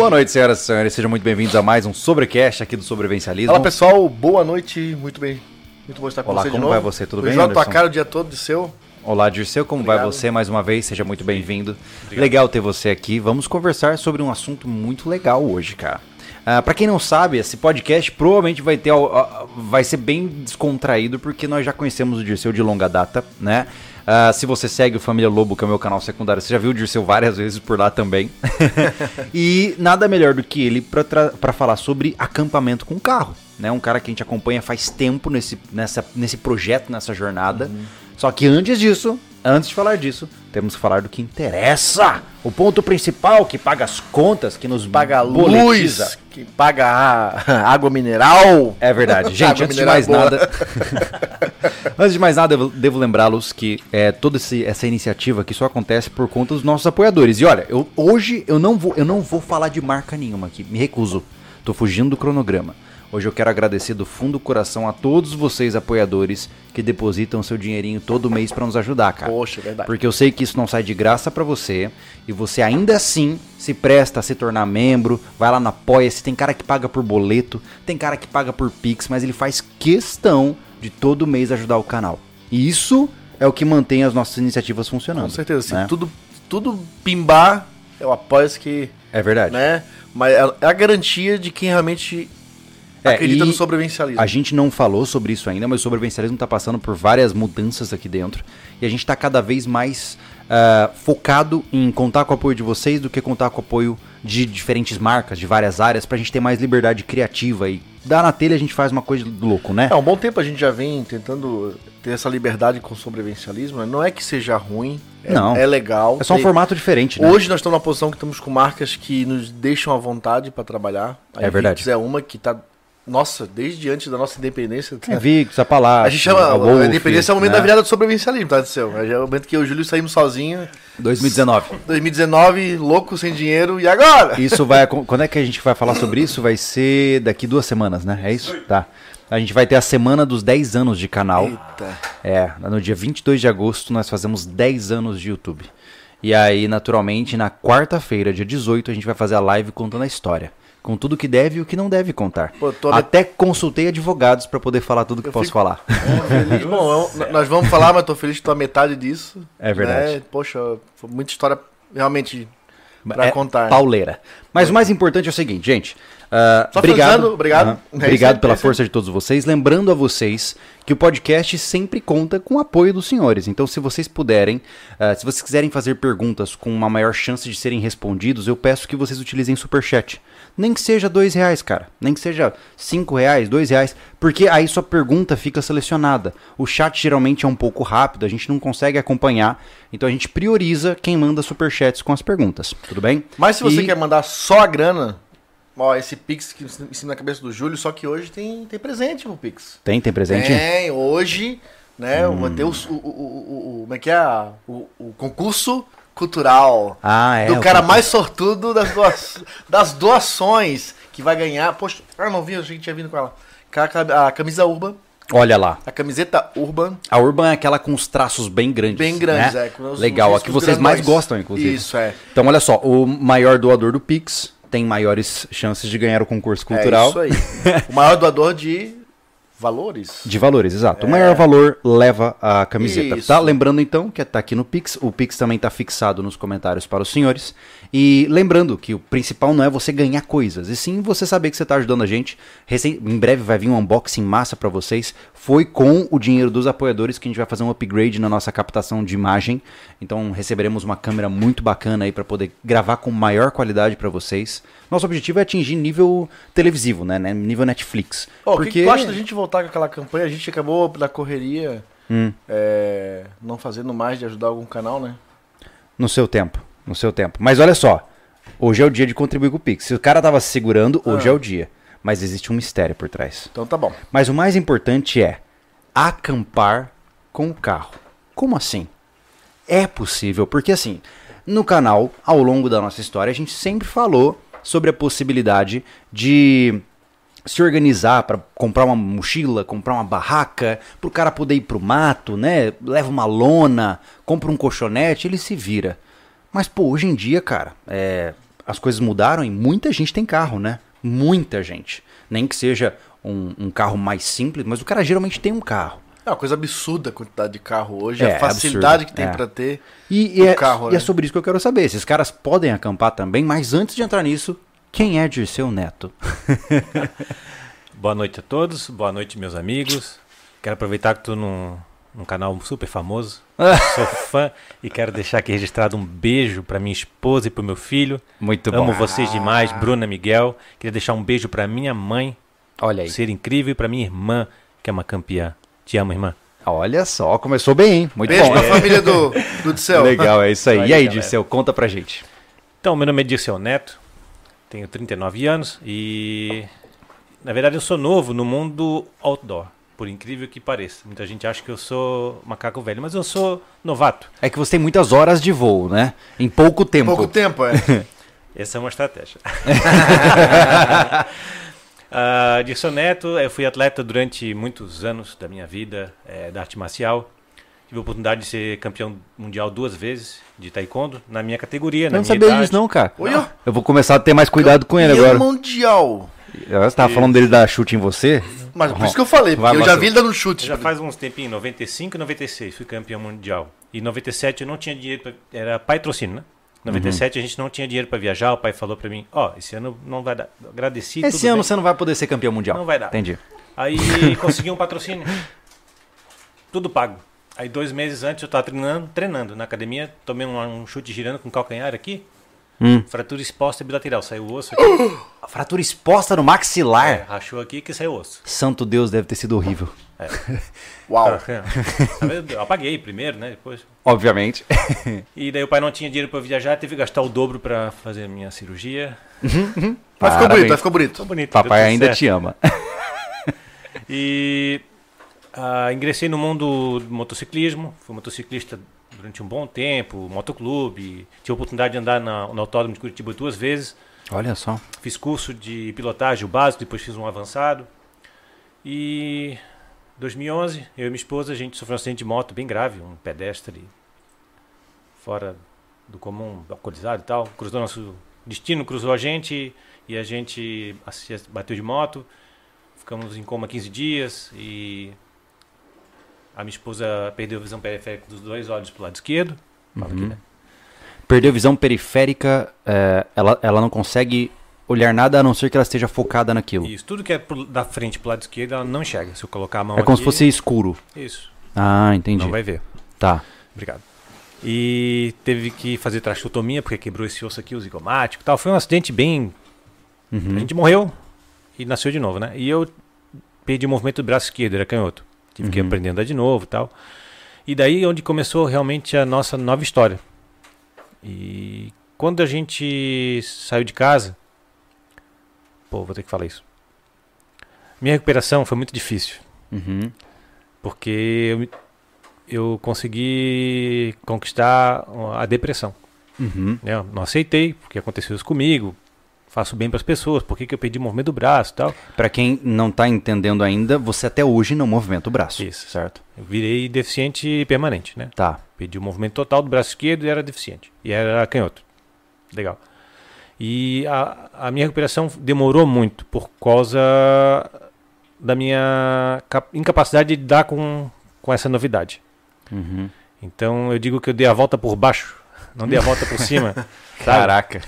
Boa noite, senhoras e senhores. Sejam muito bem-vindos a mais um Sobrecast aqui do Sobrevivencialismo. Fala pessoal, boa noite, muito bem. Muito bom estar com Olá, vocês como de novo. vai você? Tudo Eu bem, jogo tua Anderson? cara o dia todo de seu. Olá, Dirceu, como vai Obrigado. você mais uma vez? Seja muito bem-vindo. Legal ter você aqui. Vamos conversar sobre um assunto muito legal hoje, cara. Ah, pra quem não sabe, esse podcast provavelmente vai ter ah, vai ser bem descontraído porque nós já conhecemos o Dirceu de longa data, né? Ah, se você segue o Família Lobo, que é o meu canal secundário, você já viu o Dirceu várias vezes por lá também. e nada melhor do que ele pra falar sobre acampamento com carro, né? Um cara que a gente acompanha faz tempo nesse, nessa, nesse projeto, nessa jornada. Só que antes disso, antes de falar disso, temos que falar do que interessa. O ponto principal que paga as contas, que nos Paga a boletiza. luz, que paga a água mineral. É verdade. Gente, antes de mais boa. nada. antes de mais nada, eu devo lembrá-los que é, toda esse- essa iniciativa aqui só acontece por conta dos nossos apoiadores. E olha, eu, hoje eu não, vou, eu não vou falar de marca nenhuma aqui. Me recuso. Tô fugindo do cronograma. Hoje eu quero agradecer do fundo do coração a todos vocês apoiadores que depositam seu dinheirinho todo mês pra nos ajudar, cara. Poxa, é verdade. Porque eu sei que isso não sai de graça pra você e você ainda assim se presta a se tornar membro, vai lá na Apoia-se, tem cara que paga por boleto, tem cara que paga por Pix, mas ele faz questão de todo mês ajudar o canal. E isso é o que mantém as nossas iniciativas funcionando. Com certeza, se né? tudo, tudo pimbar, eu apoio que, É verdade. né? Mas é é a garantia de quem realmente É, acredita no sobrevivencialismo. A gente não falou sobre isso ainda, mas o sobrevivencialismo está passando por várias mudanças aqui dentro. E a gente está cada vez mais ah, focado em contar com o apoio de vocês do que contar com o apoio de diferentes marcas, de várias áreas, para a gente ter mais liberdade criativa. E dar na telha a gente faz uma coisa louco, né? É, um bom tempo a gente já vem tentando ter essa liberdade com o sobrevivencialismo. né? Não é que seja ruim, é, Não. é legal. É só um Tem- formato diferente, né? Hoje nós estamos na posição que estamos com marcas que nos deixam à vontade para trabalhar. A É verdade. É uma que tá. Nossa, desde antes da nossa independência. É Vix, a palavra. a gente chama. A, independência é o momento da virada do sobrevivencialismo, tá, seu? É o momento que eu e o Júlio saímos sozinhos. 2019. 2019, louco, sem dinheiro, e agora? Isso vai. Quando é que a gente vai falar sobre isso? Vai ser daqui duas semanas, né? É isso? Tá. A gente vai ter a semana dos 10 anos de canal. Eita. É, no dia 22 de agosto nós fazemos 10 anos de YouTube. E aí, naturalmente, na quarta-feira, dia 18, a gente vai fazer a live contando a história. Com tudo que deve e o que não deve contar. Pô, tô- Até consultei advogados pra poder falar tudo que Eu posso fico- falar. Feliz. Bom, eu- nós vamos falar, mas tô feliz que tô a metade disso. É verdade. né? Poxa, foi muita história realmente pra É contar. Pauleira. Mas o mais importante é o seguinte, gente. Ah, obrigado. obrigado. É isso obrigado pela é força de todos vocês. Lembrando a vocês que o podcast sempre conta com o apoio dos senhores. Então, se vocês puderem, ah, se vocês quiserem fazer perguntas com uma maior chance de serem respondidos, eu peço que vocês utilizem Superchat. Nem que seja dois reais, cara. Nem que seja cinco reais, dois reais. Porque aí sua pergunta fica selecionada. O chat geralmente é um pouco rápido, a gente não consegue acompanhar. Então a gente prioriza quem manda superchats com as perguntas. Tudo bem? Mas se você E- quer mandar só a grana, ó, esse Pix que em cima da cabeça do Júlio, só que hoje tem, tem presente no Pix. Tem, tem presente? Tem, hoje, né? Hum. Vai ter o, o, o, o- Como é que é? O, o concurso cultural. Ah, é. do cara concurso. mais sortudo das, doa- das doações que vai ganhar. Poxa, ah, não vi, a gente tinha vindo com ela. A camisa Urban, Olha lá. a camiseta Urban, A Urban é aquela com os traços bem grandes. bem grandes, né? é. os- Legal, a os que vocês mais grandões. gostam, inclusive. Isso, é. Então, olha só, o maior doador do Pix tem maiores chances de ganhar o concurso cultural. É isso aí. o maior doador de valores. De valores, exato. O maior valor leva a camiseta, Isso. tá? Lembrando então que tá aqui no Pix, o Pix também tá fixado nos comentários para os senhores. E lembrando que o principal não é você ganhar coisas, e sim você saber que você tá ajudando a gente. Em breve vai vir um unboxing massa para vocês. Foi com o dinheiro dos apoiadores que a gente vai fazer um upgrade na nossa captação de imagem. Então receberemos uma câmera muito bacana aí para poder gravar com maior qualidade para vocês. Nosso objetivo é atingir nível televisivo, né? né? Nível Netflix. Ó, O que, acha da gente voltar com aquela campanha? A gente acabou da correria Hum. é, não fazendo mais de ajudar algum canal, né? No seu tempo, no seu tempo. Mas olha só, hoje é o dia de contribuir com o Pix. Se o cara tava se segurando, hoje Ah. é o dia. Mas existe um mistério por trás. Então tá bom. Mas o mais importante é acampar com o carro. Como assim? É possível, porque assim, no canal, ao longo da nossa história, a gente sempre falou sobre a possibilidade de se organizar para comprar uma mochila, comprar uma barraca, pro cara poder ir pro mato, né? Leva uma lona, compra um colchonete, ele se vira. Mas pô, hoje em dia, cara, é, as coisas mudaram e muita gente tem carro, né? Muita gente. Nem que seja um, um carro mais simples, mas o cara geralmente tem um carro. É uma coisa absurda a quantidade de carro hoje, É, a facilidade absurdo, que tem é. pra ter. E, e O é, carro, e né? é sobre isso que eu quero saber. Esses caras podem acampar também, mas antes de entrar nisso, quem é Dirceu Neto? Boa noite a todos, boa noite meus amigos. Quero aproveitar que estou num, num canal super famoso. Sou fã e quero deixar aqui registrado um beijo para minha esposa e para o meu filho. Muito Amo bom. vocês demais, Bruna Miguel. Queria deixar um beijo para minha mãe, Olha aí. ser incrível, e para minha irmã, que é uma campeã. Te amo, irmã. Olha só, começou bem, hein? Muito Beijo bom. pra família do, do Dicel. Legal, é isso aí. E aí, galera. Dirceu, conta pra gente. Então, meu nome é Dirceu Neto, tenho 39 anos e, na verdade, eu sou novo no mundo outdoor, por incrível que pareça. Muita gente acha que eu sou macaco velho, mas eu sou novato. É que você tem muitas horas de voo, né? Em pouco tempo. Pouco tempo, é. Essa é uma estratégia. uh, Dirceu Neto, eu fui atleta durante muitos anos da minha vida, eh, da arte marcial. Tive a oportunidade de ser campeão mundial duas vezes de taekwondo na minha categoria, Eu na não minha sabia idade. disso não, cara. Eu vou começar a ter mais cuidado com ele Campeão agora. mundial. Você tava falando dele dar chute em você? Mas por isso que eu falei, porque Vai, eu já Marcelo. vi ele dando chute. Já faz uns tempinhos, 95 e 96, fui campeão mundial. E 97 eu não tinha dinheiro, pra, era patrocínio, né? 97 a gente não tinha dinheiro para viajar, o pai falou para mim, ó, esse ano não vai dar. Agradeci, Esse tudo ano bem. você não vai poder ser campeão mundial. Não vai dar. Entendi. Aí consegui um patrocínio. Tudo pago. Aí dois meses antes eu tava treinando, treinando na academia, tomei um, um chute girando com calcanhar aqui, Hum. fratura exposta bilateral, saiu o osso aqui, A fratura exposta no maxilar. é, rachou aqui que saiu o osso. Santo Deus, deve ter sido horrível. Uau. Eu apaguei primeiro, né? Depois. Obviamente. E daí o pai não tinha dinheiro para viajar, teve que gastar o dobro para fazer a minha cirurgia. Mas ficou bonito, mas ficou bonito. Ficou bonito. Papai ainda certo. te ama. E ah, ingressei no mundo do motociclismo, fui motociclista durante um bom tempo, motoclube, tive a oportunidade de andar na, no autódromo de Curitiba duas vezes, Olha só. fiz curso de pilotagem básico, depois fiz um avançado. E 2011, eu e minha esposa, a gente sofreu um acidente de moto bem grave, um pedestre fora do comum, alcoolizado e tal, cruzou nosso destino, cruzou a gente e a gente bateu de moto, ficamos em coma 15 dias e a minha esposa perdeu a visão periférica dos dois olhos pro lado esquerdo. Fala aqui, né? Perdeu visão periférica, é, ela, ela não consegue olhar nada a não ser que ela esteja focada naquilo. Isso, tudo que é pro- da frente pro lado esquerdo, ela não enxerga. Se eu colocar a mão É como aqui, se fosse escuro. Isso, Ah, entendi. não vai ver. Tá. Obrigado. E teve que fazer tracheotomia porque quebrou esse osso aqui, o zigomático e tal. Foi um acidente bem. Uhum. A gente morreu e nasceu de novo, né? E eu perdi o movimento do braço esquerdo, era canhoto. Tive que Uhum. aprender a andar de novo tal. E daí é onde começou realmente a nossa nova história. E quando a gente saiu de casa. Pô, vou ter que falar isso. Minha recuperação foi muito difícil. Uhum. Porque eu, eu consegui conquistar a depressão. Uhum. né? Eu não aceitei, porque aconteceu isso comigo. Faço bem para as pessoas, por que, que eu perdi o movimento do braço e tal? Pra quem não tá entendendo ainda, você até hoje não movimenta o braço. Isso. Certo. Eu virei deficiente permanente, né? Tá. Perdi o movimento total do braço esquerdo e era deficiente. E era canhoto. Legal. E a, a minha recuperação demorou muito por causa da minha cap- incapacidade de lidar com, com essa novidade. Uhum. Então eu digo que eu dei a volta por baixo, não dei a volta por cima. Caraca.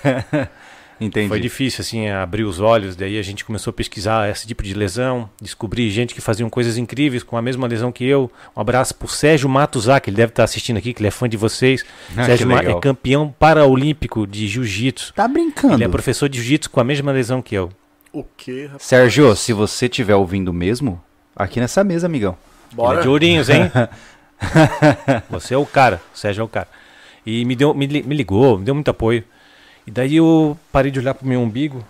Entendi. Foi difícil, assim, abrir os olhos. Daí a gente começou a pesquisar esse tipo de lesão, descobri gente que faziam coisas incríveis com a mesma lesão que eu. Um abraço pro Sérgio Matuzak, ele deve estar assistindo aqui, que ele é fã de vocês. Ah, Sérgio Ma- é campeão paraolímpico de jiu-jitsu. Tá brincando. Ele é professor de jiu-jitsu com a mesma lesão que eu. O quê, rapaz? Sérgio, se você estiver ouvindo mesmo, aqui nessa mesa, amigão. Ele Bora. é de Ourinhos, hein? Você é o cara, o Sérgio é o cara. E me, deu, me, me ligou, me deu muito apoio. E daí eu parei de olhar pro meu umbigo,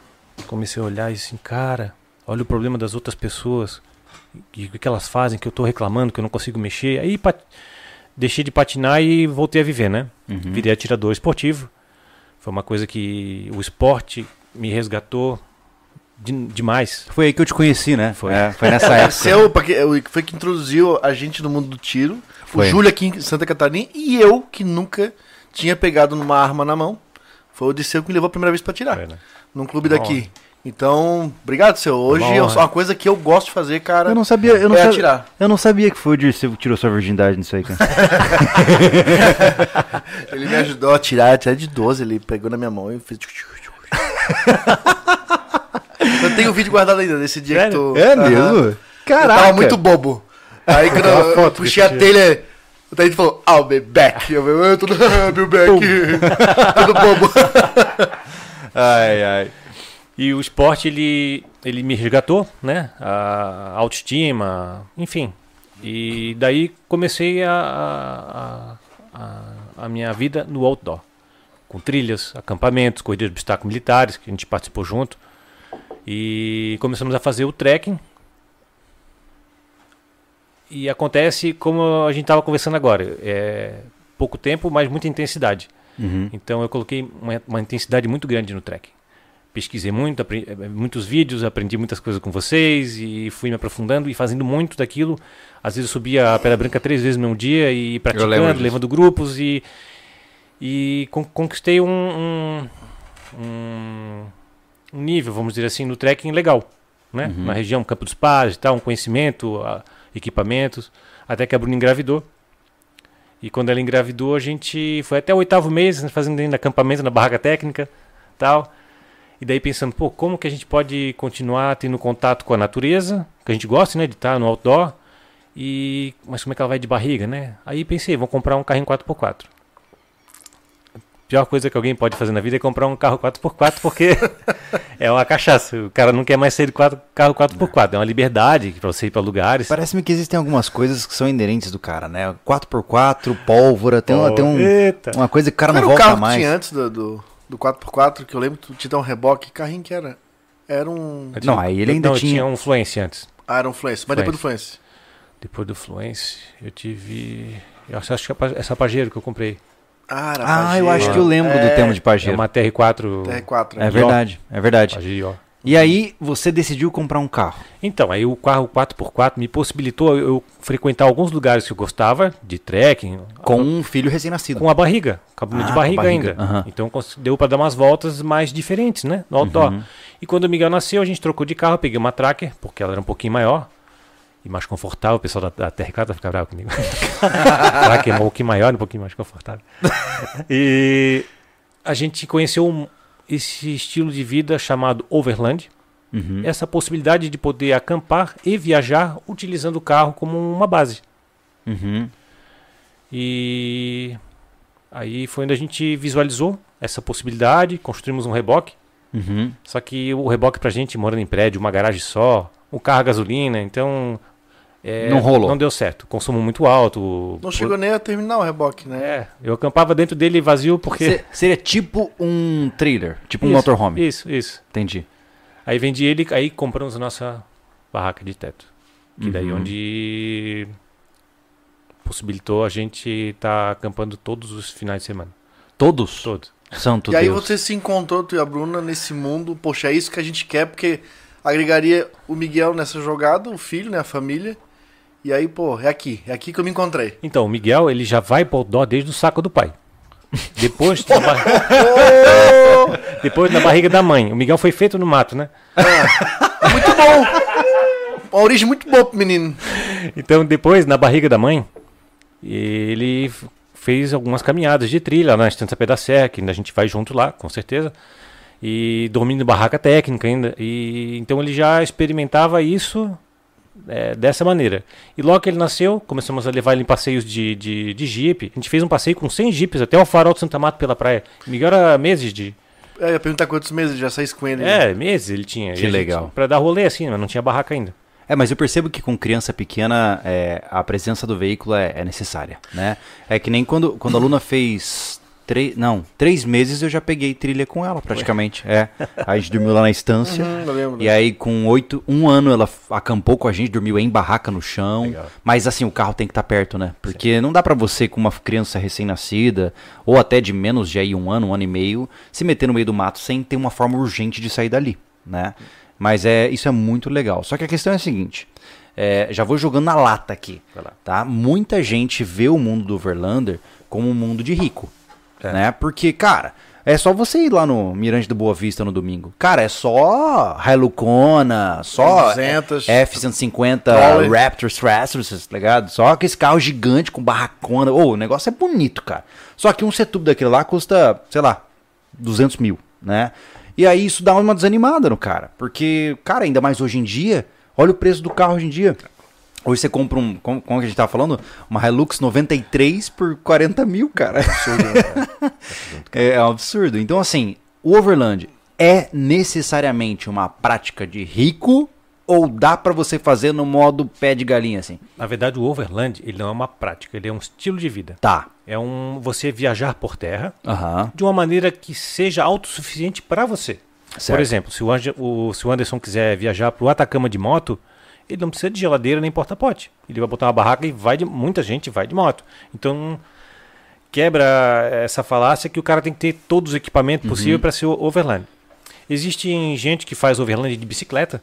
comecei a olhar e assim, cara, olha o problema das outras pessoas. E o que elas fazem, que eu tô reclamando, que eu não consigo mexer. Aí pat... deixei de patinar e voltei a viver, né? Uhum. Virei atirador esportivo. Foi uma coisa que o esporte me resgatou de- demais. Foi aí que eu te conheci, né? Foi. É, foi nessa época. Seu, foi que introduziu a gente no mundo do tiro. Foi. O Júlio aqui em Santa Catarina e eu, que nunca tinha pegado numa arma na mão. Foi o Disseu que me levou a primeira vez pra tirar. Né? Num clube daqui. Então, obrigado, seu. Hoje é uma coisa que eu gosto de fazer, cara. Eu não sabia, eu não é sabia, atirar. eu não sabia que foi o Dirceu que tirou sua virgindade nisso aí, cara. Ele me ajudou a tirar, até de 12, ele pegou na minha mão e fez. eu tenho um vídeo guardado ainda desse dia Sério? que tu. É Aham. mesmo? Eu Caraca. tava muito bobo. Aí quando eu, foto puxei a eu telha, o Thaís falou, I'll be back. Eu falei, I'll be back. Tudo bobo. Ai, ai. E o esporte, ele, ele me resgatou, né? A autoestima, enfim. E daí comecei a, a, a, a minha vida no outdoor. Com trilhas, acampamentos, corridas de obstáculos militares, que a gente participou junto. E começamos a fazer o trekking. E acontece como a gente estava conversando agora. É pouco tempo, mas muita intensidade. Uhum. Então eu coloquei uma, uma intensidade muito grande no trek. Pesquisei muito, apre- eh, muitos vídeos, aprendi muitas coisas com vocês e fui me aprofundando e fazendo muito daquilo. Às vezes eu subia a Pedra Branca três vezes no mesmo dia e praticando, levando grupos e, e con- conquistei um, um, um- nível, vamos dizer assim, no trekking legal. Né? Uhum. Na região, Campo dos Pares e tal, um conhecimento, a- equipamentos, até que a Bruna engravidou. E quando ela engravidou, a gente foi até o oitavo mês, né, fazendo ainda acampamento na barraca técnica tal. E daí pensando, pô, como que a gente pode continuar tendo contato com a natureza, que a gente gosta, né, de estar no outdoor, e mas como é que ela vai de barriga, né? Aí pensei, vou comprar um carrinho 4x4. A pior coisa que alguém pode fazer na vida é comprar um carro 4x4, porque é uma cachaça. O cara não quer mais sair de quatro, carro 4x4. É uma liberdade para você ir para lugares. Parece-me que existem algumas coisas que são inerentes do cara, né? 4x4, pólvora, tem, uma, tem um- Eita. uma coisa que o cara não era o volta carro que mais. tinha antes do, do, do 4x4, que eu lembro que tu te dá um reboque. Que carrinho que era? Era um. Não, aí ele ainda Não, eu tinha- tinha um Fluence antes. Ah, era um Fluence. Mas depois do Fluence. Depois do Fluence, eu tive. Eu acho acho que é essa Pajero que eu comprei. Ah, era Ah, eu acho que eu lembro do É, tema de É Pajero. uma TR4. TR4. É né? verdade, é verdade. Pajero. E aí, você decidiu comprar um carro. Então, aí o carro 4x4 me possibilitou eu frequentar alguns lugares que eu gostava, de trekking, Com um filho recém-nascido. com a barriga, com a Ah, de barriga, barriga, ainda. aham. Então deu para dar umas voltas mais diferentes, né? No outdoor. Uhum. E quando o Miguel nasceu, a gente trocou de carro, peguei uma Tracker, porque ela era um pouquinho maior e mais confortável. O pessoal da, da TR4 vai ficar bravo comigo. Tracker é um pouquinho maior um pouquinho mais confortável. e a gente conheceu um- esse estilo de vida chamado Overland. Uhum. Essa possibilidade de poder acampar e viajar utilizando o carro como uma base. Uhum. E aí foi onde a gente visualizou essa possibilidade, construímos um reboque. Uhum. Só que o reboque pra gente morando em prédio, uma garagem só, um carro a gasolina, então. É, Não rolou. Não deu certo. Consumo muito alto. Não chegou nem a terminar o reboque, né? É, eu acampava dentro dele vazio porque. Se- Seria tipo um trailer, tipo um Isso, motorhome. Isso, isso. Entendi. Aí vendi ele, aí compramos a nossa barraca de teto. Que daí Uhum. onde possibilitou a gente estar acampando todos os finais de semana. Todos? Todos. Santo E aí Deus. você se encontrou, tu e a Bruna, nesse mundo. Poxa, é isso que a gente quer, porque agregaria o Miguel nessa jogada, o filho, né, a família. E aí, pô, é aqui. É aqui que eu me encontrei. Então, o Miguel, ele já vai pro dó desde o saco do pai. Depois, na ba- depois na barriga da mãe. O Miguel foi feito no mato, né? Muito bom! Uma origem muito boa pro menino. Então, depois, na barriga da mãe, ele fez algumas caminhadas de trilha na Estância Pé da Serra, que a gente vai junto lá, com certeza. E dormindo em barraca técnica ainda. E, então, ele já experimentava isso é, dessa maneira. E logo que ele nasceu, começamos a levar ele em passeios de, de, de jeep. A gente fez um passeio com 100 jeeps até o farol de Santa Mata pela praia. Miguel era meses de... É, eu ia perguntar quantos meses já saísse com ele. né? É, meses ele tinha. Que legal. Pra dar rolê assim, mas não tinha barraca ainda. É, mas eu percebo que com criança pequena é, a presença do veículo é, é necessária, né? É que nem quando, quando a Luna fez três, não, três meses eu já peguei trilha com ela praticamente. É, a gente dormiu lá na estância. Uhum, lembro. E aí, com oito, um ano, ela acampou com a gente, dormiu em barraca no chão. Legal. Mas assim, o carro tem que estar perto, né? Porque não dá pra você, com uma criança recém-nascida, ou até de menos de aí um ano, um ano e meio, se meter no meio do mato sem ter uma forma urgente de sair dali, né? Mas é, isso é muito legal. Só que a questão é a seguinte. é, já vou jogando na lata aqui, tá? Muita gente vê o mundo do Overlander como um mundo de rico, né? Porque, cara, É só você ir lá no Mirante do Boa Vista no domingo. Cara, é só Hilucona, só 200. F-150 Troller. Raptor Thrusters, tá ligado? Só aquele carro gigante com barracona. Ô, o negócio é bonito, cara. Só que um setup daquele lá custa, sei lá, 200 mil, né? E aí isso dá uma desanimada no cara. Porque, cara, ainda mais hoje em dia, olha o preço do carro hoje em dia. Hoje você compra um, como, como que a gente tava falando? Uma Hilux 93 por 40 mil, cara. É, é um absurdo. Então, assim, o Overland é necessariamente uma prática de rico ou dá pra você fazer no modo pé de galinha, assim? Na verdade, o overland ele não é uma prática, ele é um estilo de vida. Tá. É um você viajar por terra Aham. de uma maneira que seja autossuficiente para você. Certo. Por exemplo, se o, Ange- o- se o Anderson quiser viajar para o Atacama de moto, ele não precisa de geladeira nem porta-pote. Ele vai botar uma barraca e vai de. Muita gente vai de moto. Então quebra essa falácia que o cara tem que ter todos os equipamentos possíveis para ser overland. Existe gente que faz overland de bicicleta.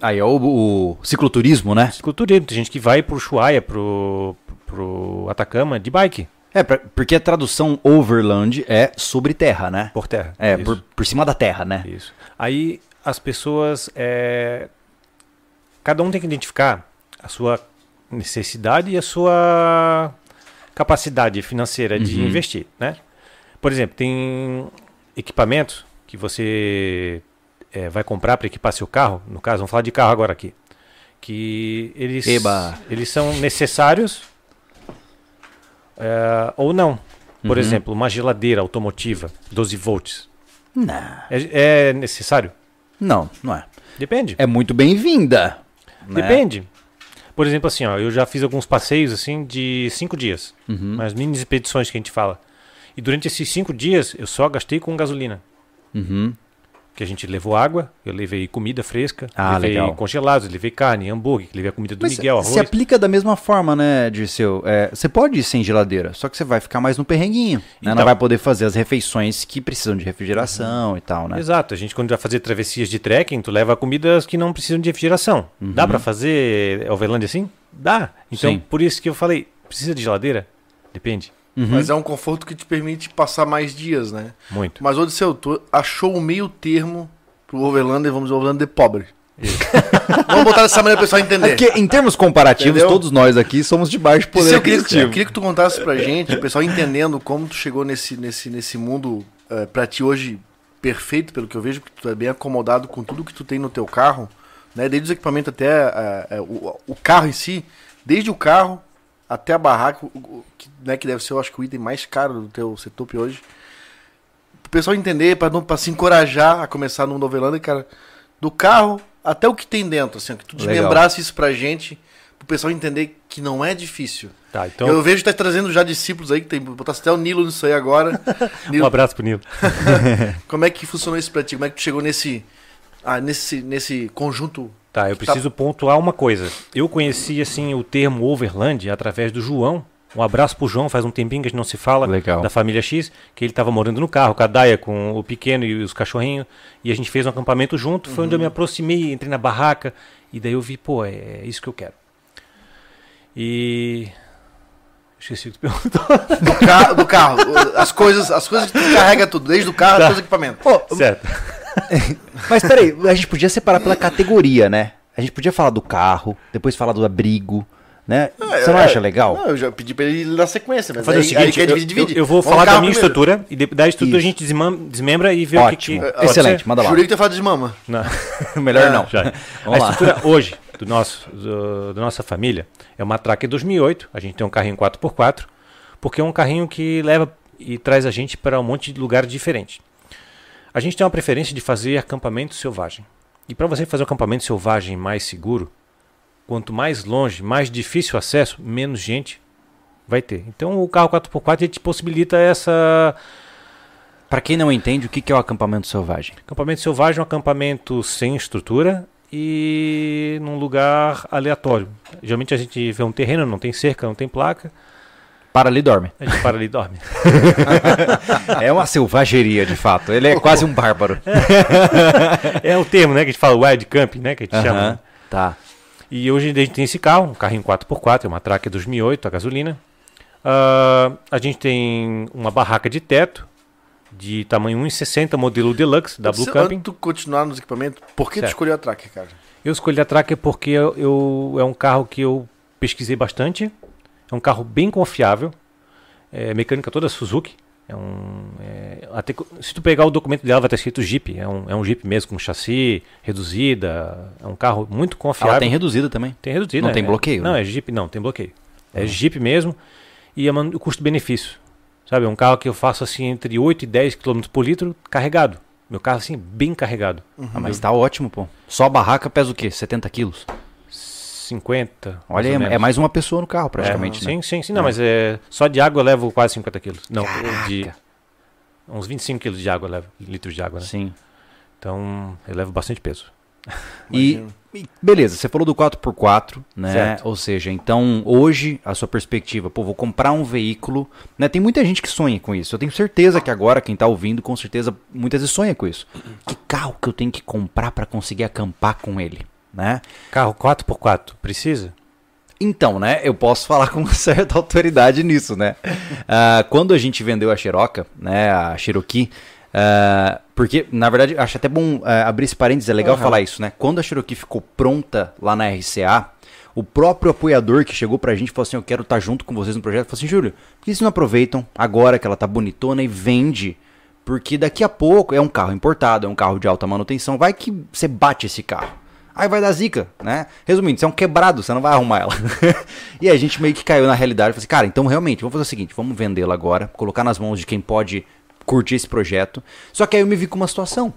Aí é o, o cicloturismo, né? Cicloturismo. Tem gente que vai pro Ushuaia, pro, pro Atacama de bike, É, pra- porque a tradução Overland é sobre terra, né? por terra. É, por, por cima da terra, né? Isso. Aí as pessoas. é, Cada um tem que identificar a sua necessidade e a sua capacidade financeira de Uhum. investir, né? Por exemplo, tem equipamentos que você é, vai comprar para equipar seu carro. No caso, vamos falar de carro agora aqui. Que eles, Eba. eles são necessários é, ou não. Por Uhum. exemplo, uma geladeira automotiva, 12 volts. Não, É, é necessário? não, não é. Depende. É muito bem-vinda. Né? Depende. Por exemplo, assim, ó, eu já fiz alguns passeios assim de cinco dias. Uhum. Umas mini expedições que a gente fala. E durante esses cinco dias eu só gastei com gasolina. Uhum. Que a gente levou água, eu levei comida fresca, Ah, levei legal. congelados, levei carne, hambúrguer, levei a comida do Mas Miguel, se arroz. aplica da mesma forma, né, Dirceu? É, você pode ir sem geladeira, só que você vai ficar mais no perrenguinho. Né? Não Então. vai poder fazer as refeições que precisam de refrigeração e tal, né? Exato, a gente quando vai fazer travessias de trekking, tu leva comidas que não precisam de refrigeração. Dá pra fazer Overland assim? Dá. Então, Sim. por isso que eu falei, precisa de geladeira? Depende. Uhum. Mas é um conforto que te permite passar mais dias, né? Muito. Mas, Odisseu, tu achou o meio termo pro Overlander, vamos dizer, Overlander pobre. vamos botar dessa maneira pro pessoal É entender. porque, em termos comparativos, Entendeu? todos nós aqui somos de baixo poder eu queria, eu queria que tu contasse pra gente, o pessoal entendendo como tu chegou nesse, nesse, nesse mundo eh, pra ti hoje perfeito, pelo que eu vejo, porque tu é bem acomodado com tudo que tu tem no teu carro, né? Desde os equipamentos até eh, eh, o, o carro em si, desde o carro até a barraca, que, né, que deve ser, eu acho que o item mais caro do teu setup hoje. O pessoal entender, pra, não, pra se encorajar a começar no Novelanda, cara, do carro até o que tem dentro, assim, que tu Legal. desmembrasse isso pra gente, pro pessoal entender que não é difícil. Tá, então Eu vejo que tá trazendo já discípulos aí, que tem, botasse até o Nilo nisso aí agora. um Nilo, abraço pro Nilo. como é que funcionou isso pra ti? Como é que tu chegou nesse, ah, nesse, nesse conjunto? Tá, eu preciso pontuar uma coisa. Eu conheci assim o termo overland através do João. Um abraço pro João, faz um tempinho que a gente não se fala, Legal. da família X, que ele estava morando no carro, com a Daia, com o pequeno e os cachorrinhos, e a gente fez um acampamento junto, foi onde eu me aproximei, entrei na barraca, e daí eu vi, pô, é isso que eu quero. E... Esqueci o que tu perguntou. Do, ca do carro, as coisas, as coisas que tu carrega tudo, desde o carro Tá. até os equipamentos. certo. Mas peraí, a gente podia separar pela categoria, né? A gente podia falar do carro, depois falar do abrigo, né? Você não É, acha legal? Não, eu já pedi pra ele ir na sequência, mas Fazer aí, o seguinte, aí quer eu, dividir, divide. eu- eu vou Vamos falar da minha primeiro. estrutura, e de- da estrutura Isso. a gente desmam- desmembra e vê o que Ótimo. que... Excelente, ser? manda lá. Jurei que tu ia falar de mama. Não. Melhor É, não. Já. Vamos a lá. estrutura hoje do nosso, do, da nossa família é uma Tracker 2008. A gente tem um carrinho 4x4, porque é um carrinho que leva e traz a gente para um monte de lugares diferentes. A gente tem uma preferência de fazer acampamento selvagem. E para você fazer um acampamento selvagem mais seguro, quanto mais longe, mais difícil o acesso, menos gente vai ter. Então o carro 4x4 ele te possibilita essa Pra quem não entende, o que que é o acampamento selvagem? Acampamento selvagem é um acampamento sem estrutura e num lugar aleatório. Geralmente a gente vê um terreno, não tem cerca, não tem placa, Para ali dorme. a gente para ali e dorme. É uma selvageria, de fato. Ele é quase um bárbaro. É o termo, né, que a gente fala wild camping, né, que a gente chama. Aham, né? Tá. E hoje a gente tem esse carro, um carrinho 4x4, é uma Tracker 2008, a gasolina. Ah, a gente tem uma barraca de teto, de tamanho 1,60, modelo Deluxe, da Blue Você- Camping. Antes de tu continuar nos equipamentos, por que tu Certo. escolheu a Tracker, cara? Eu escolhi a Tracker porque eu, eu- é um carro que eu pesquisei bastante. É um carro bem confiável. É mecânica toda Suzuki. É um, é, até, se tu pegar o documento dela vai estar escrito Jeep. É um, é um Jeep mesmo com chassi reduzida. É um carro muito confiável. Ela tem reduzida também. Tem reduzida. Não né? tem bloqueio, Não, né? é Jeep, não, tem bloqueio. É Jeep mesmo. E é o custo-benefício. Sabe, é um carro que eu faço assim entre 8 e 10 km por litro carregado. Meu carro assim, bem carregado. Ah, mas tá ótimo, pô. Só a barraca pesa o quê? 70 quilos? 50. Olha, é, é mais uma pessoa no carro, praticamente, É, né? Sim, sim, sim. Não, mas é, só de água eu levo quase 50 quilos. Não, Caraca. de uns 25 quilos de água eu levo, litros de água, né? Sim. Então eu levo bastante peso. E, e beleza, você falou do 4x4, né? Certo. Ou seja, então hoje a sua perspectiva, pô, vou comprar um veículo, né? Tem muita gente que sonha com isso. Eu tenho certeza que agora quem tá ouvindo, com certeza, muitas vezes sonha com isso. Que carro que eu tenho que comprar para conseguir acampar com ele, né? Carro 4x4, precisa? Então, né, eu posso falar com uma certa autoridade nisso, né? Ah, quando a gente vendeu a Cherokee, né, a Cherokee, ah, porque, na verdade, acho até bom ah, abrir esse parênteses, é legal Aham. falar isso, né? Quando a Cherokee ficou pronta lá na RCA, o próprio apoiador que chegou pra gente falou assim, eu quero estar junto com vocês no projeto, falou assim, Júlio, por que vocês não aproveitam agora que ela tá bonitona e vende? Porque daqui a pouco é um carro importado, é um carro de alta manutenção, vai que você bate esse carro. Aí vai dar zica, né? Resumindo, você é um quebrado, você não vai arrumar ela. e a gente meio que caiu na realidade. Falei assim, cara, então realmente, vamos fazer o seguinte, vamos vendê-la agora, colocar nas mãos de quem pode curtir esse projeto. Só que aí eu me vi com uma situação.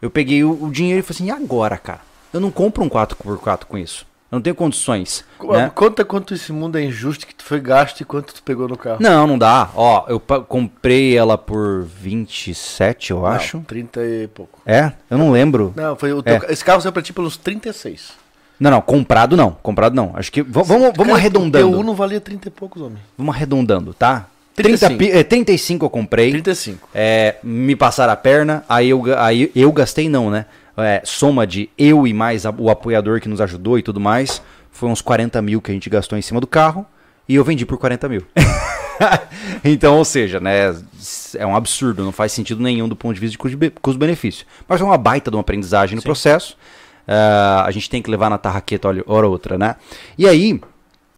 Eu peguei o, o dinheiro e falei assim, e agora, cara? Eu não compro um 4x4 com isso. Eu não tenho condições. né? Conta quanto esse mundo é injusto que tu foi gasto e quanto tu pegou no carro. Não, não dá. Ó, eu comprei ela por 27, eu acho. Não, 30 e pouco. É? Eu não lembro. Não, foi o teu, É. esse carro saiu pra ti pelos 36. Não, não, comprado não. Comprado não. Acho que. vamos vamos Cara, arredondando. O teu Uno valia 30 e poucos, homem. Vamos arredondando, tá? 30 35. pi- é, 35 eu comprei. 35. É, me passaram a perna, aí eu, aí eu gastei não, né? É, soma de eu e mais a- o apoiador que nos ajudou e tudo mais, foi uns 40 mil que a gente gastou em cima do carro e eu vendi por 40 mil. então, ou seja, né? É um absurdo, não faz sentido nenhum do ponto de vista de custo- custo-benefício. Mas é uma baita de uma aprendizagem no Sim. processo. Ah, a gente tem que levar na tarraqueta olha- hora ou outra, né? E aí,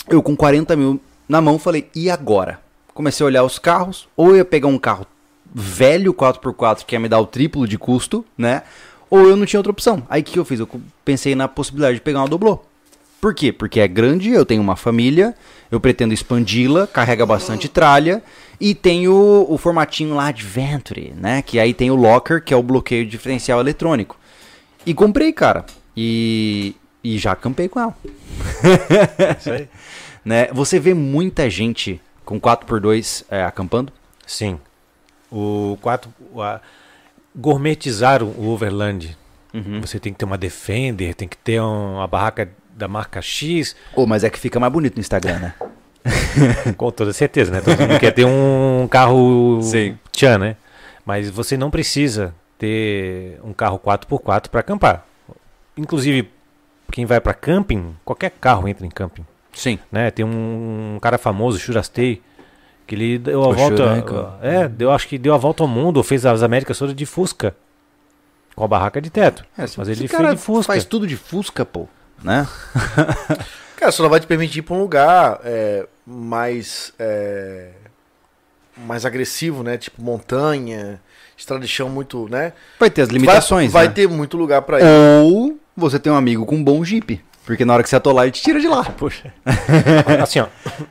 eu com 40 mil na mão falei, e agora? Comecei a olhar os carros, ou eu ia pegar um carro velho 4x4 que ia me dar o triplo de custo, né? Ou eu não tinha outra opção. Aí o que eu fiz? Eu pensei na possibilidade de pegar uma doblô. Por quê? Porque é grande, eu tenho uma família, eu pretendo expandi-la, carrega bastante tralha e tem o, o formatinho lá Adventure, né? Que aí tem o locker, que é o bloqueio diferencial eletrônico. E comprei, cara. E, e já acampei com ela. Isso aí. Né? Você vê muita gente com 4x2 é, acampando? Sim. O 4. o- a- gourmetizar o Overland. Uhum. Você tem que ter uma Defender, tem que ter um- uma barraca da marca X, Oh, mas é que fica mais bonito no Instagram, né? com toda certeza, né? Todo mundo quer ter um carro Sim. tchan, né? Mas você não precisa ter um carro 4x4 para acampar. Inclusive, quem vai para camping, qualquer carro entra em camping. Sim. né? Tem um, cara famoso, Churastei, que ele deu a O volta. Churanco. É, deu, acho que deu a volta ao mundo, fez as Américas todas de Fusca. Com a barraca de teto. Mas ele cara de Fusca. faz tudo de Fusca, pô. Né? Cara, só não vai te permitir ir pra um lugar é, mais. é, mais agressivo, né? Tipo montanha, estrada de chão muito, né? Vai ter as limitações, Vai, vai né? ter muito lugar pra ir. Ou você tem um amigo com um bom Jeep. Porque na hora que você atolar, ele te tira de lá. Poxa. assim, ó,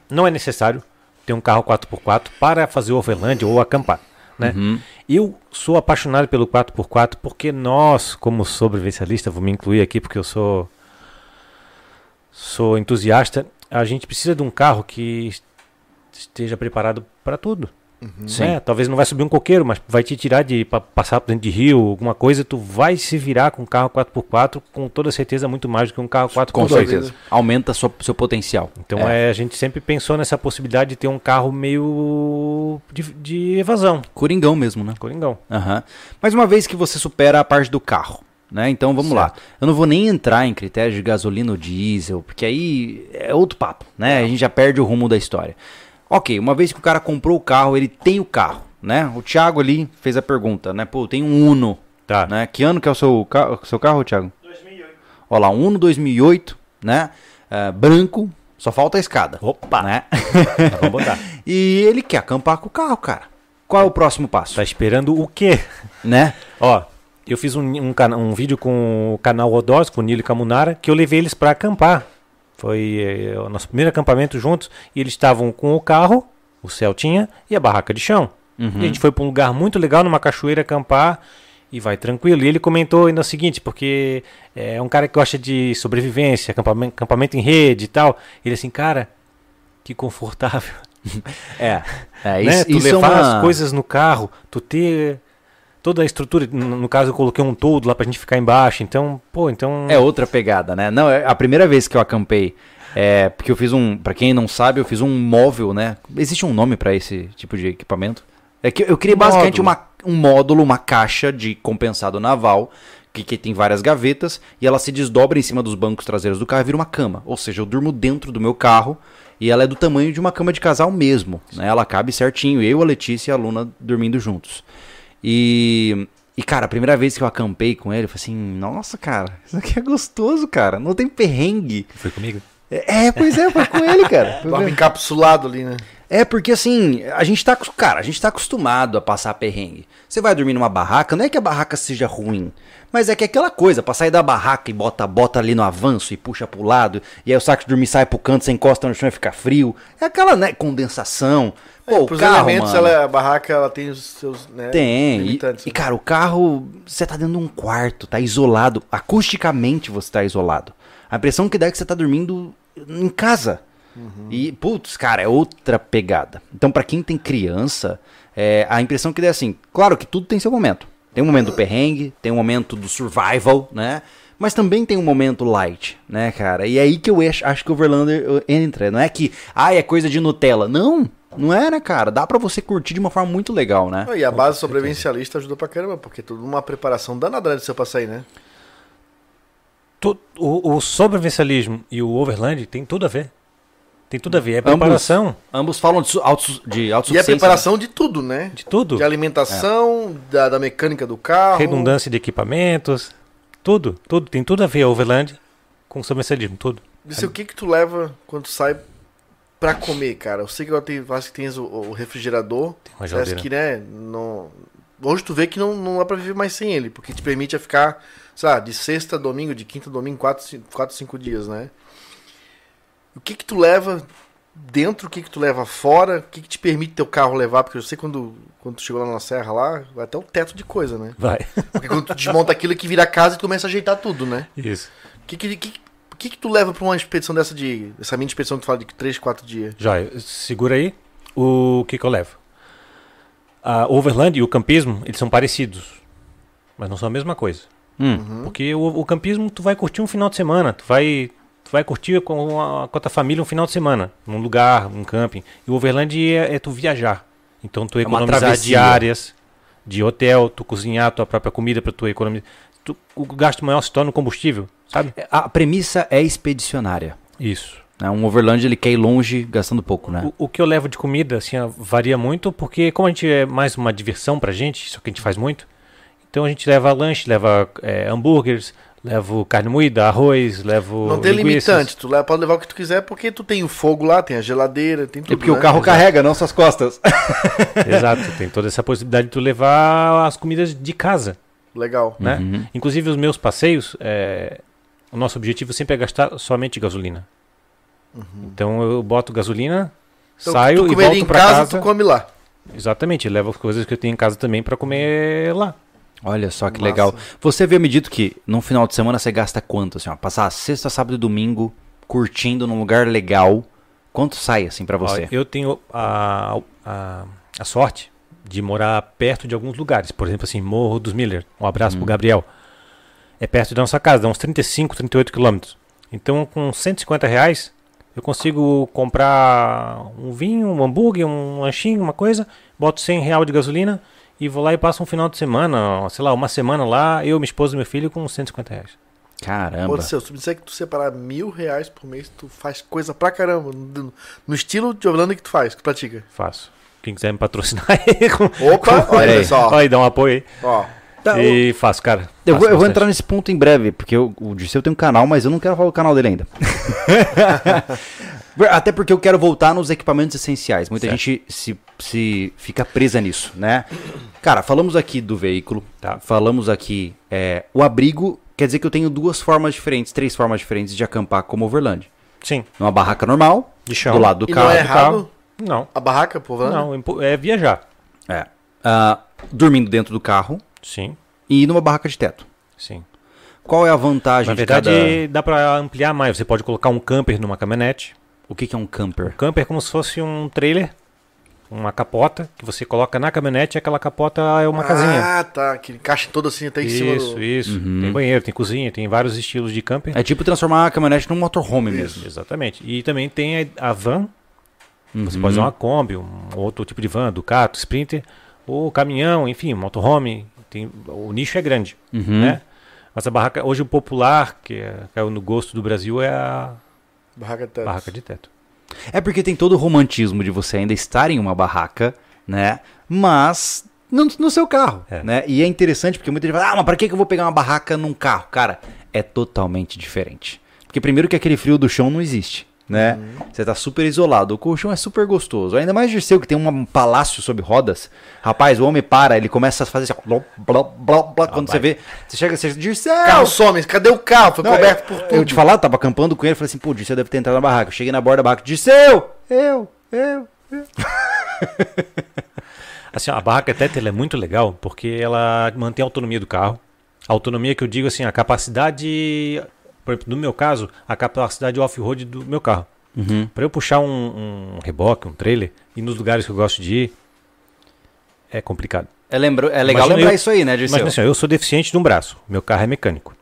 não é necessário ter um carro 4x4 para fazer overland ou acampar. Né? Uhum. Eu sou apaixonado pelo 4x4 porque nós, como sobrevivencialista, vou me incluir aqui porque eu sou sou entusiasta, a gente precisa de um carro que esteja preparado para tudo. Sim. né? Talvez não vai subir um coqueiro, mas vai te tirar de pa- passar por dentro de rio, alguma coisa, tu vai se virar com um carro 4x4 com toda certeza muito mais do que um carro 4x2. Com certeza. Aumenta sua, seu potencial. Então É. é, a gente sempre pensou nessa possibilidade de ter um carro meio de, de evasão, Coringão mesmo, né? coringão. Aham. Mas uma vez que você supera a parte do carro, né? Então vamos lá. Eu não vou nem entrar em critérios de gasolina ou diesel, porque aí é outro papo, né? A gente já perde o rumo da história. Ok, uma vez que o cara comprou o carro, ele tem o carro, né? O Thiago ali fez a pergunta, né? Pô, tem um Uno, Tá. né? Que ano que é o seu, ca- seu carro, Thiago? 2008. Olha lá, um Uno 2008, né? Ah, branco, só falta a escada. Opa! Né? Vamos botar. e ele quer acampar com o carro, cara. Qual é o próximo passo? Tá esperando o quê? Né? Ó, eu fiz um, um, um vídeo com o canal Odós, com o Nilo e Camunara, que eu levei eles pra acampar. Foi eh, o nosso primeiro acampamento juntos. E eles estavam com o carro, o Celtinha e a barraca de chão. Uhum. E a gente foi pra um lugar muito legal, numa cachoeira, acampar. E vai tranquilo. E ele comentou ainda o seguinte, porque é um cara que gosta de sobrevivência, acampamento, acampamento em rede e tal. Ele assim, cara, que confortável. É. é né? isso, Tu isso é levar uma... as coisas no carro, tu ter toda a estrutura. No, caso, eu coloquei um toldo lá pra gente ficar embaixo. Então, pô, então. É outra pegada, né? Não, é a primeira vez que eu acampei. É, porque eu fiz um, Pra quem não sabe, eu fiz um móvel, né? Existe um nome pra esse tipo de equipamento? É que eu criei basicamente Módulo. uma, um módulo, uma caixa de compensado naval, que, que tem várias gavetas, e ela se desdobra em cima dos bancos traseiros do carro e vira uma cama. Ou seja, eu durmo dentro do meu carro e ela é do tamanho de uma cama de casal mesmo. Né? Ela cabe certinho, eu, a Letícia e a Luna dormindo juntos. E, e, cara, a primeira vez que eu acampei com ele, eu falei assim: nossa, cara, isso aqui é gostoso, cara. Não tem perrengue. Foi comigo? É, é, pois é, foi com ele, cara. Dorme com- encapsulado ali, né? É porque assim, a gente tá, cara, a gente tá acostumado a passar perrengue. Você vai dormir numa barraca, não é que a barraca seja ruim, mas é que é aquela coisa, pra sair da barraca e bota, bota ali no avanço e puxa pro lado, e aí o saco de dormir sai pro canto, você encosta no chão e fica frio. É aquela, né, condensação. Pô, o Pros carro, elementos, mano, ela, a barraca ela tem os seus né, tem. E, e, cara, o carro, você tá dentro de um quarto, tá isolado. Acusticamente você tá isolado. A impressão que dá é que você tá dormindo em casa. E, putz, cara, é outra pegada. Então, pra quem tem criança, é, a impressão que dá é assim: claro que tudo tem seu momento. Tem um momento do perrengue, tem um momento do survival, né? Mas também tem um momento light, né, cara? E é aí que eu acho, que o Overlander entra. Não é que, ah, é coisa de Nutella. Não, não é, né, cara? Dá pra você curtir de uma forma muito legal, né? E a base sobrevivencialista ajuda pra caramba, porque tudo uma preparação danada de seu pra sair, né? O, o sobrevivencialismo e o overland tem tudo a ver. Tem tudo a ver. É preparação Ambos falam de, autos, de E a autossuficiência. preparação de tudo, né? de tudo. De alimentação, da, da mecânica do carro. Redundância de equipamentos. Tudo. Tudo. Tem tudo a ver overland com sobrevivencialismo. Tudo. Disse o que que tu leva quando tu sai pra comer, cara? Eu sei que agora tem, acho que tens o, o refrigerador. Tem uma Parece geladeira. que, né, não... Hoje tu vê que não, não dá pra viver mais sem ele, porque te permite a ficar, sei lá, de sexta a domingo, de quinta a domingo, quatro, cinco, quatro, cinco dias, né? O que que tu leva dentro, o que que tu leva fora, o que que te permite teu carro levar, porque eu sei quando, quando tu chegou lá na serra lá, vai até o teto de coisa, né? Vai. Porque quando tu desmonta aquilo é que vira casa e tu começa a ajeitar tudo, né? Isso. O que que, que, que que tu leva pra uma expedição dessa de, essa mini expedição que tu fala de 3, 4 dias? Joia. Segura aí. O que, que eu levo? A overland e o campismo, eles são parecidos. Mas não são a mesma coisa. Hum, Porque o, o campismo tu vai curtir um final de semana, tu vai, tu vai curtir com a, com a tua família um final de semana, num lugar, num camping. E o overland é, é tu viajar. Então tu É economizar travessia. diárias de hotel, tu cozinhar a tua própria comida para tu economizar. Tu- o gasto maior se torna o combustível, sabe? A premissa é expedicionária. Isso. né? Um Overland ele quer ir longe gastando pouco, né? O, o que eu levo de comida assim varia muito, porque como a gente é mais uma diversão pra gente, isso que a gente faz muito. Então a gente leva lanche, leva é, hambúrgueres, levo carne moída, arroz, levo Não tem linguiças. limitante, tu leva, pode levar o que tu quiser, porque tu tem o fogo lá, tem a geladeira, tem tudo. É porque o né? carro carrega, não suas costas. Exato, tem toda essa possibilidade de tu levar as comidas de casa, Legal. né? Uhum. Inclusive os meus passeios, é, o nosso objetivo sempre é gastar somente gasolina. Então eu boto gasolina, Então, saio tu e volto em pra casa, casa. tu come lá. Exatamente, levo as coisas que eu tenho em casa também pra comer lá. Olha só que Massa. legal. Você havia me dito que num final de semana você gasta quanto, assim, ó? Passar sexta, sábado e domingo curtindo num lugar legal. Quanto sai, assim, pra você? Eu tenho a, a, a sorte de morar perto de alguns lugares. Por exemplo, assim, Morro dos Miller. Um abraço pro Gabriel. É perto da nossa casa, dá uns 35, 38 quilômetros. Então, com 150 reais, eu consigo comprar um vinho, um hambúrguer, um lanchinho, uma coisa, boto 100 real de gasolina e vou lá e passo um final de semana, sei lá, uma semana lá, eu, minha esposa e meu filho com 150 reais. Caramba. Pô, se tu me disser que tu separar mil reais por mês, tu faz coisa pra caramba. No, no estilo de Orlando que tu faz, que tu pratica. Faço. quem quiser me patrocinar aí. com- Opa, com- olha aí. só. Olha, dá um apoio aí. Ó, Tá, e faço, cara. Eu faço vou, eu vou entrar nesse ponto em breve, porque eu- o Dirceu tem um canal, mas eu não quero falar o canal dele ainda. Até porque eu quero voltar nos equipamentos essenciais. Muita Certo. gente se, se fica presa nisso, né? Cara, falamos aqui do veículo, Tá. falamos aqui é, o abrigo. Quer dizer que eu tenho duas formas diferentes, três formas diferentes de acampar como overland. Sim, Numa barraca normal, de chão. do lado do E carro. não é do errado? carro. Não, a barraca, pô, não, impo- é viajar. É. Ah, dormindo dentro do carro Sim, e numa barraca de teto. sim. Qual é a vantagem Na de verdade, cada... dá pra ampliar mais. Você pode colocar um camper numa caminhonete. O que, que é um camper? Camper é como se fosse um trailer, uma capota, que você coloca na caminhonete e aquela capota é uma casinha. Ah, tá. Aquele caixa todo assim até em cima Isso, do... isso. Uhum. Tem banheiro, tem cozinha, tem vários estilos de camper. É tipo transformar a caminhonete num motorhome mesmo. Exatamente. E também tem a, a van. Você Uhum. pode usar uma Kombi, um outro tipo de van, Ducato, Sprinter, ou caminhão, enfim, motorhome. Tem, o nicho é grande, Uhum. né? Mas a barraca, hoje o popular, que é, caiu no gosto do Brasil, é a Barraca de teto. barraca de teto. É porque tem todo o romantismo de você ainda estar em uma barraca, né? Mas no, no seu carro, É. né? E é interessante porque muita gente fala, ah, mas pra que que eu vou pegar uma barraca num carro? Cara, é totalmente diferente. Porque primeiro que aquele frio do chão não existe, né? Você tá super isolado. O colchão é super gostoso. Ainda mais de seu que tem um palácio sob rodas. Rapaz, o homem para, ele começa a fazer assim, blá, blá, blá, blá, quando você vai. vê, você chega, você Dirceu! Carro some. Cadê o carro? Foi Não, coberto eu, por tudo. Eu te falar, tava acampando com ele, falei assim, pô, Dirceu deve ter entrado na barraca. Eu cheguei na borda da barraca, Dirceu! Eu, eu, eu. Assim, a barraca teto ela é muito legal porque ela mantém a autonomia do carro. A autonomia que eu digo assim, a capacidade, por exemplo, no meu caso, a capacidade off-road do meu carro. Uhum. Para eu puxar um, um reboque, um trailer, e nos lugares que eu gosto de ir, é complicado. É, lembra, é legal Imagina lembrar eu- isso aí, né, Dirceu? Imagina assim, eu sou deficiente de um braço, meu carro é mecânico.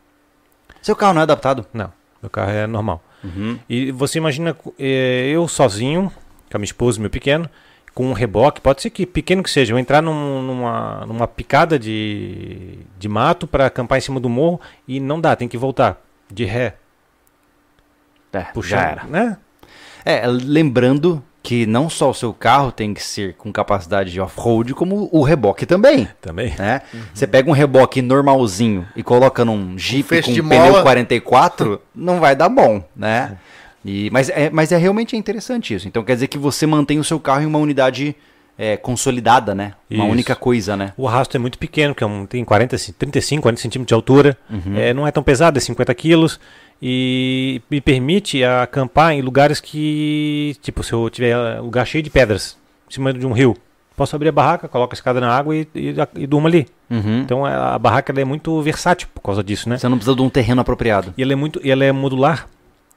Seu carro não é adaptado? Não, meu carro é normal. Uhum. E você imagina eh, eu sozinho, com a minha esposa e meu pequeno, com um reboque, pode ser que pequeno que seja, eu entrar num- numa, numa picada de, de mato para acampar em cima do morro e não dá, tem que voltar de ré. É, Puxar, já era. né? É, lembrando que não só o seu carro tem que ser com capacidade de off-road, como o reboque também, Também. né? Você pega um reboque normalzinho e coloca num Jeep feixe com de um pneu mola. 44, não vai dar bom, né? E, mas, é, mas é realmente interessante isso. Então quer dizer que você mantém o seu carro em uma unidade é, consolidada, né? Uma Isso. única coisa, né? O arrasto é muito pequeno, que é um, tem 40, ci- 35, 40 centímetros de altura. Uhum. É, não é tão pesado, é 50 quilos. E me permite acampar em lugares que, tipo, se eu tiver uh, lugar cheio de pedras, em cima de um rio, posso abrir a barraca, coloco a escada na água e, e, e durmo ali. Uhum. Então a a barraca é muito versátil por causa disso, né? Você não precisa de um terreno apropriado. E ela é muito, e ela é modular.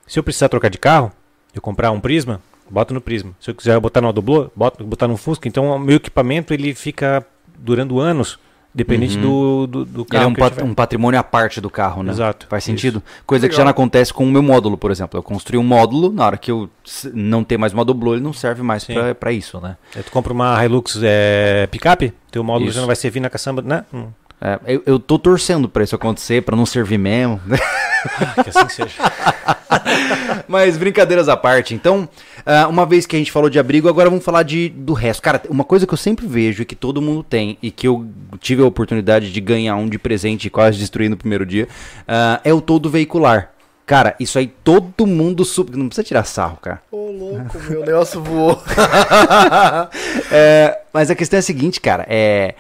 Se eu precisar trocar de carro, eu comprar um Prisma, boto no Prisma. Se eu quiser botar no Adoblô, boto botar no Fusca. Então o meu equipamento ele fica durando anos, dependente do, do, do Ele carro é um, que pat- um patrimônio à parte do carro, né? Exato, Faz isso. sentido? Coisa que Legal. já não acontece com o meu módulo, por exemplo. Eu construí um módulo, na hora que eu não ter mais módulo, ele não serve mais pra isso, né? Aí tu compra uma Hilux é, picape, teu módulo Isso. já não vai servir na caçamba, né? Hum. É, eu, eu tô torcendo pra isso acontecer, pra não servir mesmo. Que assim seja. Mas brincadeiras à parte. Então, ah, uma vez que a gente falou de abrigo, agora vamos falar de, do resto. Cara, uma coisa que eu sempre vejo e que todo mundo tem, e que eu tive a oportunidade de ganhar um de presente e quase destruir no primeiro dia, ah, é o todo veicular. Cara, isso aí todo mundo sub... Não precisa tirar sarro, cara. Ô, louco, meu Nelson voou. É, mas a questão é a seguinte, cara. É,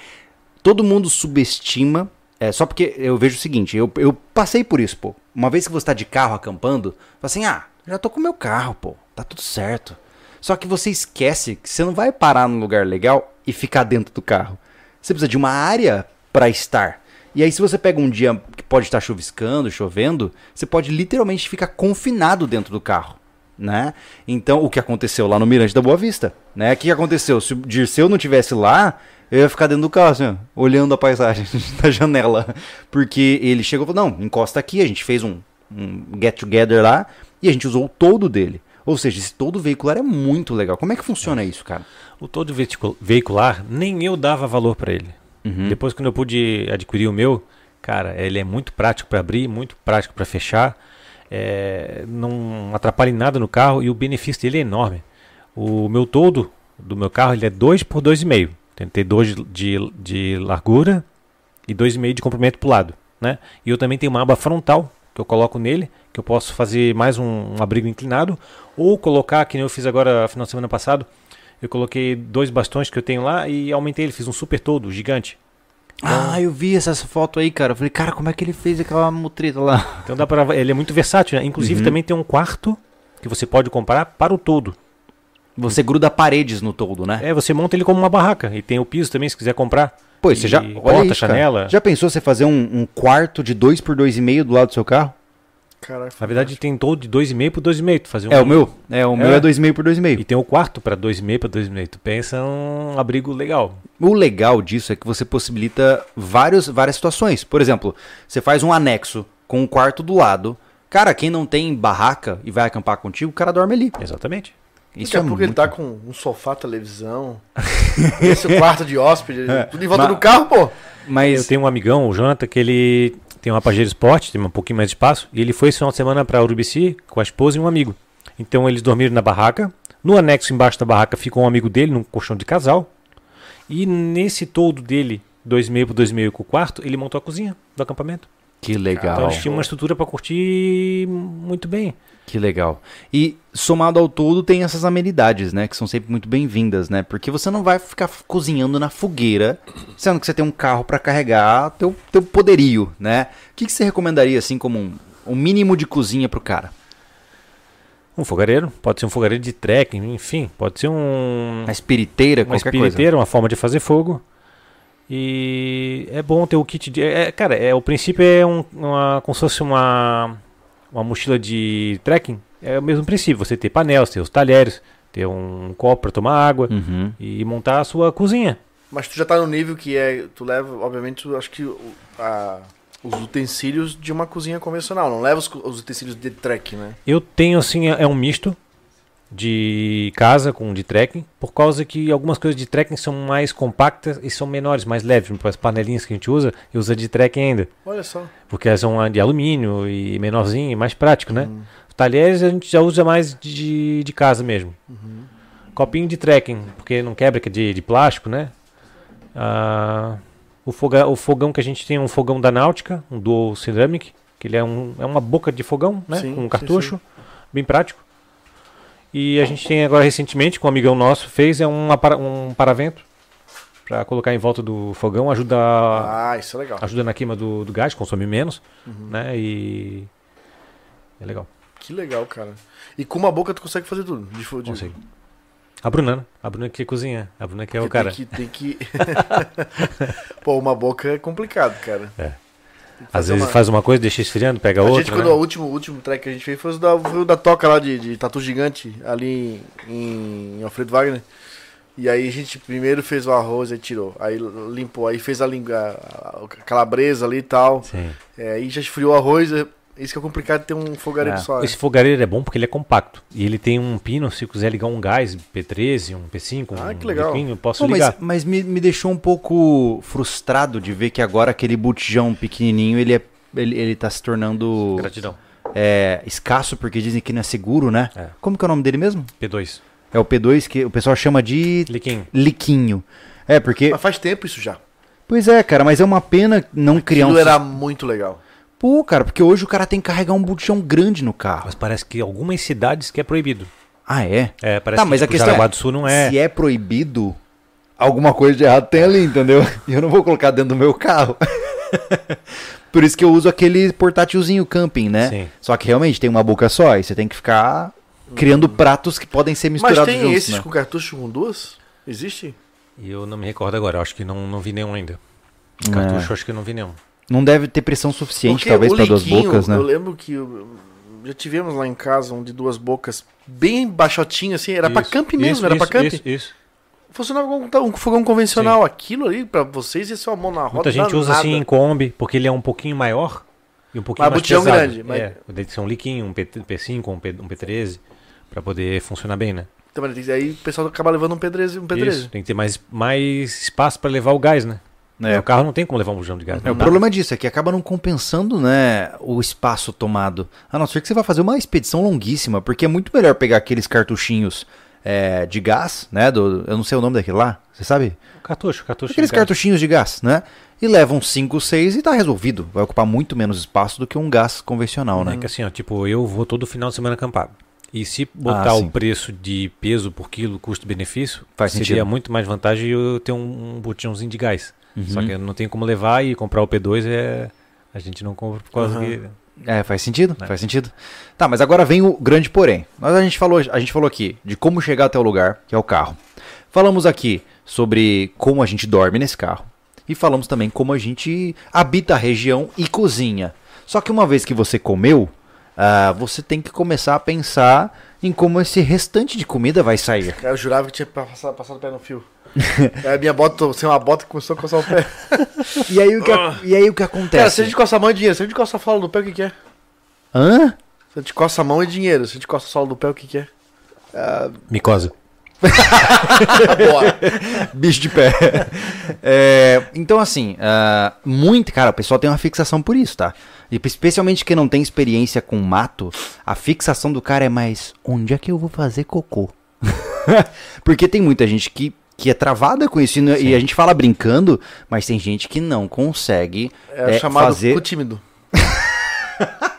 todo mundo subestima. É, só porque eu vejo o seguinte, eu, eu passei por isso, pô. Uma vez que você tá de carro acampando, fala assim, ah, já tô com meu carro, pô. Tá tudo certo. Só que você esquece que você não vai parar num lugar legal e ficar dentro do carro. Você precisa de uma área para estar. E aí, se você pega um dia que pode estar chuviscando, chovendo, você pode literalmente ficar confinado dentro do carro. Né? Então, o que aconteceu lá no Mirante da Boa Vista, né? O que aconteceu? Se o Dirceu não tivesse lá, eu ia ficar dentro do carro, assim, olhando a paisagem da janela. Porque ele chegou e falou, não, encosta aqui, a gente fez um, um get together lá e a gente usou o todo dele. Ou seja, esse todo veicular é muito legal. Como é que funciona isso, cara? O todo veicu- veicular, nem eu dava valor para ele. Uhum. Depois quando eu pude adquirir o meu, cara, ele é muito prático para abrir, muito prático para fechar, é, não atrapalha em nada no carro e o benefício dele é enorme. O meu todo, do meu carro ele é 2 por 2,5. Tem que ter 2 de, de, de largura e 2,5 de comprimento para o lado. Né? E eu também tenho uma aba frontal que eu coloco nele, que eu posso fazer mais um, um abrigo inclinado, ou colocar, que nem eu fiz agora final de semana passado, eu coloquei dois bastões que eu tenho lá e aumentei ele, fiz um super todo, gigante. Ah, eu vi essa foto aí, cara. Eu falei, cara, como é que ele fez aquela mutreta lá? Então dá para ele é muito versátil, né? Inclusive Uhum. também tem um quarto que você pode comprar para o todo. Você gruda paredes no toldo, né? É, você monta ele como uma barraca e tem o piso também se quiser comprar. Pô, você já. Olha isso, cara. janela. Já pensou você fazer um, um quarto de 2 por 2,5 do lado do seu carro? Caraca. Na verdade tem todo de 2,5 por 2,5, tu fazer um É o meu? É, o meu é 2,5 por 2,5. E tem o quarto para 2,5 para 2,5. Tu pensa um abrigo legal. O legal disso é que você possibilita vários, várias situações. Por exemplo, você faz um anexo com um quarto do lado. Cara, quem não tem barraca e vai acampar contigo, o cara dorme ali. Exatamente. Isso Daqui a é pouco ele muito... tá com um sofá, televisão. esse é quarto de hóspede. Tudo em volta Mas- do carro, pô. Mas Eu tenho um amigão, o Jonathan, que ele tem uma Pajero Sport, tem um pouquinho mais de espaço, e ele foi esse final de semana para Urubici com a esposa e um amigo. Então eles dormiram na barraca. No anexo embaixo da barraca ficou um amigo dele, num colchão de casal. E nesse todo dele, 2,5 por 2,5 com o quarto, ele montou a cozinha do acampamento. Que legal. Então eles tinham uma estrutura para curtir muito bem. Que legal. E somado ao todo tem essas amenidades, né? Que são sempre muito bem-vindas, né? Porque você não vai ficar cozinhando na fogueira, sendo que você tem um carro para carregar teu, teu poderio, né? O que, que você recomendaria, assim, como um, um mínimo de cozinha pro cara? Um fogareiro, pode ser um fogareiro de trekking, enfim, pode ser um, Uma espiriteira, uma qualquer espiriteira, uma forma de fazer fogo. E é bom ter o kit de. é, cara, é, o princípio é um, uma, como se fosse uma, uma mochila de trekking. É o mesmo princípio, você ter panelas, ter os talheres, ter um copo para tomar água. Uhum. e montar a sua cozinha. Mas tu já tá no nível que é. Tu leva, obviamente, tu, acho que a- os utensílios de uma cozinha convencional. Não leva os, os utensílios de trek, né? Eu tenho assim, é é um misto de casa com de trekking, por causa que algumas coisas de trekking são mais compactas e são menores, mais leves. As panelinhas que a gente usa, eu uso de trekking ainda. Olha só. Porque elas são de alumínio e menorzinho, e mais prático, né? Hum. Os talheres a gente já usa mais de, de casa mesmo. Uhum. Copinho de trekking, porque não quebra, que é de, de plástico, né? Ah, o, foga, o fogão que a gente tem é um fogão da Náutica, um Dual Ceramic, que ele é, um, é uma boca de fogão, né? Sim, com um sim, cartucho, bem prático. E a gente tem agora recentemente, com um amigão nosso, fez é um, um paravento para colocar em volta do fogão, ajuda Ah, isso é legal. ajuda na queima do, do gás, consome menos, Uhum. né? E é legal. Que legal, cara. E com uma boca tu consegue fazer tudo. De, Consigo. A Bruna, né? A Bruna que cozinha. A Bruna que é o cara. Tem que. Tem que... Pô, uma boca é complicado, cara. É. Às vezes uma- faz uma coisa, deixa esfriando, pega A outra. gente, quando né? o último, último track que a gente fez foi o da, foi o da toca lá de, de tatu gigante, ali em, em Alfredo Wagner. E aí a gente primeiro fez o arroz e tirou. Aí limpou, aí fez a, ling- a, a calabresa ali e tal. Sim. É, aí já esfriou o arroz. Isso que é complicado ter um fogareiro É. só. né? Esse fogareiro é bom porque ele é compacto. E ele tem um pino, se eu quiser ligar um gás P13, um P5, Ah, um que legal. eu posso Pô, mas ligar. mas me, me deixou um pouco frustrado de ver que agora aquele botijão pequenininho, ele, é, ele, ele tá se tornando Gratidão. é, escasso, porque dizem que não é seguro, né? É. Como que é o nome dele mesmo? P2. É o P2, que o pessoal chama de Liquinho. liquinho. É, porque... Mas faz tempo isso já. Pois é, cara, mas é uma pena não criar um... Aquilo era muito legal. Pô, cara, porque hoje o cara tem que carregar um botijão grande no carro. Mas parece que algumas cidades que é proibido. Ah, é? É, parece Tá, que mas a tipo, questão Jaraguá é, do Sul não é. Se é proibido, alguma coisa de errado tem ali, entendeu? E eu não vou colocar dentro do meu carro. Por isso que eu uso aquele portátilzinho camping, né? Sim. Só que realmente tem uma boca só e você tem que ficar criando pratos que podem ser Mas misturados tem juntos, esses né? com cartucho com duas? Existe? E eu não me recordo agora, eu acho que não, não vi nenhum ainda. É. Cartucho, eu acho que não vi nenhum. Não deve ter pressão suficiente, Porque talvez, o para duas bocas, né? Eu lembro que eu- já tivemos lá em casa um de duas bocas, bem baixotinho assim, era pra Isso, camp mesmo, isso, era pra isso, camp. Isso, isso. Funcionava como um fogão convencional. Aquilo ali, pra vocês, ia ser uma mão na roda. Muita gente usa danada. assim em Kombi, porque ele é um pouquinho maior e um pouquinho Mas mais pesado. grande, mas- É, deve ser um liquinho, um P, P5, um, P, um P13, pra poder funcionar bem, né? Então, mas aí o pessoal acaba levando um P13. Um P13. Isso, tem que ter mais, mais espaço pra levar o gás, né? É. O carro não tem como levar um bujão de gás. É, o problema disso é que acaba não compensando, né, o espaço tomado. A não ser que você vá fazer uma expedição longuíssima, porque é muito melhor pegar aqueles cartuchinhos é, de gás, né? Do, eu não sei o nome daquele lá, você sabe? Cartucho, cartucho. Aqueles de gás. cartuchinhos de gás, né? E levam 5, 6 e tá resolvido. Vai ocupar muito menos espaço do que um gás convencional, né? É que assim, ó, tipo, eu vou todo final de semana acampar. E se botar Ah, o preço de peso por quilo, custo-benefício, seria sentido. muito mais vantagem eu ter um, um botijãozinho de gás. Uhum. Só que eu não tenho como levar e comprar o P2 é. A gente não compra por causa Aham. que. É, faz sentido, Né? faz sentido. Tá, mas agora vem o grande porém. Nós a gente falou, a gente falou aqui de como chegar até o lugar, que é o carro. Falamos aqui sobre como a gente dorme nesse carro. E falamos também como a gente habita a região e cozinha. Só que uma vez que você comeu, ah, você tem que começar a pensar em como esse restante de comida vai sair. Cara, eu jurava que tinha passado, passado o pé no fio. A minha bota, sem uma bota, começou a coçar o pé. E aí o que, a- e aí, o que acontece? Cara, se a gente coça a mão é dinheiro. Se a gente coça a sola do pé, o que, que é? Hã? Se a gente coça a mão é dinheiro. Se a gente coça a sola do pé, o que, que é? Micosa. Boa. Bicho de pé. É, então, assim, ah, muito. Cara, o pessoal tem uma fixação por isso, tá? E especialmente quem não tem experiência com mato, a fixação do cara é mais: onde é que eu vou fazer cocô? Porque tem muita gente que, que é travada com isso. E, e a gente fala brincando, mas tem gente que não consegue É, é, chamado fazer. cu tímido.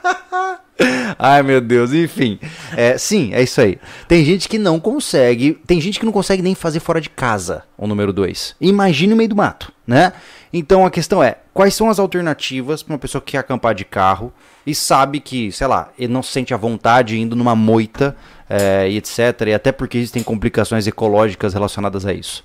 Ai, meu Deus, enfim. É, sim, é isso aí. Tem gente que não consegue. Tem gente que não consegue nem fazer fora de casa o número 2. Imagine no meio do mato, né? Então a questão é: quais são as alternativas para uma pessoa que quer acampar de carro e sabe que, sei lá, ele não se sente à vontade indo numa moita é, e etc. E até porque existem complicações ecológicas relacionadas a isso.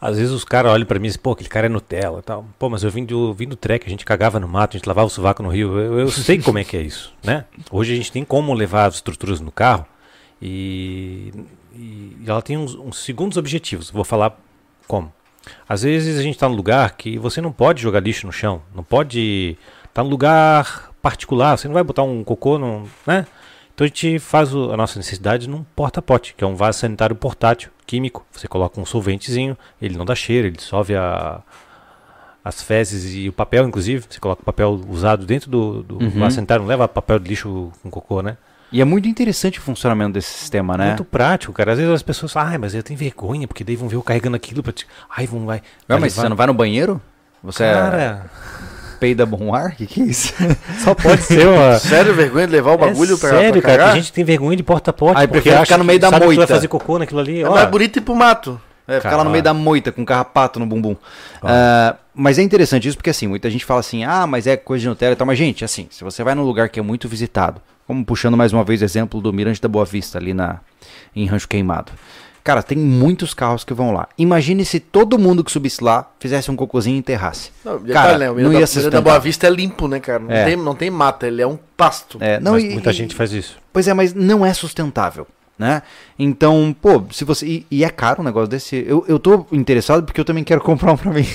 Às vezes os caras olham pra mim e dizem, pô, aquele cara é Nutella tal. Pô, mas eu vim do, vim do trek, a gente cagava no mato, a gente lavava o sovaco no rio. Eu, eu sei como é que é isso, né? Hoje a gente tem como levar as estruturas no carro e, e ela tem uns, uns segundos objetivos. Vou falar como. Às vezes a gente tá num lugar que você não pode jogar lixo no chão, não pode tá num lugar particular, você não vai botar um cocô, no, né? Então a gente faz o- a nossa necessidade num porta-pote, que é um vaso sanitário portátil, químico. Você coloca um solventezinho, ele não dá cheiro, ele dissolve a, as fezes e o papel, inclusive. Você coloca o papel usado dentro do, do Uhum. vaso sanitário, não leva papel de lixo com cocô, né? E é muito interessante o funcionamento desse sistema, né? Muito prático, cara. Às vezes as pessoas falam, ai, mas eu tenho vergonha, porque daí vão ver eu carregando aquilo pra ti. Ai, vão vai. Não, vai mas levar." você não vai no banheiro? Você é Cara, peida bom ar? O que, que é isso? só pode ser uma. Sério, vergonha de levar o bagulho é pra, sério, pra cara. Tem gente tem vergonha de porta-pote. Aí porque prefere acha ficar no que meio da sabe que tu moita. vai fazer cocô naquilo ali. É ó. mais bonito ir pro mato. É, ficar Cara, lá no meio da moita com carrapato no bumbum. Ah, mas é interessante isso porque assim, muita gente fala assim, ah, mas é coisa de Nutella e tal. Mas, gente, assim, se você vai num lugar que é muito visitado, como puxando mais uma vez o exemplo do Mirante da Boa Vista, ali na, em Rancho Queimado. Cara, tem muitos carros que vão lá. Imagine se todo mundo que subisse lá fizesse um cocôzinho e enterrasse. Não, Cara, cara, né, o não ia da, da. Boa Vista é limpo, né, cara? Não, É. tem, não tem mata, ele é um pasto. É, não, Mas e- muita e- gente faz isso. Pois é, mas não é sustentável, né? Então, pô, se você. E, e é caro um negócio desse. Eu, eu tô interessado porque eu também quero comprar um pra mim.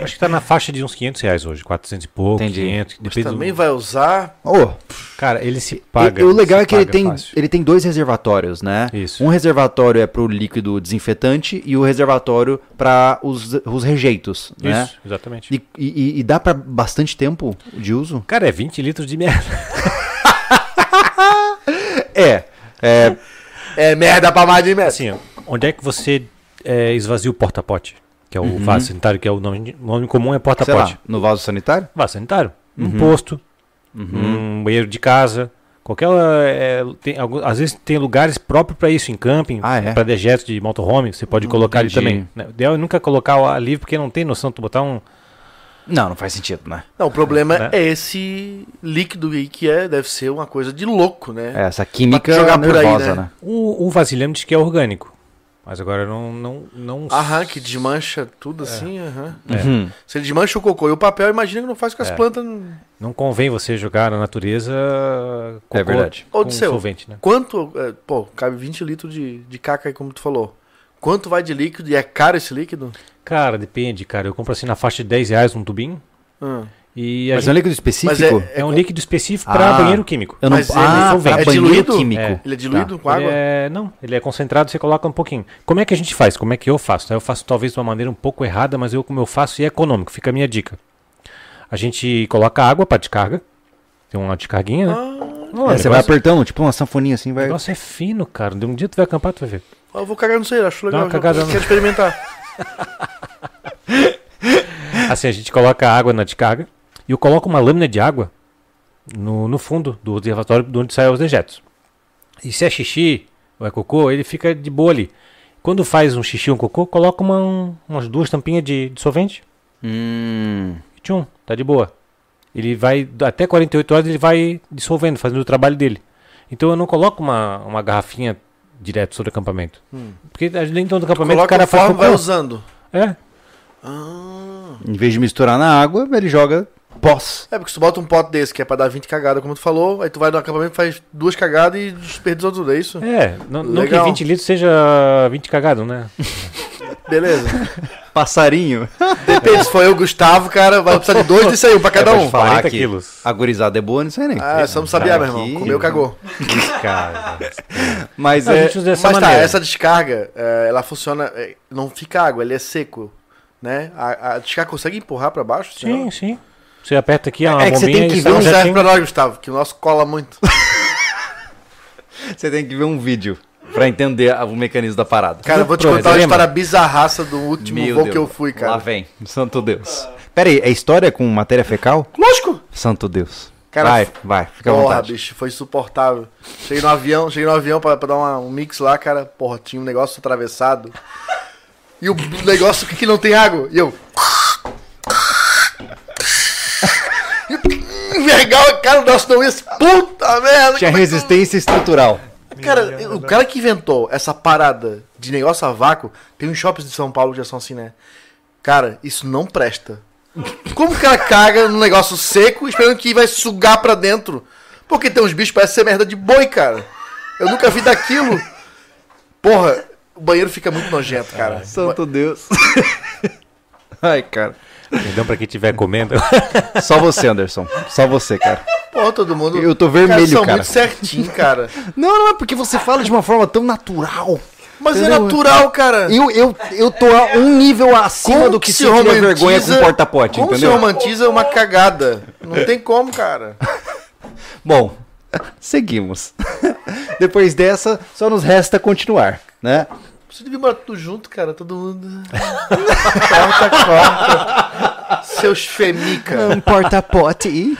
Acho que tá na faixa de uns 500 reais hoje, 400 e pouco, Entendi. 500. Mas Depende também do... vai usar. Ô, Cara, ele se paga. E- o legal é que ele tem, fácil. ele tem dois reservatórios, né? Isso. Um reservatório é pro líquido desinfetante e o reservatório para os, os rejeitos, né? Isso, exatamente. E, e- e dá para bastante tempo de uso? Cara, é 20 litros de merda. É. É, É merda pra mais de merda. Assim, ó, onde é que você é, esvazia o porta-pote? Que é o vaso sanitário, que é o nome, nome comum é Uhum. porta-pote. no vaso sanitário? Vaso sanitário. Uhum. Um posto, um banheiro de casa. Qualquer. é, tem, algum- às vezes tem lugares próprios para isso, em camping, Ah, é? para dejetos de motorhome, você pode Hum, colocar entendi. ali também. O ideal é nunca colocar livre, porque não tem noção de tu botar um. Não, não faz sentido, né? Não, o problema Né? é esse líquido aí que é, deve ser uma coisa de louco, né? É, essa química jogar por aí, nervosa, né? né? O, o vasilhame diz que é orgânico. Mas agora não. não, não Aham, que desmancha tudo assim, aham. É. Uhum. Se ele desmancha o cocô e o papel, imagina que não faz com as É. plantas. Não convém você jogar na natureza cocô É verdade. Com Disseu, solvente, né? Quanto. é, pô, cabe 20 litros de, de caca aí, como tu falou. Quanto vai de líquido e é caro esse líquido? Cara, depende, cara. Eu compro assim na faixa de 10 reais um tubinho. Hum. E Mas é um gente- líquido específico? é, um líquido específico para Ah. banheiro químico. Eu não... Mas ele ah, pra É banheiro diluído? químico. É. Ele é diluído Tá. com água? Ele é, não, ele é concentrado, você coloca um pouquinho. Como é que a gente faz? Como é que eu faço? Eu faço talvez de uma maneira um pouco errada, mas eu como eu faço e é econômico. Fica a minha dica. A gente coloca água para descarga. Tem uma descarguinha, né? Ah, Não, É, o você vai negócio- apertando, tipo uma sanfoninha assim, O vai. negócio é fino, cara. De um dia tu vai acampar, tu vai ver. Eu vou cagar, não sei, acho legal. uma cagada eu no- quero experimentar. Assim, a gente coloca a água na descarga e eu coloco uma lâmina de água no, no fundo do reservatório de onde saem os dejetos. E se é xixi ou é cocô, ele fica de boa ali. Quando faz um xixi ou um cocô, coloca uma, um- umas duas tampinhas de dissolvente Hum. e tchum, tá de boa. Ele vai, até 48 horas ele vai dissolvendo, fazendo o trabalho dele. Então eu não coloco uma, uma garrafinha direto sobre o acampamento. Porque dentro do acampamento o Hum. Cara faz vai usando. É, Ah. Em vez de misturar na água, ele joga pós. É, porque se tu bota um pote desse que é pra dar 20 cagadas, como tu falou, aí tu vai no acampamento, faz duas cagadas e desperdiçou tudo, é isso? é. Não, não que Legal. 20 litros seja 20 cagados, né? Beleza. Passarinho. Depende, se for eu, Gustavo, cara, vai precisar de dois disso aí, um pra cada É, um. pode falar 40 que quilos. A gurizada é boa nisso aí, né? Ah, só não sabia, meu irmão. Aqui- Comeu, cagou. Cara, Mas a é. gente usa dessa Mas tá, maneira. essa descarga, é, ela funciona. é, não fica água, ele é seco. Né? A, a descarga consegue empurrar pra baixo? Sim, sim. Você aperta aqui a É que você tem que e ver sai Não um serve jatinho. pra nós, Gustavo, que o nosso cola muito. Você tem que ver um vídeo pra entender o mecanismo da parada. Cara, eu vou te Pro contar uma história bizarraça do último Meu voo Deus. que eu fui, Lá cara. vem. Santo Deus. Pera aí, é história com matéria fecal? Lógico! Santo Deus. Cara, vai, vai, fica à Porra, vontade. bicho, foi insuportável. Cheguei no avião, cheguei no avião pra, pra dar uma- um mix lá, cara. Porra, tinha um negócio atravessado. E o negócio que não tem água. E eu. E Envergar, cara, o negócio não ia. Puta merda! Tinha é resistência estrutural. Cara, o cara que inventou essa parada de negócio a vácuo, tem uns shoppings de São Paulo que já são assim, né? Cara, isso não presta. Como o cara caga num negócio seco esperando que vai sugar pra dentro? Porque tem uns bichos que parecem ser merda de boi, cara. Eu nunca vi daquilo. Porra, o banheiro fica muito nojento, cara. Santo Deus. Ai, cara. Perdão pra quem estiver comendo. Só você, Anderson. Só você, cara. Porra, todo mundo. Eu tô Cara, vermelho, são cara. muito certinho, cara. Não, não é porque você fala de uma forma tão natural. Mas é Entendeu? natural, cara. Eu, eu, eu tô a um nível acima do que, se tiver vergonha com porta-pote, como entendeu? se romantiza uma cagada? Não tem como, cara. Bom, seguimos. Depois dessa, só nos resta continuar, né? Você devia morar tudo junto, cara. Todo mundo. corta, corta. Seus femica. Um porta-pote.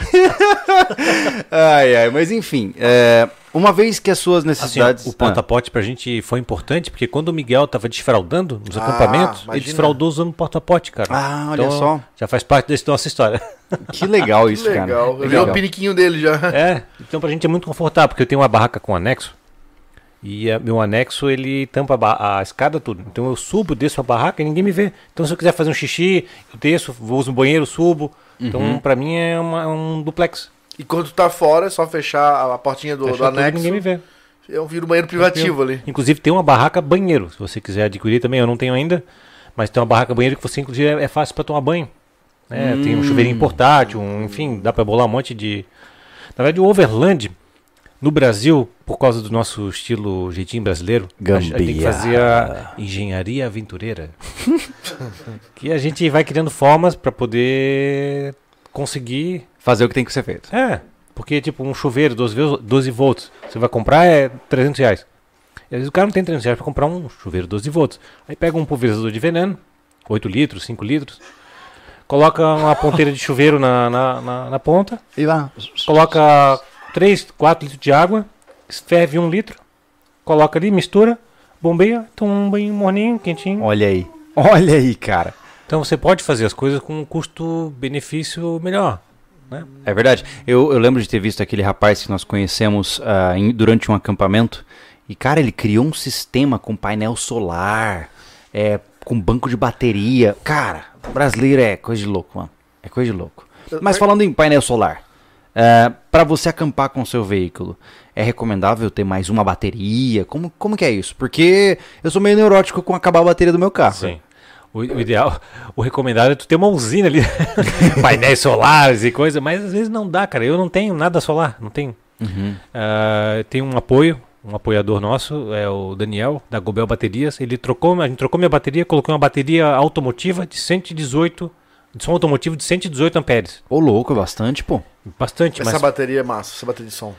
ai, ai, mas enfim. é, uma vez que as suas Assim, necessidades. o porta-pote pra gente foi importante, porque quando o Miguel tava desfraudando nos Ah, acampamentos, ele imagina. desfraudou usando o porta-pote, cara. Ah, olha só. Já faz parte dessa nossa história. Ah, que legal isso, Legal. cara. Eu vi o piniquinho dele já. É, então pra gente é muito confortável, porque eu tenho uma barraca com anexo. E a- meu anexo ele tampa a, a escada tudo. Então eu subo, desço a barraca e ninguém me vê. Então se eu quiser fazer um xixi, eu desço, vou uso no banheiro, subo. Uhum. Então pra mim é uma- um duplex. E quando tu tá fora, é só fechar a- portinha do, do tudo anexo. ninguém me vê. Eu viro um banheiro privativo ali. Inclusive tem uma barraca banheiro, se você quiser adquirir também, eu não tenho ainda. Mas tem uma barraca banheiro que você inclusive é, é fácil para tomar banho. né? Tem um chuveirinho portátil, um- enfim, dá para bolar um monte de. Na verdade, o Overland no Brasil, por causa do nosso estilo jeitinho brasileiro, a gente tem que Gambiarra. fazer a engenharia aventureira. que a gente vai criando formas para poder conseguir Fazer o que tem que ser feito. é, porque tipo um chuveiro 12, vo- 12 volts, você vai comprar é 300 reais. E às vezes o cara não tem 300 reais para comprar um chuveiro 12 volts. Aí pega um pulverizador de veneno, 8 litros, 5 litros, coloca uma ponteira de chuveiro na, na, na, na ponta, E lá. coloca 3, 4 litros de água, ferve 1 litro, coloca ali, mistura, bombeia, toma um banho morninho, quentinho. Olha aí. Olha aí, cara. Então você pode fazer as coisas com um custo-benefício melhor. Né? É verdade. Eu, eu lembro de ter visto aquele rapaz que nós conhecemos ah, em- durante um acampamento. E, cara, ele criou um sistema com painel solar, é, com banco de bateria. Cara, brasileiro é coisa de louco, mano. É coisa de louco. Mas falando em painel solar, para você acampar com o seu veículo, é recomendável ter mais uma bateria? Como, como que é isso? Porque eu sou meio neurótico com acabar a bateria do meu carro. Sim. O, o ideal, o recomendado é tu ter uma usina ali, painéis solares e coisa, mas às vezes não dá, cara. Eu não tenho nada solar, não tenho. Uhum. Ah, tem um apoio, um apoiador nosso, é o Daniel, da Gobel Baterias. Ele trocou, a gente trocou minha bateria, colocou uma bateria automotiva de 118, de som automotivo de 118 amperes. Ô, louco, é bastante, pô. Bastante, Essa mas bateria é massa, essa bateria de som.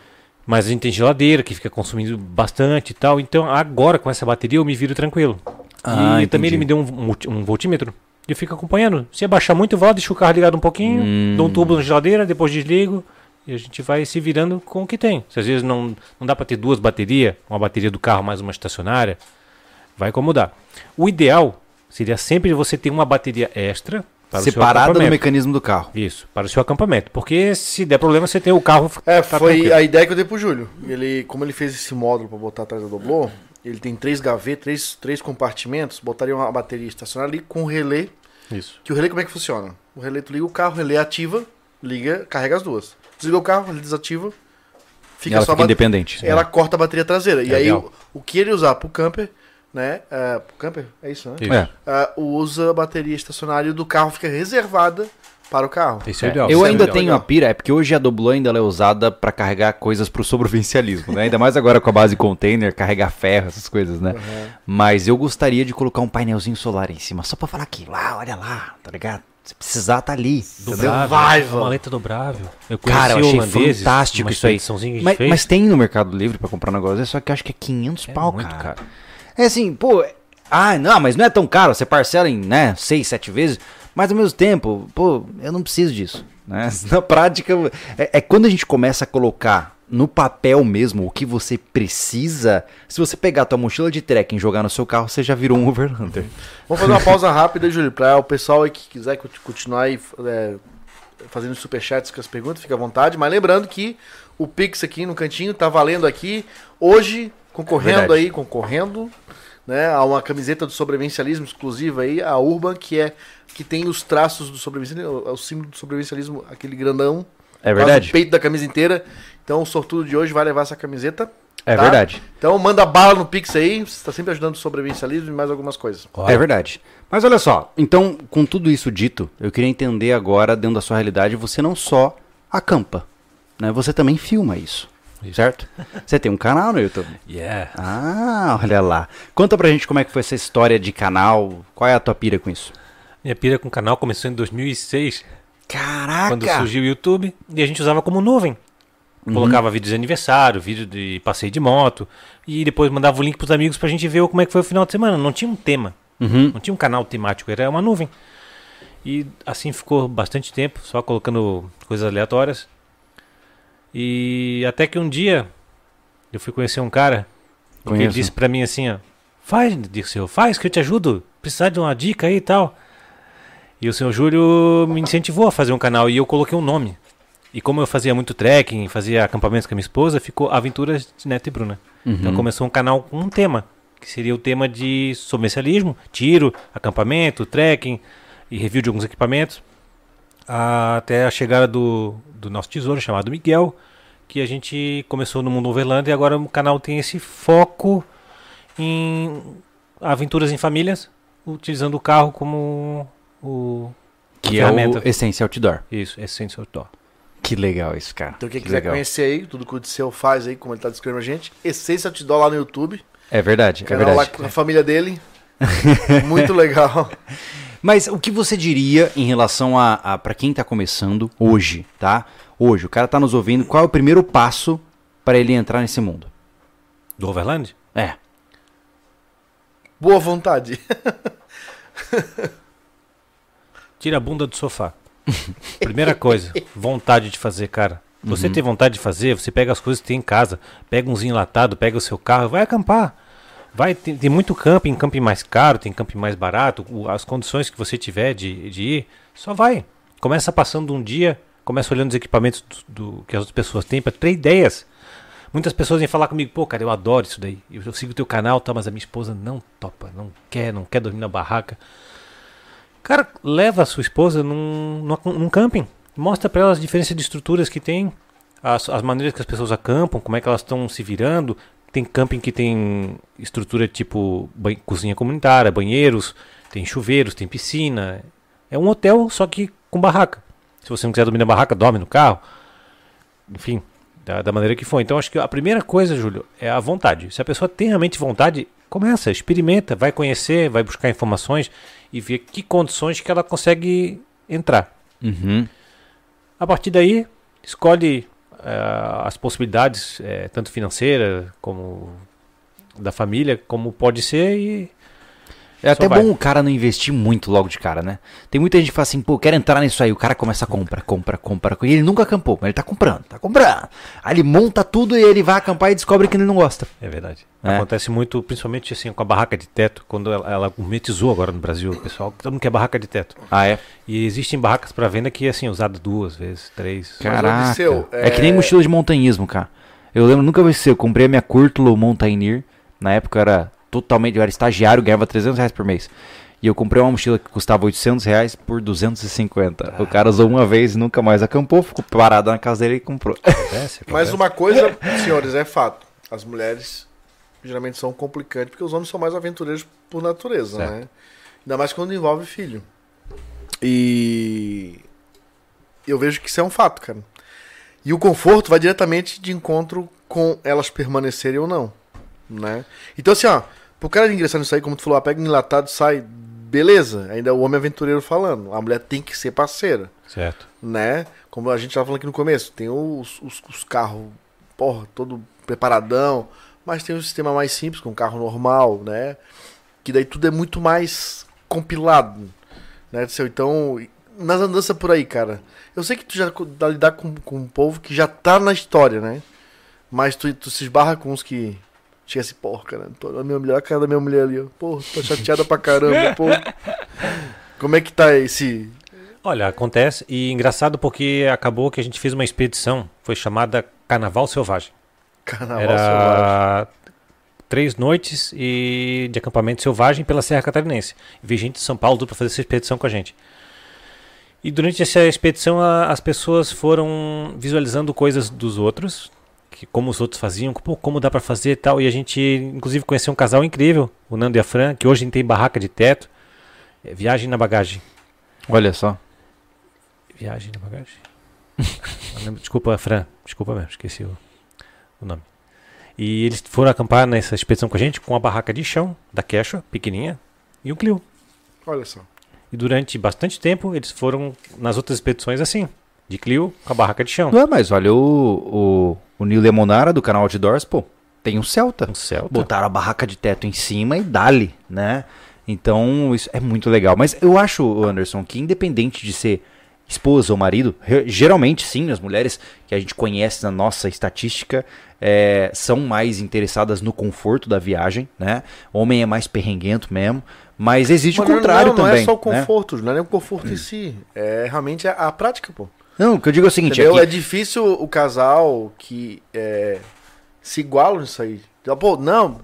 Mas a gente tem geladeira que fica consumindo bastante e tal. Então agora com essa bateria eu me viro tranquilo. Ah, e também entendi. ele me deu um, um voltímetro. E eu fico acompanhando. Se abaixar muito, eu vou, deixo o carro ligado um pouquinho, Hum. dou um tubo na geladeira, depois desligo. E a gente vai se virando com o que tem. Se às vezes não, não dá para ter duas baterias, uma bateria do carro mais uma estacionária, vai incomodar. O ideal seria sempre você ter uma bateria extra Separada do mecanismo do carro. Isso, para o seu acampamento. Porque se der problema, você tem o carro. É, tá foi tranquilo. a ideia que eu dei pro Júlio. Ele, como ele fez esse módulo pra botar atrás da doblô, ele tem três gavetas, três, três compartimentos, botaria uma bateria estacionária ali com o relé. Isso. Que o relé como é que funciona? O relé tu liga o carro, o relé ativa, liga, carrega as duas. Desliga o carro, ele desativa, E fica ela só a fica independente. Ela corta a bateria traseira. E aí o, o que ele usar pro camper, né? É, pro camper? É isso, né? Isso. É. Ah, usa a bateria estacionária do carro fica reservada para o carro. Esse é, o ideal. Eu Isso é ainda legal. tenho a pira, é porque hoje a Doblo ainda ela é usada pra carregar coisas pro sobrevivencialismo, né? Ainda mais agora com a base container, carregar ferro, essas coisas, né? Mas eu gostaria de colocar um painelzinho solar em cima, só pra falar aqui, lá, olha lá, tá ligado? Se precisar, tá ali. Dobrável, Vai, uma maleta dobrável. Eu Cara, eu achei fantástico isso aí. que Mas, mas tem no Mercado Livre pra comprar um negócio só que eu acho que é 500 É pau, muito cara. caro. É assim, pô, ah, não, mas não é tão caro, você parcela em, né, 6, 7 vezes, mas ao mesmo tempo, pô, eu não preciso disso, né? Na prática, é, é quando a gente começa a colocar no papel mesmo o que você precisa, se você pegar a tua mochila de trekking e jogar no seu carro, você já virou um overlander. Vamos fazer uma pausa rápida, Júlio, para o pessoal aí que quiser conti- continuar aí, é, fazendo superchats com as perguntas, fica à vontade. Mas lembrando que o Pix aqui no cantinho tá valendo aqui hoje, concorrendo Verdade. aí, concorrendo, né, a uma camiseta do sobrevivencialismo exclusiva aí, a Urban, que é que tem os traços do sobrevivencialismo, o, o símbolo do sobrevivencialismo, aquele grandão. É quase verdade? O peito da camisa inteira. Então o sortudo de hoje vai levar essa camiseta. É tá? verdade. Então manda bala no Pix aí, você está sempre ajudando o sobrevivencialismo e mais algumas coisas. É verdade. Mas olha só, então, com tudo isso dito, eu queria entender agora, dentro da sua realidade, você não só acampa, né? Você também filma isso, Isso. certo? Você tem um canal no YouTube. Yeah. Ah, olha lá. Conta pra gente como é que foi essa história de canal, qual é a tua pira com isso? Minha pira com o canal começou em 2006, Caraca! quando surgiu o YouTube, e a gente usava como nuvem. Uhum. Colocava vídeo de aniversário, vídeo de passeio de moto, e depois mandava o link pros amigos pra gente ver como é que foi o final de semana. Não tinha um tema, Uhum. não tinha um canal temático, era uma nuvem. E assim ficou bastante tempo, só colocando coisas aleatórias. E até que um dia eu fui conhecer um cara que ele disse pra mim assim, ó, faz, disse eu, faz que eu te ajudo, precisar de uma dica aí e tal. E o senhor Júlio me incentivou a fazer um canal e eu coloquei um nome. E como eu fazia muito trekking, fazia acampamentos com a minha esposa, ficou Aventuras de Neto e Bruna. Então Uhum. começou um canal com um tema, que seria o tema de sobrevivencialismo, tiro, acampamento, trekking e review de alguns equipamentos. Até a chegada do, do nosso tesouro chamado Miguel, que a gente começou no mundo overland e agora o canal tem esse foco em aventuras em famílias, utilizando o carro como o Que é ferramenta. o Essência Outdoor. Isso, Essence Outdoor. Que legal isso, cara. Então quem Que quiser legal. conhecer aí, tudo que o Disseu faz aí, como ele tá descrevendo a gente, Essência Outdoor lá no YouTube. É verdade, é Canal lá verdade. com a família dele. Muito legal. Mas o que você diria em relação a, a para quem tá começando hoje, tá? Hoje, o cara tá nos ouvindo, qual é o primeiro passo para ele entrar nesse mundo? Do Overland? É. Boa vontade. Tira a bunda do sofá. Primeira coisa, vontade de fazer, cara. Você tem vontade de fazer, você pega as coisas que tem em casa, pega uns enlatado, pega o seu carro, vai acampar. Vai, tem, tem muito camping, camping mais caro, tem camping mais barato, as condições que você tiver de, de ir, só vai. Começa passando um dia, começa olhando os equipamentos do, do- que as outras pessoas têm para ter ideias. Muitas pessoas vêm falar comigo, pô, cara, eu adoro isso daí. Eu, eu sigo o teu canal, tá, mas a minha esposa não topa, não quer, não quer dormir na barraca. Cara, leva a sua esposa num, num, camping. Mostra pra ela as diferenças de estruturas que tem, as, as maneiras que as pessoas acampam, como é que elas estão se virando. Tem camping que tem estrutura tipo ban- cozinha comunitária, banheiros, tem chuveiros, tem piscina. É um hotel, só que com barraca. Se você não quiser dormir na barraca, dorme no carro. Enfim, da, da maneira que for. Então acho que a primeira coisa, Júlio, é a vontade. Se a pessoa tem realmente vontade, começa, experimenta, vai conhecer, vai buscar informações e ver que condições que ela consegue entrar. Uhum. A partir daí, escolhe as possibilidades, eh, tanto financeira como da família, como pode ser e É até vai. bom o cara não investir muito logo de cara, né? Tem muita gente que fala assim, pô, quero entrar nisso aí. O cara começa a compra, compra, compra. E ele nunca acampou, mas ele tá comprando, tá comprando. Aí ele monta tudo e ele vai acampar e descobre que ele não gosta. É verdade. É. Acontece muito, principalmente assim, com a barraca de teto, quando ela, ela gourmetizou agora no Brasil, o pessoal, todo mundo quer barraca de teto. Ah, é? E existem barracas para venda que, assim, usada duas vezes, três. Mas, Caraca. Odisseu, É... é- que nem mochila de montanhismo, cara. Eu lembro, nunca vai ser. Eu comprei a minha Curtulo Mountaineer. Na época era totalmente. Eu era estagiário, ganhava 300 reais por mês. E eu comprei uma mochila que custava 800 reais por 250. O cara usou uma vez e nunca mais acampou, ficou parado na casa dele e comprou. Acontece, Mas acontece. uma coisa, senhores, é fato. As mulheres geralmente são complicantes, porque os homens são mais aventureiros por natureza, Certo. né? Ainda mais quando envolve filho. E eu vejo que isso é um fato, cara. E o conforto vai diretamente de encontro com elas permanecerem ou não, né? Então assim, ó, pro cara ingressar nisso aí, como tu falou, ah, pega enlatado, sai, beleza. Ainda é o homem aventureiro falando. A mulher tem que ser parceira Certo. né? Como a gente tava falando aqui no começo, tem os, os, os carros, porra, todo preparadão, mas tem um sistema mais simples, com um carro normal, né? Que daí tudo é muito mais compilado, né? Então, nas andanças por aí, cara, eu sei que tu já dá lidar com, com um povo que já tá na história, né? Mas tu, tu se esbarra com uns que chega assim, porra, cara, tô, a minha mulher, a cara da minha mulher ali, ó, porra, tá chateada pra caramba, porra. Como é que tá esse, Olha, acontece, e engraçado porque acabou que a gente fez uma expedição, foi chamada Carnaval Selvagem. carnaval selvagem? Era três noites e de acampamento selvagem pela Serra Catarinense. Vi gente de São Paulo para fazer essa expedição com a gente. E durante essa expedição a- as pessoas foram visualizando coisas dos outros, que como os outros faziam, pô, como dá para fazer e tal. E a gente inclusive conheceu um casal incrível, o Nando e a Fran, que hoje tem barraca de teto. É, Viagem na bagagem. Olha só. Viagem na bagagem? Desculpa, Fran. Desculpa mesmo, esqueci o, o nome. E eles foram acampar nessa expedição com a gente com a barraca de chão da Quechua, pequenininha, e um Clio. Olha só. E durante bastante tempo eles foram nas outras expedições assim, de Clio com a barraca de chão. Não é, mas olha o, o, o Nil Lemonara do canal Outdoors, pô, tem um Celta. Um Celta. Botaram a barraca de teto em cima e dali, né? Então, isso é muito legal. Mas eu acho, Anderson, que independente de ser esposa ou marido, geralmente sim, as mulheres que a gente conhece na nossa estatística é, são mais interessadas no conforto da viagem, né? Homem é mais perrenguento mesmo. Mas existe Mas o contrário não, não também. é só o né? conforto, não é nem o conforto em si. É realmente a, a prática, pô. Não, o que eu digo é o seguinte: Entendeu? é É que- difícil o casal que é, se iguala nisso aí. Pô, não,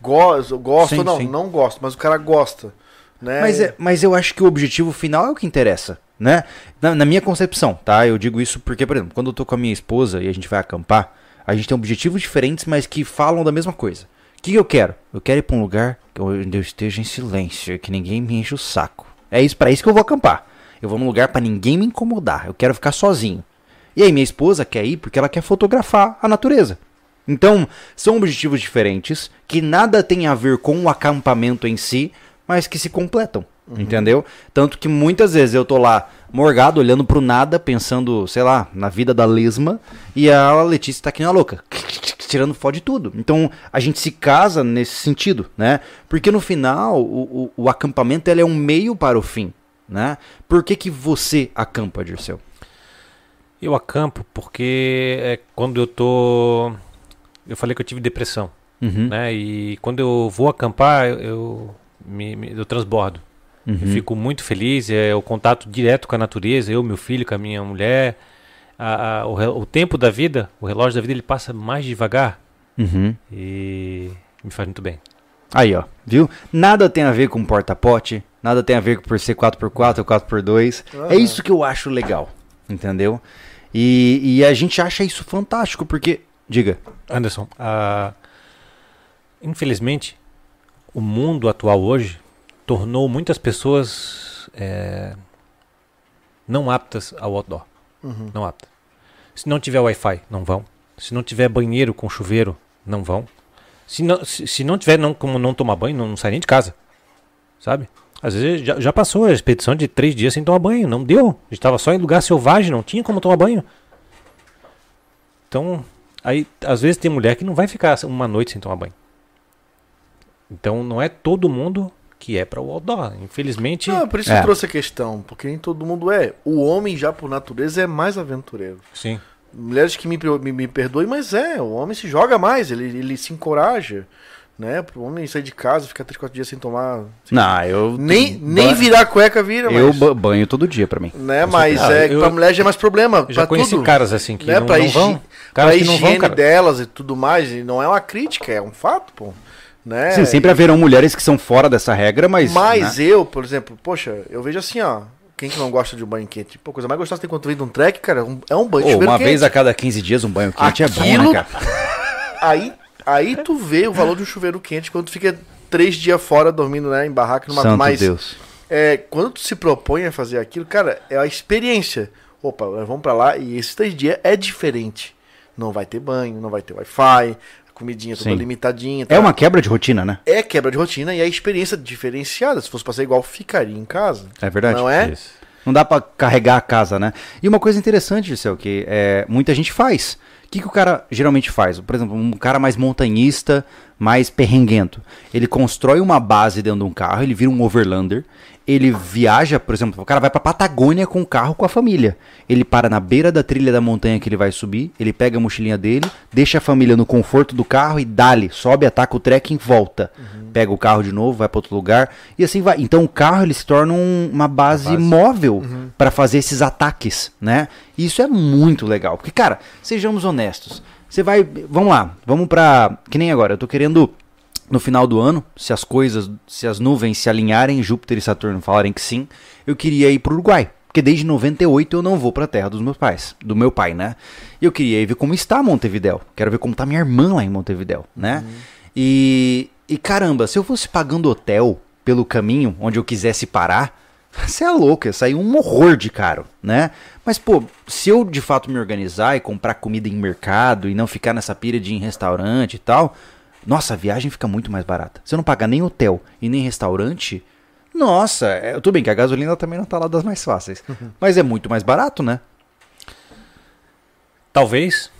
gosto, gosto Sim, não, sim. não gosto, mas o cara gosta. Né? Mas, é, mas eu acho que o objetivo final é o que interessa, né? Na, na minha concepção, tá? Eu digo isso porque, por exemplo, quando eu tô com a minha esposa e a gente vai acampar, a gente tem objetivos diferentes, mas que falam da mesma coisa. O que, que eu quero? Eu quero ir pra um lugar onde eu esteja em silêncio, que ninguém me enche o saco. É isso, para isso que eu vou acampar. Eu vou num lugar pra ninguém me incomodar. Eu quero ficar sozinho. E aí minha esposa quer ir porque ela quer fotografar a natureza. Então, são objetivos diferentes que nada tem a ver com o acampamento em si, mas que se completam, entendeu? Tanto que muitas vezes eu tô lá morgado, olhando pro nada, pensando, sei lá, na vida da lesma, e a Letícia tá aqui na louca, tirando foto de tudo. Então, a gente se casa nesse sentido, né? Porque no final, o, o, o acampamento ele é um meio para o fim, né? Por que que você acampa, Dirceu? Eu acampo porque é, quando eu tô. Eu falei que eu tive depressão, Uhum, né? E quando eu vou acampar, eu, me, me- eu transbordo. uhum. Eu fico muito feliz, é o contato direto com a natureza, eu, meu filho, com a minha mulher. A- a- o, o tempo da vida, o relógio da vida, ele passa mais devagar Uhum. e me faz muito bem. Aí, ó, viu? Nada tem a ver com porta-pote, nada tem a ver com por ser 4x4 ou 4x2. É Aham. isso que eu acho legal, entendeu? E, e a gente acha isso fantástico, porque. Diga. Anderson, a- infelizmente, o mundo atual hoje tornou muitas pessoas é, não aptas ao outdoor. Uhum. Não aptas. Se não tiver Wi-Fi, não vão. Se não tiver banheiro com chuveiro, não vão. Se não, se, se não tiver não, como não tomar banho, não, não sai nem de casa. Sabe? Às vezes já, já passou a expedição de três dias sem tomar banho. Não deu. A gente estava só em lugar selvagem, não tinha como tomar banho. Então, aí, às vezes tem mulher que não vai ficar uma noite sem tomar banho. Então, não é todo mundo que é para o outdoor. Infelizmente. Não, por isso É. eu trouxe a questão, porque nem todo mundo é. O homem, já por natureza, é mais aventureiro. Sim. Mulheres que me, me, me perdoem, mas é, o homem se joga mais, ele, ele se encoraja. Né? Pro homem sair de casa, ficar 3, 4 dias sem tomar. sem- Não, eu. nem, nem virar cueca vira, Eu mas. ba- banho todo dia pra mim. Né? Mas Ah, é, eu- pra mulher já é mais problema. Eu já pra conheci tudo. caras assim que né? não, pra não vão. Pra Caras que não vão, cara. delas e tudo mais, e não é uma crítica, é um fato, pô. Né? Sim, sempre haverão mulheres que são fora dessa regra, mas. Mas né? eu, por exemplo, poxa, eu vejo assim, ó. Quem que não gosta de um banho quente? Pô, coisa mais gostosa tem quando vem de um trek, cara, um- é um banho chuveiro uma quente. vez a cada 15 dias um banho quente é bom, Aquilo- né, cara? Aí, aí tu vê o valor de um chuveiro quente quando tu fica três dias fora dormindo, né, em barraca, numa Santo mais. Deus. É, quando tu se propõe a fazer aquilo, cara, é a experiência. Opa, vamos pra lá e esses três dias é diferente. Não vai ter banho, não vai ter Wi-Fi, a comidinha toda Sim. limitadinha. É tá? uma quebra de rotina, né? É quebra de rotina e é experiência diferenciada. Se fosse pra ser igual, ficaria em casa. É verdade. Não é? Isso. Não dá pra carregar a casa, né? E uma coisa interessante, Gisele, que é, muita gente faz. Que, que o cara geralmente faz? Por exemplo, um cara mais montanhista, mais perrenguento. Ele constrói uma base dentro de um carro, ele vira um overlander. Ele viaja, por exemplo, o cara vai pra Patagônia com o carro com a família. Ele para na beira da trilha da montanha que ele vai subir, ele pega a mochilinha dele, deixa a família no conforto do carro e dali, sobe, ataca o trekking, volta. Pega o carro de novo, vai para outro lugar e assim vai. Então o carro ele se torna um- uma base, base. móvel para fazer esses ataques, né? E isso é muito legal, porque cara, sejamos honestos. Você vai, vamos lá, vamos pra. que nem agora, eu tô querendo no final do ano, se as coisas, se as nuvens se alinharem, Júpiter e Saturno falarem que sim, eu queria ir pro Uruguai. Porque desde 98 eu não vou pra terra dos meus pais, do meu pai, né? E eu queria ir ver como está Montevidéu. Quero ver como tá minha irmã lá em Montevidéu, né? E, e caramba, se eu fosse pagando hotel pelo caminho onde eu quisesse parar, você é louco, ia sair um horror de caro, né? Mas, pô, se eu de fato me organizar e comprar comida em mercado e não ficar nessa pira de ir em restaurante e tal, nossa, a viagem fica muito mais barata. Se eu não pagar nem hotel e nem restaurante, nossa, é, tudo bem que a gasolina também não tá lá das mais fáceis. Mas é muito mais barato, né? Talvez.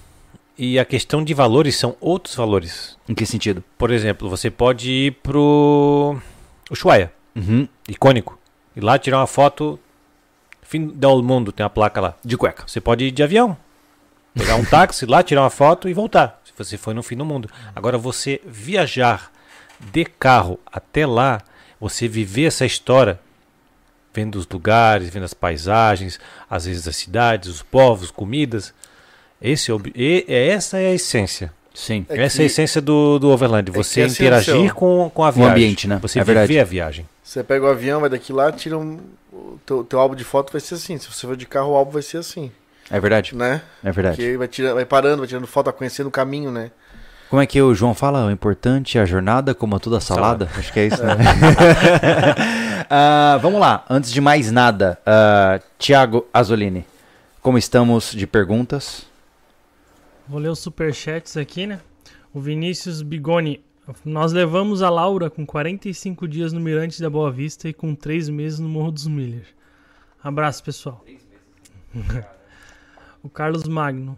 E a questão de valores são outros valores. Em que sentido? Por exemplo, você pode ir pro Ushuaia, Uhum. icônico, e lá tirar uma foto. Fim do mundo tem uma placa lá. De cueca. Você pode ir de avião, pegar um táxi lá, tirar uma foto e voltar. Você foi no fim do mundo. Agora você viajar de carro até lá, você viver essa história, vendo os lugares, vendo as paisagens, às vezes as cidades, os povos, comidas. Esse é, o ob- e- é essa é a essência. Sim. É essa é a que- essência do, do Overland. que Você assim, interagir Marcelo, com, com a o viagem. ambiente, né? Você É viver verdade. a viagem. Você pega o avião, vai daqui lá, tira um. O teu, teu álbum de foto vai ser assim. Se você for de carro, o álbum vai ser assim. É verdade. Né? É verdade. Porque vai, tira, vai parando, vai tirando foto, vai conhecendo o caminho, né? Como é que o João fala? O importante é a jornada, como toda a salada. Acho que é isso, né? Ah, vamos lá. Antes de mais nada, uh, Tiago Azolini, como estamos de perguntas? Vou ler os superchats aqui, né? O Vinícius Bigoni. Nós levamos a Laura com 45 dias no Mirante da Boa Vista e com 3 meses no Morro dos Miller. Abraço, pessoal. o Carlos Magno.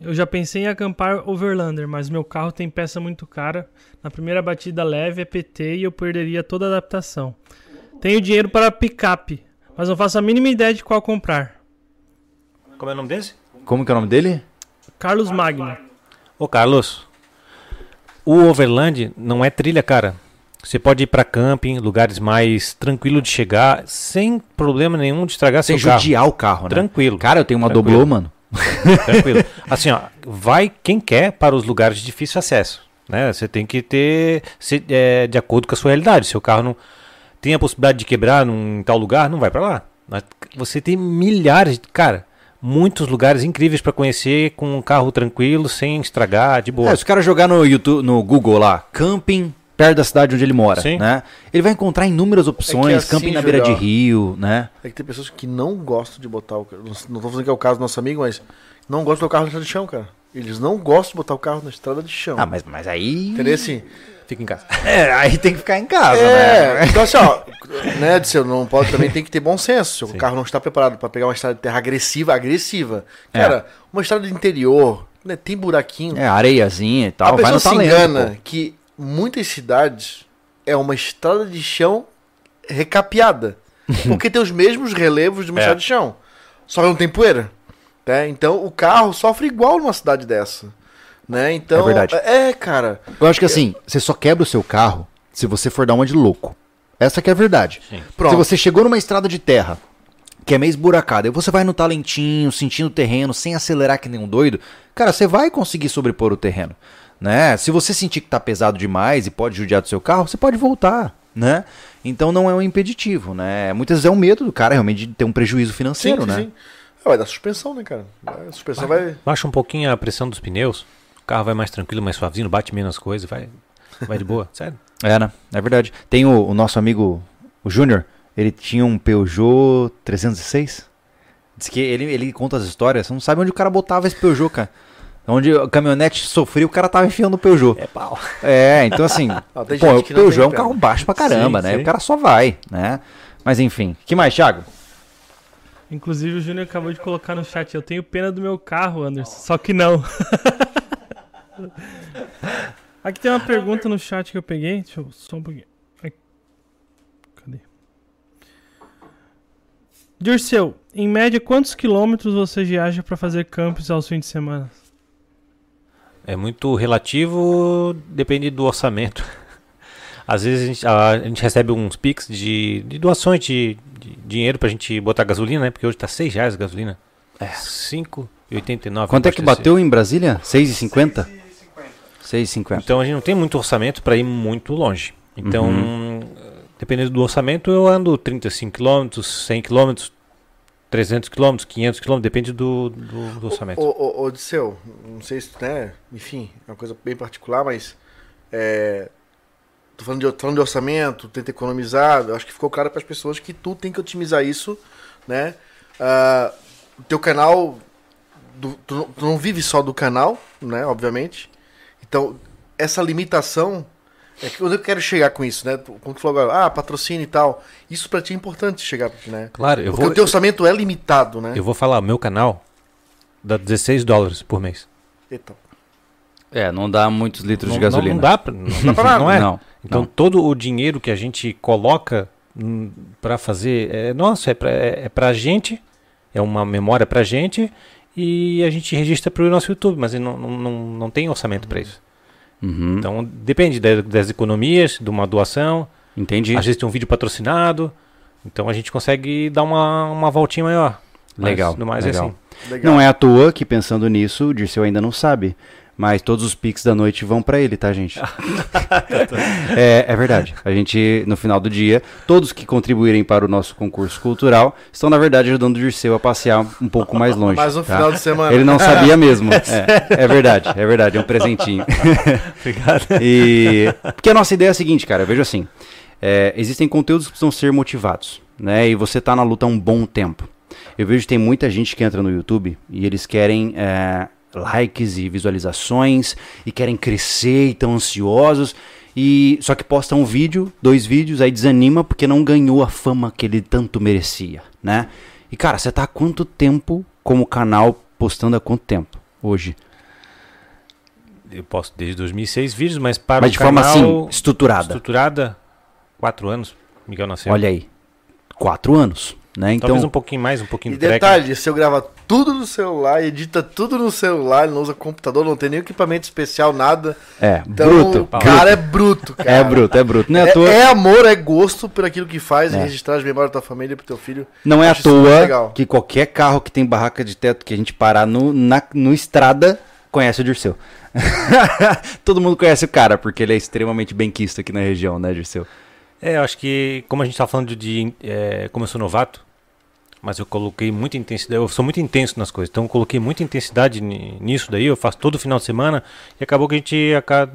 Eu já pensei em acampar Overlander, mas meu carro tem peça muito cara. Na primeira batida leve é PT e eu perderia toda a adaptação. Tenho dinheiro para picape, mas não faço a mínima ideia de qual comprar. Como é o nome desse? Como que é o nome dele? Carlos Magno. Ô Carlos, o Overland não é trilha, cara. Você pode ir pra camping, lugares mais tranquilo de chegar, sem problema nenhum de estragar Sem seu carro. judiar o carro, né? Tranquilo. Cara, eu tenho uma Tranquilo. doblô, mano. Tranquilo. Assim, ó, vai quem quer para os lugares de difícil acesso. Né? Você tem que ter se- é, de acordo com a sua realidade. Seu carro não tem a possibilidade de quebrar num em tal lugar, não vai para lá. Você tem milhares, cara, muitos lugares incríveis para conhecer com um carro tranquilo, sem estragar, de boa. É, se o cara jogar no YouTube, no Google lá, camping perto da cidade onde ele mora, Sim. né? Ele vai encontrar inúmeras opções, assim, camping na beira de rio, né? É que tem pessoas que não gostam de botar o carro. Não tô falando que é o caso do nosso amigo, mas não gostam de botar o carro na estrada de chão, cara. Eles não gostam de botar o carro na estrada de chão. Ah, mas, mas aí... Entendeu assim? Fica em casa. É, aí tem que ficar em casa, É, né? então assim, ó, né, Disseu, não pode também tem que ter bom senso. Se o carro não está preparado para pegar uma estrada de terra agressiva, agressiva. É. Cara, uma estrada de interior, né, tem buraquinho. É, areiazinha e tal. a vai pessoa no se talento, engana pô. que muitas cidades é uma estrada de chão recapeada. porque tem os mesmos relevos de uma É. estrada de chão. Só que não tem poeira. Né? Então o carro sofre igual numa cidade dessa. Né? Então, É verdade. É, cara. Eu acho que assim, você só quebra o seu carro se você for dar uma de louco. Essa que é a verdade. Se você chegou numa estrada de terra, que é meio esburacada, e você vai no talentinho, sentindo o terreno, sem acelerar que nem um doido, cara, você vai conseguir sobrepor o terreno. Né? Se você sentir que tá pesado demais e pode judiar do seu carro, você pode voltar. Né? Então não é um impeditivo, né? Muitas vezes é o medo do cara realmente de ter um prejuízo financeiro, né? Ah, Vai dar suspensão, né, cara? A suspensão vai. Baixa um pouquinho a pressão dos pneus, o carro vai mais tranquilo, mais suavezinho, bate menos coisa, vai, vai de boa, sério. É, né? É verdade. Tem o, o nosso amigo, o Júnior, ele tinha um Peugeot 306. Diz que ele, ele conta as histórias, você não sabe onde o cara botava esse Peugeot, cara. Onde a caminhonete sofria, o cara tava enfiando o Peugeot. É pau. É, então assim, pô, o Peugeot é um carro baixo pra caramba, Sim, né? sim. O cara só vai, né? Mas enfim, que mais, Thiago? Inclusive o Júnior acabou de colocar no chat, eu tenho pena do meu carro, Anderson. Só que não. Aqui tem uma pergunta no chat que eu peguei. Deixa eu só um pouquinho. Cadê? Dirceu, em média, quantos quilômetros você viaja pra fazer campos aos fins de semana? É muito relativo, depende do orçamento. Às vezes a gente, a, a gente recebe uns pics de, de doações de, de dinheiro pra gente botar gasolina, né? Porque hoje tá 6 reais a gasolina. É. 5,89. Quanto é que bateu em Brasília? 6,50? 6,50. Então a gente não tem muito orçamento para ir muito longe. Então, Uhum. dependendo do orçamento, eu ando 35 km, 100 km, 300 km, 500 km, depende do, do, do orçamento. Ô, ô, Odisseu, não sei se, né? Enfim, é uma coisa bem particular, mas. É, tô falando de, falando de orçamento, tenta economizar. Acho que ficou claro para as pessoas que tu tem que otimizar isso, né? Ah, o teu canal. do- tu, tu não vive só do canal, né? Obviamente. Então, essa limitação. É que onde eu quero chegar com isso, né? Como tu falou agora, ah, patrocínio e tal. Isso para ti é importante chegar, né? Claro, eu Porque vou, o teu orçamento é limitado, né? eu vou falar, meu canal dá 16 dólares por mês. Então, É, não dá muitos litros Não, de gasolina. Não, dá pra, não, dá pra nada. não é? Não, Então não. todo o dinheiro que a gente coloca para fazer é nosso, é pra, é, é pra gente, é uma memória pra gente e a gente registra pro nosso YouTube, mas não, não, não, não tem orçamento para isso. Uhum. Então depende da- das economias, de uma doação, Entendi. às vezes tem um vídeo patrocinado, então a gente consegue dar uma, uma voltinha maior. Mas, Legal, No mais legal. é assim. legal. Não é à toa que pensando nisso, o Dirceu ainda não sabe. Mas todos os pics da noite vão pra ele, tá, gente? é, é verdade. A gente, no final do dia, todos que contribuírem para o nosso concurso cultural estão, na verdade, ajudando o Dirceu a passear um pouco mais longe. Mais um tá? final de semana. Ele não sabia mesmo. É, é verdade, é verdade, é um presentinho. Obrigado. E porque a nossa ideia é a seguinte, cara, veja assim, é, existem conteúdos que precisam ser motivados, né? E você tá na luta há um bom tempo. Eu vejo que tem muita gente que entra no YouTube e eles querem é, likes e visualizações e querem crescer e estão ansiosos. E só que posta um vídeo, dois vídeos, aí desanima porque não ganhou a fama que ele tanto merecia, né? E cara, você tá há quanto tempo como canal postando há quanto tempo hoje? Eu posto desde 2006 vídeos, mas para Mas de forma assim, estruturada. estruturada, quatro anos, Miguel nasceu. Olha aí, quatro anos, né? Então, Talvez um pouquinho mais, um pouquinho E detalhe, se eu grava tudo no celular, edita tudo no celular, ele não usa computador, não tem nenhum equipamento especial, nada. é Então, bruto, o cara é bruto, cara. é bruto, é bruto. Não é, à É, toa, é amor, é gosto por aquilo que faz, É. e registrar as memórias da tua família pro teu filho. não é à toa que qualquer carro que tem barraca de teto que a gente parar no, na no estrada conhece o Dirceu. Todo mundo conhece o cara, porque ele é extremamente benquisto aqui na região, né, Dirceu? É, eu acho que, como a gente tá falando de. é, como eu sou novato, mas eu coloquei muita intensidade. Eu sou muito intenso nas coisas, então eu coloquei muita intensidade ni- nisso daí. Eu faço todo final de semana e acabou que a gente acaba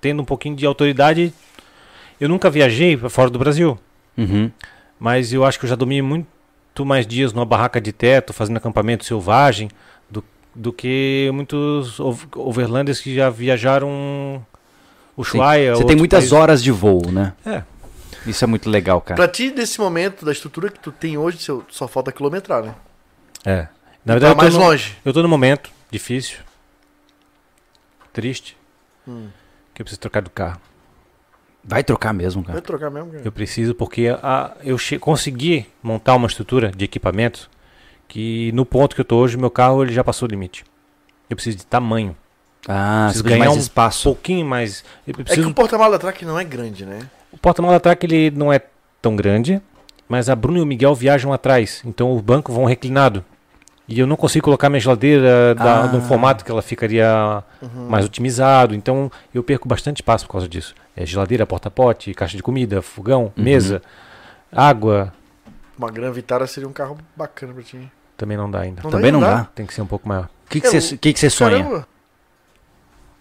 tendo um pouquinho de autoridade. Eu nunca viajei para fora do Brasil, Uhum. mas eu acho que eu já dormi muito mais dias numa barraca de teto, fazendo acampamento selvagem, do, do que muitos ov- overlanders que já viajaram. Ushuaia. Você tem outros muitas países. horas de voo, né? É. Isso é muito legal, cara. Pra ti, nesse momento, da estrutura que tu tem hoje, só- só falta quilometrar, né? É. Na verdade, eu tô mais no- longe. Eu tô num momento difícil. triste que eu preciso trocar do carro. Vai trocar mesmo, Vai cara. trocar mesmo, cara. Eu preciso porque a, eu consegui montar uma estrutura de equipamento que no ponto que eu tô hoje, meu carro ele já passou o limite. Eu preciso de tamanho. Ah, Preciso ganhar mais um espaço. pouquinho mais. Eu É que preciso o porta-malas da Track não é grande, né? O porta-malas atrás ele não é tão grande, mas a Bruna e o Miguel viajam atrás, então o banco vão reclinado. E eu não consigo colocar minha geladeira da, Ah. num formato que ela ficaria Uhum. mais otimizado, então eu perco bastante espaço por causa disso. É geladeira, porta-pote, caixa de comida, fogão, Uhum. mesa, água, Uma Gran Vitara seria um carro bacana pra ti. também não dá ainda. Não Também não dá. Tem que ser um pouco maior. O que que Eu- você que que você sonha? Caramba.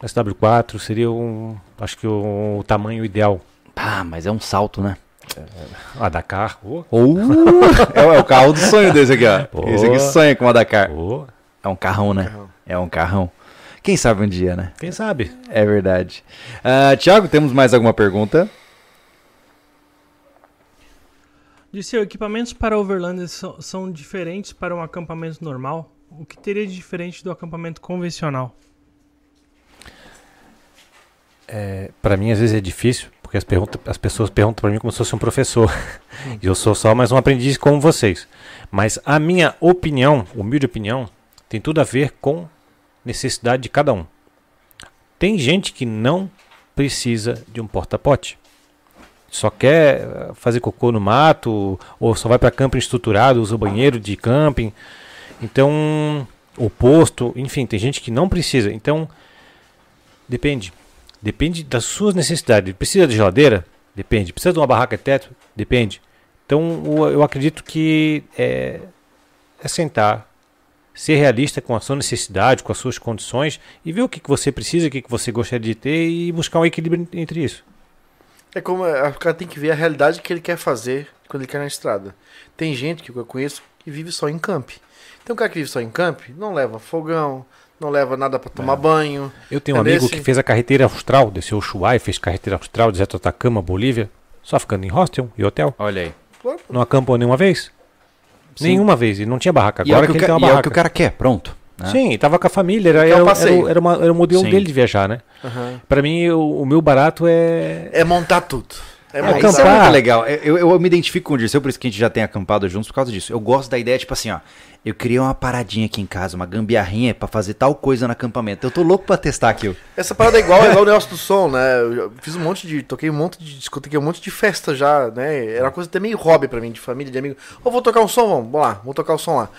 SW4 seria um, acho que o, o tamanho ideal. Ah, mas é um salto, né? A Dakar, oh, Ou é, o- é o carro do sonho desse aqui, ó. Pô. Esse aqui sonha com uma Dakar. oh, É um carrão, né? Carrão. É um carrão. Quem sabe um dia, né? quem sabe? É verdade. Ah, Tiago, temos mais alguma pergunta? Disseu, equipamentos para Overlander são, são diferentes para um acampamento normal? O que teria de diferente do acampamento convencional? É, para mim, às vezes é difícil, porque as, pergunta, as pessoas perguntam para mim como se fosse um professor. e eu sou só mais um aprendiz como vocês. Mas a minha opinião, humilde opinião, tem tudo a ver com necessidade de cada um. Tem gente que não precisa de um porta-pote. Só quer eh, fazer cocô no mato, ou só vai para camping estruturado, usa o banheiro de camping. Então, o posto, enfim, tem gente que não precisa. Então, depende. Depende das suas necessidades. Precisa de geladeira? Depende. Precisa de uma barraca de teto? Depende. Então, eu acredito que é, é sentar, ser realista com a sua necessidade, com as suas condições e ver o que, que você precisa, o que, que você gostaria de ter e buscar um equilíbrio entre isso. É como é, o cara tem que ver a realidade que ele quer fazer quando ele quer na estrada. Tem gente que eu conheço que vive só em camp. Tem um cara que vive só em camp, não leva fogão, não leva nada pra tomar banho. Eu tenho um Entendeu? amigo que fez a carreteira austral, desceu o Ushuaia, fez carreteira austral, deserto Atacama, Bolívia, só ficando em hostel e hotel. Olha aí. Não acampou nenhuma vez? Sim. Nenhuma vez. E não tinha barraca. E é, Agora que, que o ele ca- tem e uma é o barraca. que o cara quer, pronto. né? Sim, tava com a família, era, Quer o era, era, era, uma- era o modelo Sim. dele de viajar, né? Aham. Pra mim, o, o meu barato é. É montar tudo. É Ah, montar. isso é acampar. muito legal. Eu, eu, eu me identifico com o Dirceu, por isso que a gente já tem acampado juntos por causa disso. Eu gosto da ideia, tipo assim, ó. Eu criei uma paradinha aqui em casa, uma gambiarrinha pra fazer tal coisa no acampamento. Eu tô louco pra testar aquilo. Essa parada é igual, é igual o negócio do som, né? Eu fiz um monte de. Toquei um monte de discoteca, um monte de festa já, né? Era uma coisa até meio hobby pra mim, de família, de amigo. Ô, vou tocar um som, vamos, vamos lá, vamos tocar o som lá.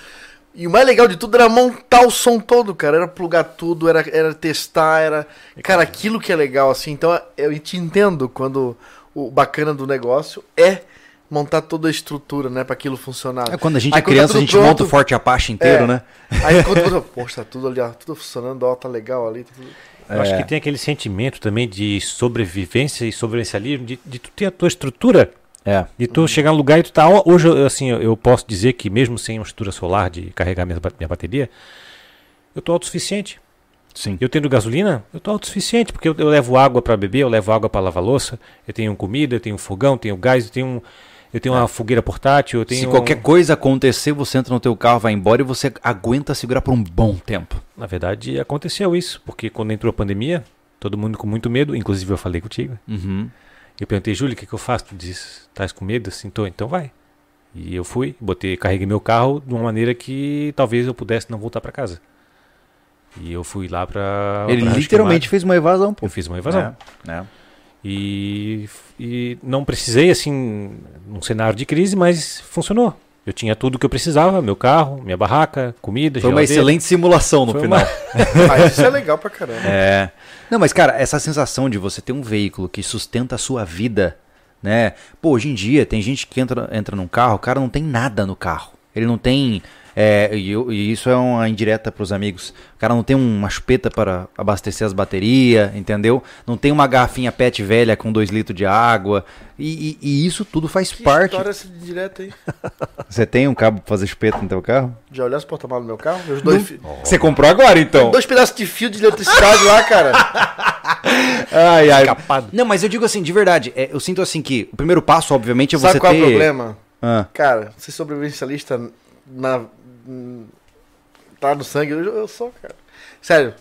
E o mais legal de tudo era montar o som todo, cara. Era plugar tudo, era, era testar, era. Cara, aquilo que é legal, assim. Então eu te entendo quando o bacana do negócio é montar toda a estrutura, né? Pra aquilo funcionar. É, quando a gente Aí é tá criança, a tudo gente pronto- monta o Forte Apache inteiro, É. né? Aí quando. Poxa, tá tudo ali, ó, tudo funcionando, ó, tá legal ali. tá tudo- Eu acho que tem aquele sentimento também de sobrevivência e sobrevivencialismo, de, de tu ter a tua estrutura, É. de tu chegar no lugar e tu tá. Hoje, eu, assim, eu- posso dizer que mesmo sem uma estrutura solar de carregar minha, minha bateria, eu tô autossuficiente. Sim. Eu tendo gasolina, eu tô autossuficiente, porque eu, eu levo água para beber, eu levo água para lavar louça, eu tenho comida, eu tenho fogão, tenho gás, eu tenho, um- eu tenho uma fogueira portátil, eu tenho. Se qualquer coisa acontecer, você entra no teu carro, vai embora e você aguenta segurar por um bom tempo. Na verdade, aconteceu isso, porque quando entrou a pandemia, todo mundo com muito medo, inclusive eu falei contigo. Uhum. Eu perguntei, Júlio, o que, que eu faço? Tu disse, estás com medo? Assim, tô, então vai. E eu fui, botei, carreguei meu carro de uma maneira que talvez eu pudesse não voltar para casa. E eu fui lá para. Ele literalmente fez uma evasão, pô. Eu fiz uma evasão. É, é. E, e não precisei, assim, num cenário de crise, mas funcionou. Eu tinha tudo que eu precisava, meu carro, minha barraca, comida, Foi uma excelente simulação no Foi final. uma- Mas isso é legal pra caramba. É. Não, mas cara, essa sensação de você ter um veículo que sustenta a sua vida, né? Pô, hoje em dia tem gente que entra, entra num carro, o cara não tem nada no carro. Ele não tem. É, e, e isso é uma indireta pros amigos. O cara não tem uma chupeta para abastecer as baterias, entendeu? Não tem uma garrafinha PET velha com 2 litros de água. E, e- e isso tudo faz Que parte. história essa de direto aí? Você tem um cabo pra fazer chupeta no teu carro? Já olhou as porta-malas do meu carro? Os dois, fi- Você comprou agora então? dois pedaços de fio de eletricidade lá, cara. Ai, ai. Escapado. Não, mas eu digo assim, de verdade, é, eu sinto assim que o primeiro passo, obviamente, é você Sabe qual ter... é o problema? Ah, Cara, ser sobrevivencialista na, tá no sangue, eu, eu sou, cara. Sério,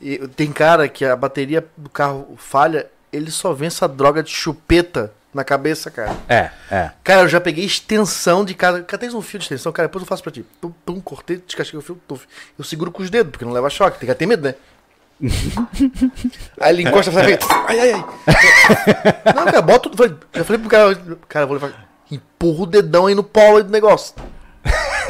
E tem cara que a bateria do carro falha, ele só vê essa droga de chupeta na cabeça, cara. É, é. Cara, eu já peguei extensão de cada. Cara, tens um fio de extensão, cara, depois eu faço pra ti. Pum, pum, cortei, descasquei o fio, tuf. Eu seguro com os dedos, porque não leva choque, tem que ter medo, né? aí ele encosta e fala, ai, ai, ai. não, cara, bota Já falei pro cara, cara, vou levar. Empurra o dedão aí no polo aí do negócio.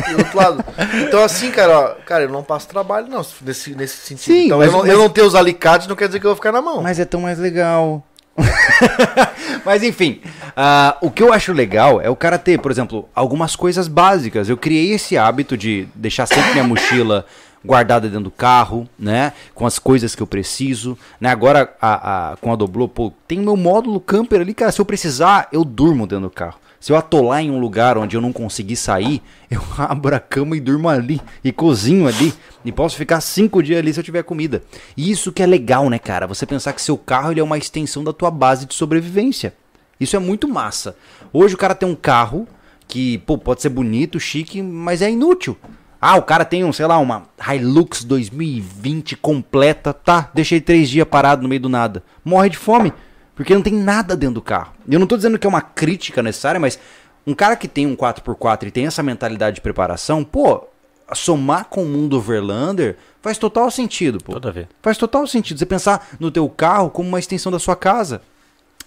E do outro lado. Então, assim, cara, ó, cara, eu não passo trabalho, não, nesse, nesse sentido. Sim, então, mas- eu, não, mas- eu não ter os alicates não quer dizer que eu vou ficar na mão. Mas é tão mais legal. Mas enfim, ah, o que eu acho legal é o cara ter, por exemplo, algumas coisas básicas. Eu criei esse hábito de deixar sempre minha mochila guardada dentro do carro, né? Com as coisas que eu preciso. Né? Agora, a, a- com a Doblô, pô, tem meu módulo camper ali, cara. Se eu precisar, eu durmo dentro do carro. Se eu atolar em um lugar onde eu não conseguir sair, eu abro a cama e durmo ali. E cozinho ali. E posso ficar cinco dias ali se eu tiver comida. E isso que é legal, né, cara? Você pensar que seu carro ele é uma extensão da tua base de sobrevivência. Isso é muito massa. Hoje o cara tem um carro que, pô, pode ser bonito, chique, mas é inútil. Ah, o cara tem um, sei lá, uma Hilux 2020 completa. Tá, deixei três dias parado no meio do nada. Morre de fome. Porque não tem nada dentro do carro. Eu não tô dizendo que é uma crítica necessária, mas um cara que tem um 4x4 e tem essa mentalidade de preparação, pô, somar com o mundo Overlander faz total sentido, pô. Toda vez. Faz total sentido você pensar no teu carro como uma extensão da sua casa.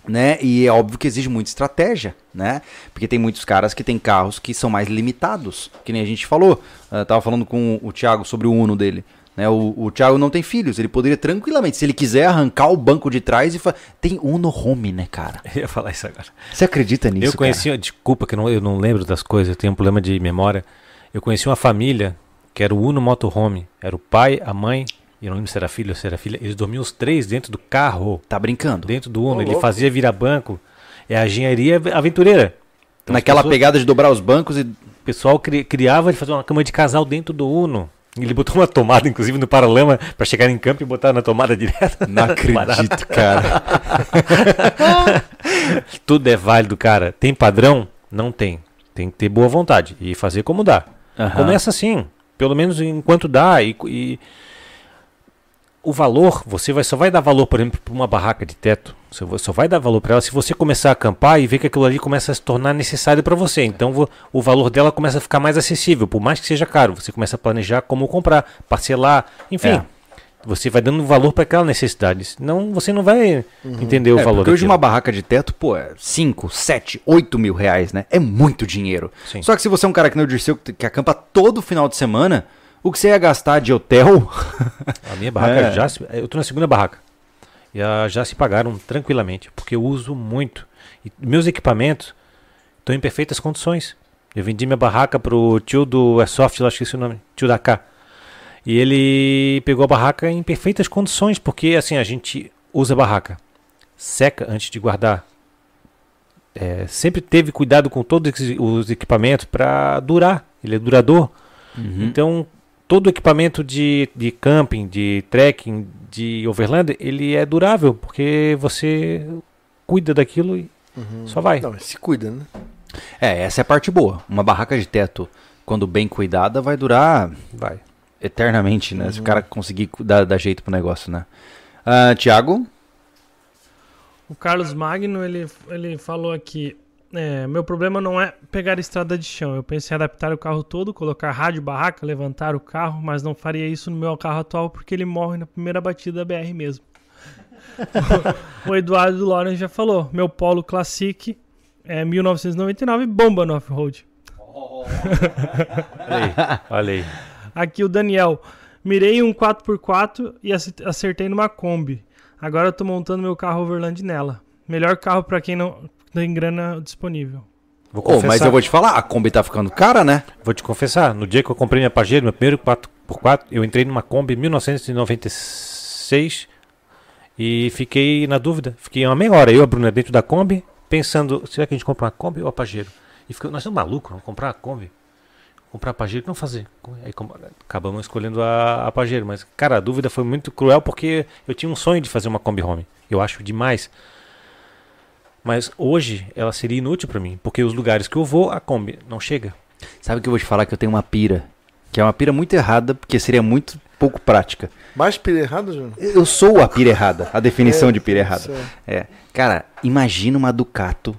Né? E é óbvio que exige muita estratégia, né? Porque tem muitos caras que têm carros que são mais limitados, que nem a gente falou. Eu tava falando com o Thiago sobre o Uno dele. Né? O, o Thiago não tem filhos, ele poderia tranquilamente, se ele quiser, arrancar o banco de trás e falar. Tem Uno Home, né, cara? Eu ia falar isso agora. Você acredita nisso? eu conheci, desculpa que eu não, eu não lembro das coisas, eu tenho um problema de memória. Eu conheci uma família que era o Uno Motorhome. Era o pai, a mãe, e eu não lembro se era filho ou se era filha. Eles dormiam os três dentro do carro, Tá brincando? dentro do Uno. Ô, Ele louco. fazia virar banco. É a engenharia aventureira. Então, Naquela pessoas- pegada de dobrar os bancos e. O pessoal cri- criava de fazer uma cama de casal dentro do Uno. Ele botou uma tomada, inclusive, no paralama para chegar em campo e botar na tomada direto. Não acredito, cara. Tudo é válido, cara. Tem padrão? Não tem. Tem que ter boa vontade e fazer como dá. Aham. Começa assim, pelo menos enquanto dá. E, e o valor, você vai, só vai dar valor, por exemplo, para uma barraca de teto. Você só vai dar valor para ela se você começar a acampar e ver que aquilo ali começa a se tornar necessário para você. Então o valor dela começa a ficar mais acessível, por mais que seja caro. Você começa a planejar como comprar, parcelar, enfim. É. Você vai dando valor para aquela necessidade. Senão você não vai entender o É, valor porque hoje daquilo. uma barraca de teto, pô, é 5, 7, 8 mil reais, né? É muito dinheiro. Sim. Só que se você é um cara que nem o Dirceu, que acampa todo final de semana, o que você ia gastar de hotel... A minha barraca É. já se, eu tô na segunda barraca. E a- já se pagaram tranquilamente, porque eu uso muito. E meus equipamentos estão em perfeitas condições. Eu vendi minha barraca pro tio do Airsoft, lá esqueci o nome, tio da K. E ele pegou a barraca em perfeitas condições, porque assim, a gente usa a barraca, seca antes de guardar. É, sempre teve cuidado com todos os equipamentos para durar. Ele é durador. Então, todo equipamento de, de camping, de trekking, de overland, ele é durável, porque você cuida daquilo e só vai. Não, se cuida, né? É, essa é a parte boa. Uma barraca de teto, quando bem cuidada, vai durar Vai. eternamente, né? Se o cara conseguir dar, dar jeito pro negócio, né? Ah, Tiago? O Carlos Magno, ele, ele falou aqui, é, meu problema não é pegar estrada de chão. Eu pensei em adaptar o carro todo, colocar rádio, barraca, levantar o carro, mas não faria isso no meu carro atual porque ele morre na primeira batida da BR mesmo. o Eduardo Loren já falou, meu Polo Classic é 1999, bomba no off-road. Olha aí. Olha aí. Aqui o Daniel. Mirei um 4x4 e ace- acertei numa Kombi. Agora eu tô montando meu carro Overland nela. Melhor carro pra quem não tem grana disponível. Vou confessar, mas eu vou te falar, a Kombi tá ficando cara, né? vou te confessar, no dia que eu comprei minha Pajero, meu primeiro 4x4, eu entrei numa Kombi 1996 e fiquei na dúvida. Fiquei uma meia hora, eu e a Bruna dentro da Kombi, pensando, será que a gente compra uma Kombi ou a Pajero? E ficou, nós somos malucos, vamos comprar a Kombi. Comprar a Pajero, não fazer. Aí acabamos escolhendo a, a Pajero, mas cara, a dúvida foi muito cruel porque eu tinha um sonho de fazer uma Kombi Home. Eu acho demais. Mas hoje ela seria inútil para mim, porque os lugares que eu vou, a Kombi não chega. Sabe que eu vou te falar que eu tenho uma pira? Que é uma pira muito errada, porque seria muito pouco prática. Mais pira errada, Júnior? Eu sou a pira errada, a definição É, de pira errada. isso É. Cara, imagina uma Ducato.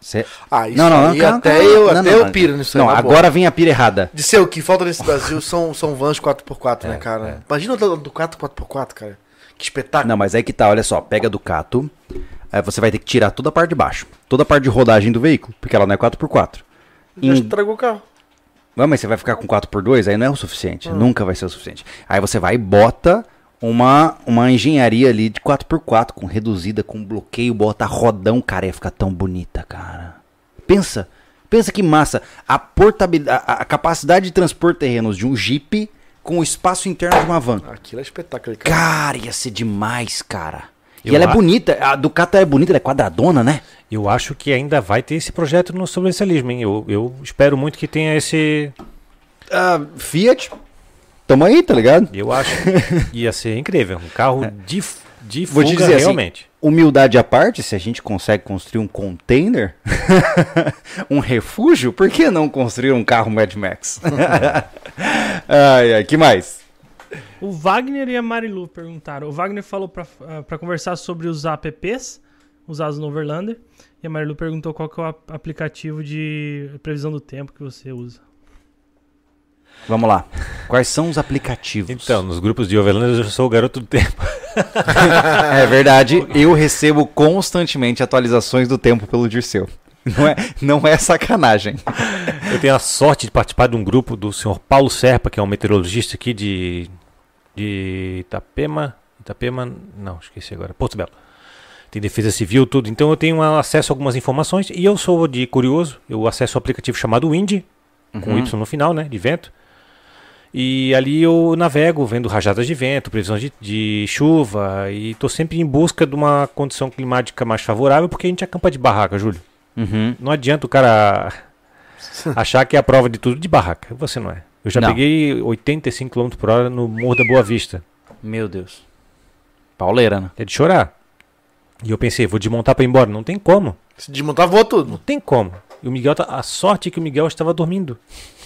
Cê- Ah, isso não, não, não, aí calma, até eu, Não, até não, eu não. piro nisso aí. Não, na boa. agora vem a pira errada. De ser o que falta nesse Brasil são, são vans 4x4, É, né, cara? Imagina o Ducato 4x4, cara. Que espetáculo. Não, mas aí que tá, olha só, pega a Ducato, aí você vai ter que tirar toda a parte de baixo, toda a parte de rodagem do veículo, porque ela não é 4x4. Já Em- estragou o carro. Não, mas você vai ficar com 4x2, aí não é o suficiente. Nunca vai ser o suficiente. Aí você vai e bota uma, uma engenharia ali de 4x4, com reduzida, com bloqueio, bota rodão, cara, ia ficar tão bonita, cara. Pensa, pensa que massa. A portabilidade, a, a capacidade de transpor terrenos de um Jeep com o espaço interno de uma van. Aquilo é espetáculo, cara. Cara, ia ser demais, cara. E Eu ela é a- bonita, a Ducato é bonita, ela é quadradona, né? Eu acho que ainda vai ter esse projeto no sobrencialismo, hein? Eu, eu espero muito que tenha esse. Ah, Fiat, tamo aí, tá ligado? Eu acho que ia ser incrível. Um carro de, f- de Vou fuga te dizer assim, realmente. Humildade à parte, se a gente consegue construir um container, um refúgio, por que não construir um carro Mad Max? ai, ai, que mais? O Wagner e a Marilu perguntaram. O Wagner falou pra, ah, conversar sobre os apps usados no Overlander. E a Marilu perguntou qual que é o ap- aplicativo de previsão do tempo que você usa. Vamos lá. Quais são os aplicativos? Então, nos grupos de Overlanders eu sou o garoto do tempo. é verdade, eu recebo constantemente atualizações do tempo pelo Dirceu. Não é, não é sacanagem. Eu tenho a sorte de participar de um grupo do senhor Paulo Serpa, que é um meteorologista aqui de, de Itapema. Itapema, não, esqueci agora. Porto Belo. Tem defesa civil, tudo. Então eu tenho acesso a algumas informações e eu sou de curioso. Eu acesso o aplicativo chamado Wind, com Uhum. Y no final, né? De vento. E ali eu navego vendo rajadas de vento, previsões de, de chuva e estou sempre em busca de uma condição climática mais favorável porque a gente acampa de barraca, Júlio. Uhum. Não adianta o cara achar que é a prova de tudo de barraca. Você não é. Eu já Não. peguei 85 km por hora no Morro da Boa Vista. Meu Deus. Pauleira, né? É de chorar. E eu pensei, vou desmontar para ir embora. Não tem como. Se desmontar, voa Não tudo. tem como. E o Miguel, tá- a sorte é que o Miguel estava dormindo.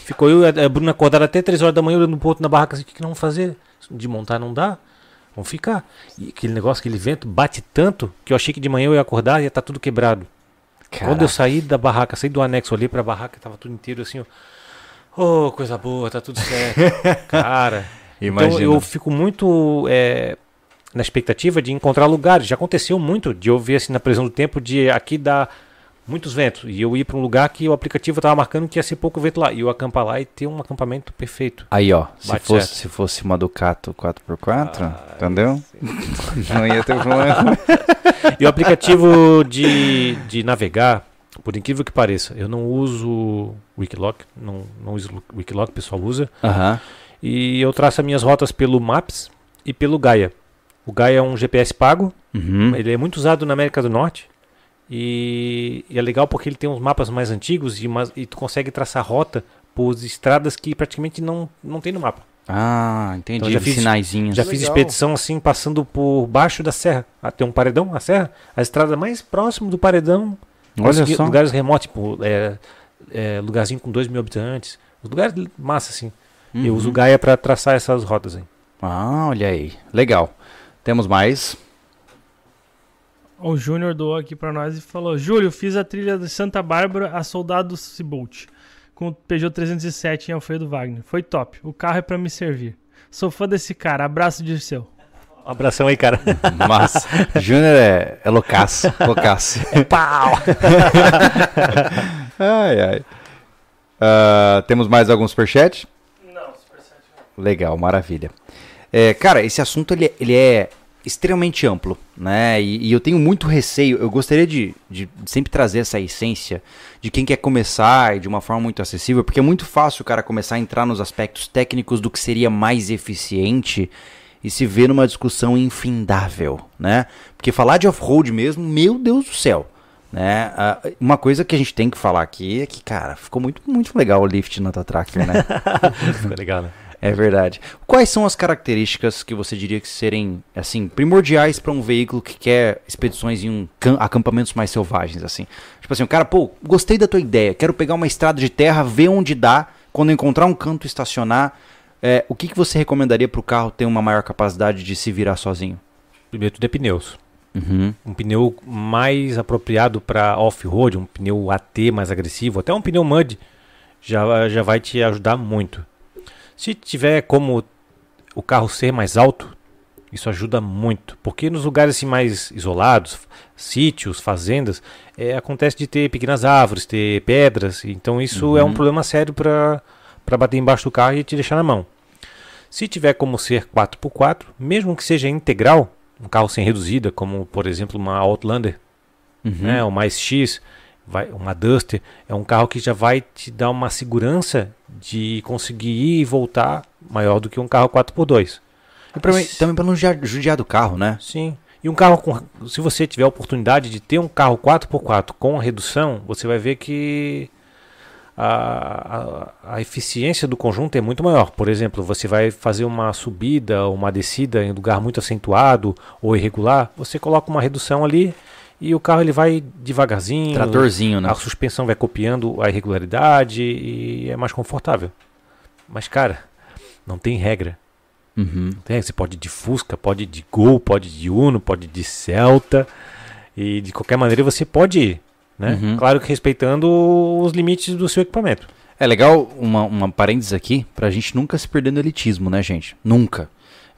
Ficou eu e a Bruna acordada até 3 horas da manhã olhando pro outro na barraca assim, o que, que nós vamos fazer? Desmontar não dá? Vamos ficar. E aquele negócio, aquele vento bate tanto que eu achei que de manhã eu ia acordar e ia estar tudo quebrado. Quando eu saí da barraca, saí do anexo, olhei pra barraca, tava tudo inteiro assim, ó. Oh, coisa boa, tá tudo certo. Cara. Então Imagina. eu fico muito é, na expectativa de encontrar lugares. Já aconteceu muito de eu ver assim na previsão do tempo de aqui dar muitos ventos. E eu ir pra um lugar que o aplicativo tava marcando que ia ser pouco vento lá. E eu acampar lá e ter um acampamento perfeito. Aí, ó, se fosse, certo. se fosse uma Ducato 4x4, entendeu? Não ia ter problema. E o aplicativo de, de navegar, por incrível que pareça, eu não uso Wikiloc, não, não uso Wikiloc, o pessoal usa. Aham. E eu traço as minhas rotas pelo Maps e pelo Gaia. O Gaia é um GPS pago, Uhum. ele é muito usado na América do Norte. E, e é legal porque ele tem uns mapas mais antigos e, umas- e tu consegue traçar rota por estradas que praticamente não, não tem no mapa. Ah, entendi. Então, já fiz- Sinaizinhos. Já fiz Legal. expedição assim, passando por baixo da serra. Ah, tem um paredão, a serra. A estrada mais próxima do paredão. Olha só. Lugares remotos, tipo, é, é, lugarzinho com 2 mil habitantes. Os lugares massa, assim. Eu Uhum. uso o Gaia pra traçar essas rotas aí. Ah, olha aí. Legal. Temos mais. O Júnior doou aqui pra nós e falou: Júlio, fiz a trilha de Santa Bárbara a Soldado Cibolt com o Peugeot 307 em Alfredo Wagner. Foi top. O carro é pra me servir. Sou fã desse cara. Abraço de seu. Um abração aí, cara. Massa. Júnior é, é loucaço. Loucaço. Pau! ai, ai. Ah, temos mais algum superchat? Não, Legal, maravilha. É, cara, esse assunto ele, é- ele é extremamente amplo, né? E, e eu tenho muito receio. Eu gostaria de, de sempre trazer essa essência de quem quer começar de uma forma muito acessível, porque é muito fácil o cara começar a entrar nos aspectos técnicos do que seria mais eficiente e se ver numa discussão infindável, né? Porque falar de off-road mesmo, meu Deus do céu. Né? Ah, uma coisa que a gente tem que falar aqui é que, cara, ficou muito, muito legal o lift na Tracker, né? Ficou legal, né? É verdade. Quais são as características que você diria que serem, assim, primordiais para um veículo que quer expedições em um cam- acampamentos mais selvagens, assim? Tipo assim, o cara, pô, gostei da tua ideia, quero pegar uma estrada de terra, ver onde dá, quando encontrar um canto estacionar, É, o que, que você recomendaria para o carro ter uma maior capacidade de se virar sozinho? Primeiro tudo é pneus. Uhum. Um pneu mais apropriado para off-road, um pneu AT mais agressivo, até um pneu mud já, já vai te ajudar muito. Se tiver como o carro ser mais alto, isso ajuda muito, porque nos lugares assim mais isolados, sítios, fazendas, é, acontece de ter pequenas árvores, ter pedras, então isso Uhum. é um problema sério para bater embaixo do carro e te deixar na mão. Se tiver como ser 4x4, mesmo que seja integral, um carro sem reduzida, como por exemplo uma Outlander, Uhum. né, uma X, vai, uma Duster, é um carro que já vai te dar uma segurança de conseguir ir e voltar maior do que um carro 4x2. E pra mim- também para não judiar, do carro, né? Sim. E um carro com. Se você tiver a oportunidade de ter um carro 4x4 com redução, você vai ver que a, a, a eficiência do conjunto é muito maior. Por exemplo, você vai fazer uma subida ou uma descida em lugar muito acentuado ou irregular, você coloca uma redução ali e o carro ele vai devagarzinho. Tratorzinho, né? A suspensão vai copiando a irregularidade e é mais confortável. Mas, cara, não tem regra. Uhum. Tem, você pode ir de Fusca, pode ir de Gol, pode ir de Uno, pode ir de Celta. E de qualquer maneira você pode ir. Né? Uhum. Claro que respeitando os limites do seu equipamento. É legal uma, uma parênteses aqui pra gente nunca se perder no elitismo, né, gente? Nunca.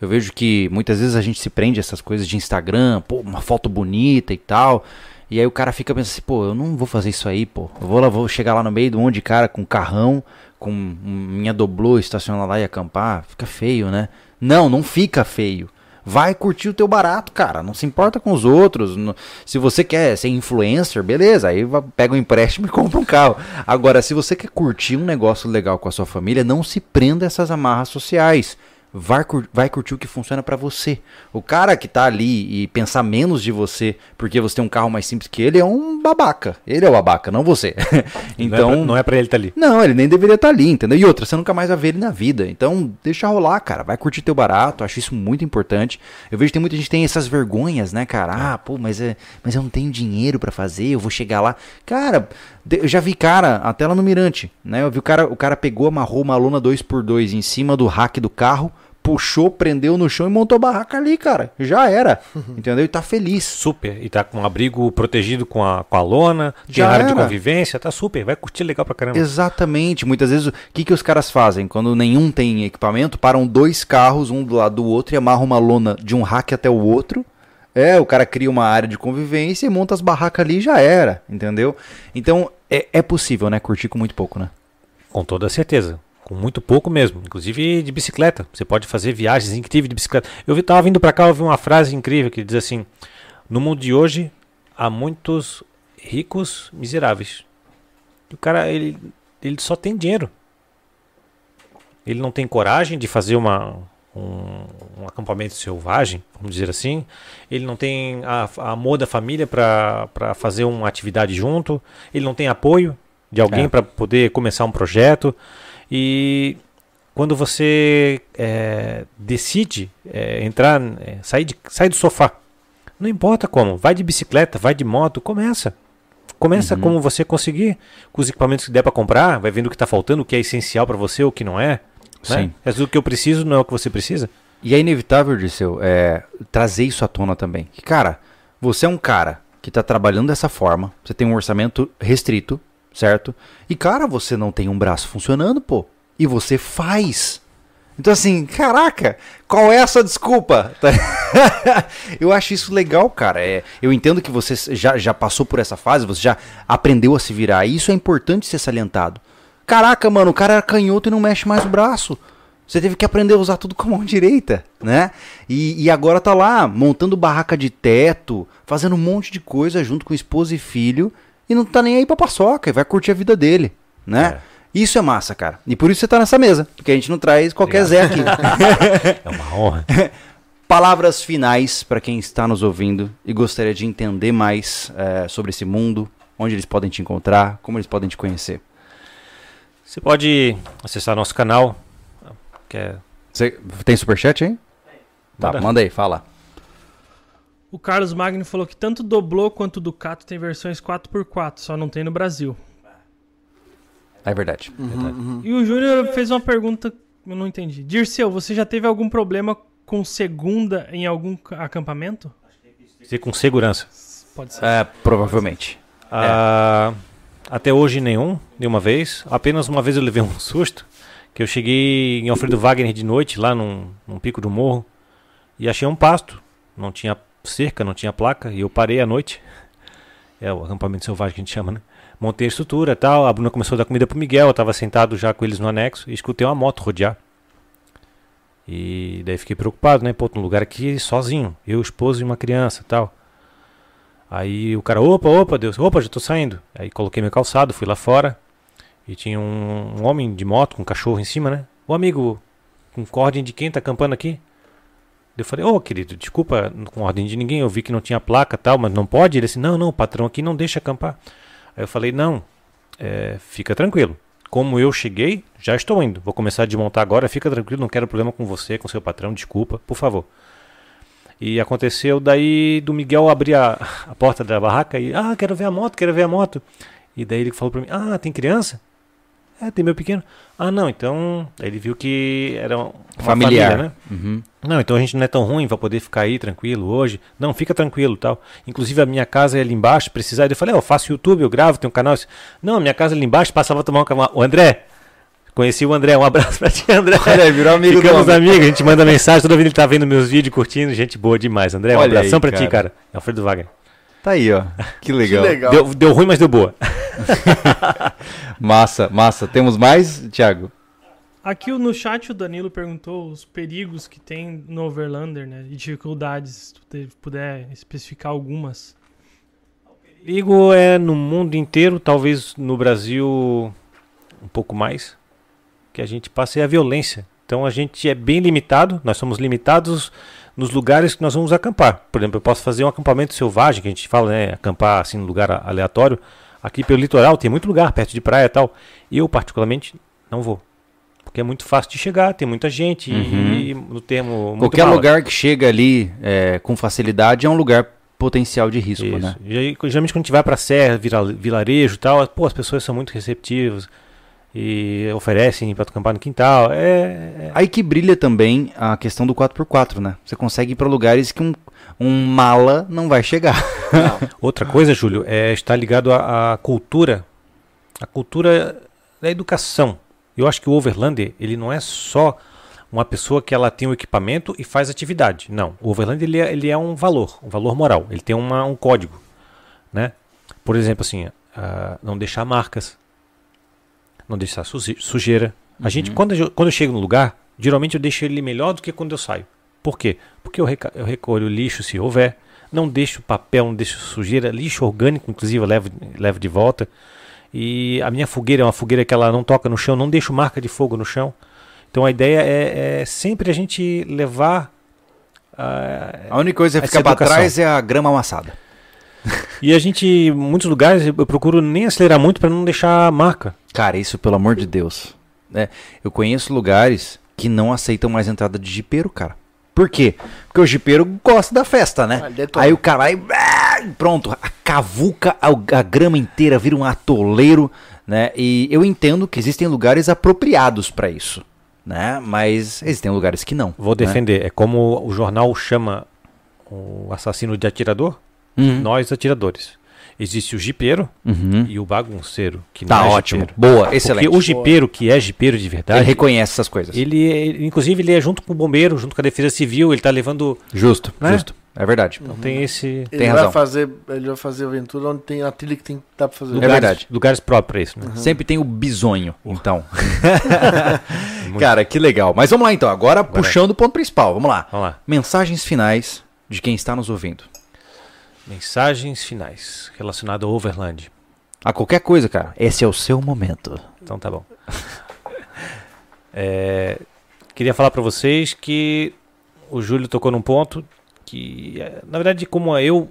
Eu vejo que muitas vezes a gente se prende a essas coisas de Instagram, pô, uma foto bonita e tal. E aí o cara fica pensando assim, pô, eu não vou fazer isso aí, pô. Eu vou lá, vou chegar lá no meio de um monte de cara com carrão, com minha doblô, estacionar lá e acampar. Fica feio, né? Não, não fica feio. Vai curtir o teu barato, cara. Não se importa com os outros. Se você quer ser influencer, beleza. Aí pega um empréstimo e compra um carro. Agora, se você quer curtir um negócio legal com a sua família, não se prenda a essas amarras sociais. Vai, vai curtir o que funciona pra você. O cara que tá ali e pensar menos de você porque você tem um carro mais simples que ele é um babaca. Ele é o babaca, não você. então, não é pra, não é pra ele estar ali. não, ele nem deveria estar ali, entendeu? E outra, você nunca mais vai ver ele na vida. Então, deixa rolar, cara. Vai curtir teu barato. Acho isso muito importante. Eu vejo que tem muita gente que tem essas vergonhas, né, cara? Ah, pô, mas, é, mas eu não tenho dinheiro pra fazer, eu vou chegar lá. Cara, eu já vi cara, até lá no Mirante, né? Eu vi o cara, o cara pegou, amarrou uma lona 2x2 em cima do rack do carro, puxou, prendeu no chão e montou a barraca ali, cara. Já era, entendeu? E tá feliz. Super. E tá com um abrigo protegido com a, com a lona, tem área de convivência, tá super. Vai curtir legal pra caramba. Exatamente. Muitas vezes, o que, que os caras fazem? Quando nenhum tem equipamento, param dois carros, um do lado do outro, e amarram uma lona de um rack até o outro. É, o cara cria uma área de convivência e monta as barracas ali e já era, entendeu? Então, é, é possível, né? Curtir com muito pouco, né? Com toda certeza. Com muito pouco mesmo. Inclusive de bicicleta. Você pode fazer viagens incríveis de bicicleta. Eu vi, tava vindo pra cá, eu vi uma frase incrível que diz assim: No mundo de hoje, há muitos ricos miseráveis. E o cara, ele, ele só tem dinheiro. Ele não tem coragem de fazer uma, um, um acampamento selvagem, vamos dizer assim. Ele não tem a, a amor da família para fazer uma atividade junto. Ele não tem apoio de alguém É. para poder começar um projeto. E quando você é, decide é, entrar, é, sair, de, sair do sofá, não importa como, vai de bicicleta, vai de moto, começa. Começa Uhum. como você conseguir, com os equipamentos que der para comprar, vai vendo o que está faltando, o que é essencial para você, o que não é. Né? Sim. É tudo que eu preciso, não é o que você precisa. E é inevitável, Dirceu, é, trazer isso à tona também. Que, cara, você é um cara que tá trabalhando dessa forma, você tem um orçamento restrito, certo? E, cara, você não tem um braço funcionando, pô. E você faz. Então, assim, caraca, qual é essa desculpa? eu acho isso legal, cara. É, eu entendo que você já, já passou por essa fase, você já aprendeu a se virar. E isso é importante ser salientado. Caraca, mano, o cara era canhoto e não mexe mais o braço. Você teve que aprender a usar tudo com a mão direita, né? E, e agora tá lá, montando barraca de teto, fazendo um monte de coisa junto com esposa e filho, e não tá nem aí pra paçoca, e vai curtir a vida dele, né? Isso é massa, cara. E por isso você tá nessa mesa, porque a gente não traz qualquer Zé aqui. É uma honra. Palavras finais para quem está nos ouvindo e gostaria de entender mais eh, sobre esse mundo, onde eles podem te encontrar, como eles podem te conhecer. Você pode acessar nosso canal, que é Você tem superchat aí? Tá, Manda. manda aí, fala. O Carlos Magno falou que tanto Doblô quanto Ducato tem versões 4x4, só não tem no Brasil. É verdade. E o Júnior fez uma pergunta eu não entendi. Dirceu, você já teve algum problema com segunda em algum ca- acampamento? Ser com segurança. Pode ser. É, provavelmente. Ah, até hoje nenhum, nenhuma vez. Apenas uma vez eu levei um susto, que eu cheguei em Alfredo Wagner de noite, lá num, num pico do morro, e achei um pasto. Não tinha cerca, não tinha placa, e eu parei à noite. É o acampamento selvagem que a gente chama, né? Montei a estrutura tal, a Bruna começou a dar comida pro Miguel, eu tava sentado já com eles no anexo, e escutei uma moto rodear. E daí fiquei preocupado, né? Pô, num lugar aqui sozinho, eu, esposo e uma criança tal. Aí o cara, opa, opa, Deus, opa, já tô saindo. Aí coloquei meu calçado, fui lá fora. E tinha um, um homem de moto com um cachorro em cima, né? Ô amigo, com de quem tá acampando aqui? Eu falei, ô querido, desculpa, com ordem de ninguém, eu vi que não tinha placa tal, mas não pode? Ele disse, não, não, o patrão aqui não deixa acampar. Aí eu falei, não, é, fica tranquilo. Como eu cheguei, já estou indo. Vou começar a desmontar agora, fica tranquilo, não quero problema com você, com seu patrão, desculpa, por favor. E aconteceu daí do Miguel abrir a, a porta da barraca e, ah, quero ver a moto, quero ver a moto. E daí ele falou pra mim, ah, tem criança? É, tem meu pequeno. Ah, não, então. Aí ele viu que era uma Familiar. família, né? Uhum. Não, então a gente não é tão ruim, vai poder ficar aí tranquilo hoje. Não, fica tranquilo tal. Inclusive a minha casa é ali embaixo, precisar. Eu falei, ó, eu faço YouTube, eu gravo, tenho um canal. Não, a minha casa é ali embaixo, passava a tomar um cavalo. O André, conheci o André, um abraço pra ti, André. Olha, virou amigo Ficamos amigos, a gente manda mensagem, toda vez ele tá vendo meus vídeos, curtindo, gente boa demais. André, um Olha abração aí, pra ti, cara. cara. É Alfredo Wagner. Tá aí, ó. Que legal. Que legal. Deu, deu ruim, mas deu boa. Massa, massa. Temos mais, Thiago? Aqui no chat o Danilo perguntou os perigos que tem no Overlander, né? E dificuldades, se tu puder especificar algumas. Perigo é no mundo inteiro, talvez no Brasil um pouco mais, que a gente passe a violência. Então a gente é bem limitado, nós somos limitados nos lugares que nós vamos acampar. Por exemplo, eu posso fazer um acampamento selvagem, que a gente fala, né, acampar assim num lugar aleatório. Aqui pelo litoral tem muito lugar perto de praia e tal. Eu particularmente não vou. Porque é muito fácil de chegar, tem muita gente e no termo Qualquer mala. lugar que chega ali é, com facilidade é um lugar potencial de risco, Isso. né? E aí, geralmente quando a gente vai pra serra, vira- vilarejo e tal, pô, as pessoas são muito receptivas e oferecem pra acampar no quintal. É, é- Aí que brilha também a questão do 4x4, né? Você consegue ir para lugares que um, um mala não vai chegar. Outra coisa, Júlio, é estar ligado à, à cultura, a cultura da educação. Eu acho que o Overlander, ele não é só uma pessoa que ela tem o equipamento e faz atividade. Não, o Overlander ele é, ele é um valor, um valor moral. Ele tem uma, um código, né? Por exemplo, assim, ah, não deixar marcas, não deixar suje- sujeira. A gente, quando eu, quando eu chego no lugar, geralmente eu deixo ele melhor do que quando eu saio. Por quê? Porque eu, reca- eu recolho lixo se houver, não deixo papel, não deixo sujeira, lixo orgânico, inclusive, eu levo, levo de volta. E a minha fogueira é uma fogueira que ela não toca no chão, não deixo marca de fogo no chão. Então a ideia é, é sempre a gente levar. ah, A única coisa que fica para trás é a grama amassada. E a gente, em muitos lugares, eu procuro nem acelerar muito para não deixar marca. Cara, isso pelo amor de Deus. É, eu conheço lugares que não aceitam mais entrada de jipeiro, cara. Por quê? Porque o jipeiro gosta da festa, né? Ah. Aí o cara vai. ah, Pronto, a cavuca a, grama inteira, vira um atoleiro, né? E eu entendo que existem lugares apropriados para isso, né? Mas existem lugares que não. Vou né? defender. É como o jornal chama o assassino de atirador, Uhum. nós atiradores. Existe o jipeiro Uhum. e o bagunceiro, que Tá não é ótimo. jipeiro. Boa, excelente. Porque o jipeiro, que é jipeiro de Ele verdade, reconhece essas coisas. ele, ele- inclusive, ele é junto com o bombeiro, junto com a defesa civil, ele tá levando. Justo, Né? justo. É verdade. Então tem esse. Ele Tem vai razão. fazer, ele vai fazer aventura onde tem a trilha que tem que dá pra fazer. É lugares, verdade. Lugares próprios pra isso, né? Sempre tem o bisonho, então. Muito- Cara, que legal. Mas vamos lá então, agora puxando o ponto principal. Vamos lá. Vamos lá. Mensagens finais de quem está nos ouvindo. Mensagens finais relacionadas ao Overland. A qualquer coisa, cara. Esse é o seu momento. Então tá bom. É, queria falar pra vocês que o Júlio tocou num ponto que, é, na verdade, como eu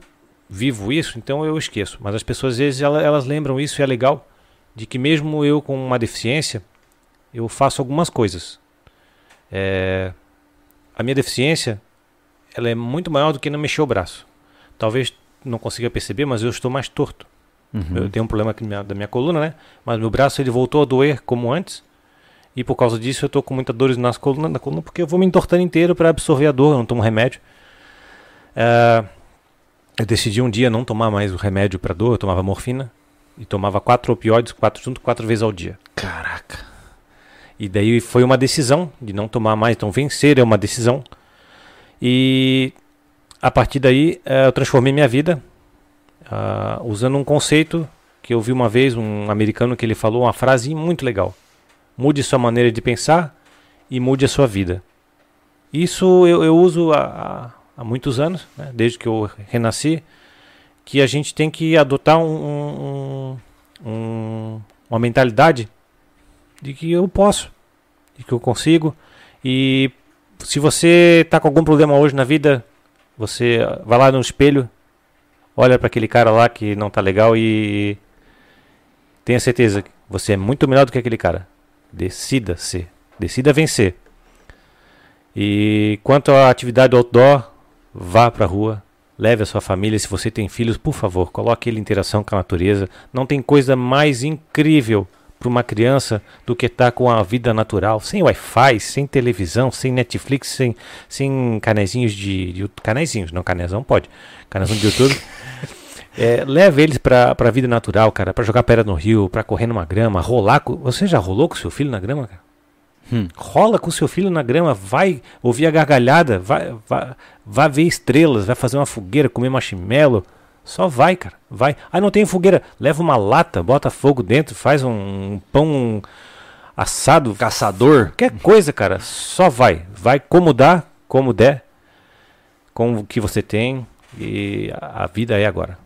vivo isso, então eu esqueço. Mas as pessoas às vezes ela- elas, lembram isso e é legal de que mesmo eu com uma deficiência eu faço algumas coisas. É, a minha deficiência ela é muito maior do que não mexer o braço. Talvez não consiga perceber, mas eu estou mais torto. Uhum. Eu tenho um problema aqui minha- da minha coluna, né? Mas meu braço ele voltou a doer como antes. E por causa disso eu tô com muita dores nas colunas, na coluna, porque eu vou me entortando inteiro para absorver a dor, eu não tomo remédio. É, eu decidi um dia não tomar mais o remédio para dor, eu tomava morfina e tomava quatro opioides, quatro junto, quatro vezes ao dia. Caraca. E daí foi uma decisão de não tomar mais, então vencer é uma decisão. E a partir daí eh, eu transformei minha vida ah, usando um conceito que eu vi uma vez um americano que ele falou uma frase muito legal. Mude sua maneira de pensar e mude a sua vida. Isso eu, eu uso há- há muitos anos, né, desde que eu renasci, que a gente tem que adotar um- um- um- uma mentalidade de que eu posso, de que eu consigo. E se você está com algum problema hoje na vida, você vai lá no espelho, olha para aquele cara lá que não tá legal e tenha certeza que você é muito melhor do que aquele cara. Decida ser, decida vencer. E quanto à atividade outdoor, vá para a rua, leve a sua família. Se você tem filhos, por favor, coloque ele em interação com a natureza. Não tem coisa mais incrível para uma criança do que estar com a vida natural, sem Wi-Fi, sem televisão, sem Netflix, sem, sem canezinhos de, de canezinhos, não canezão pode, canezão de YouTube. É, leve eles para a vida natural, cara, para jogar pedra no rio, para correr numa grama, rolar. Com... Você já rolou com seu filho na grama, cara? Hum. Rola com seu filho na grama, vai ouvir a gargalhada, vai, vai, vai ver estrelas, vai fazer uma fogueira, comer marshmallow. Só vai, cara, vai. Ah, não tem fogueira, leva uma lata, bota fogo dentro, faz um pão assado, Caçador. qualquer coisa, cara, só vai. Vai como dá, como der, com o que você tem e a a vida é agora.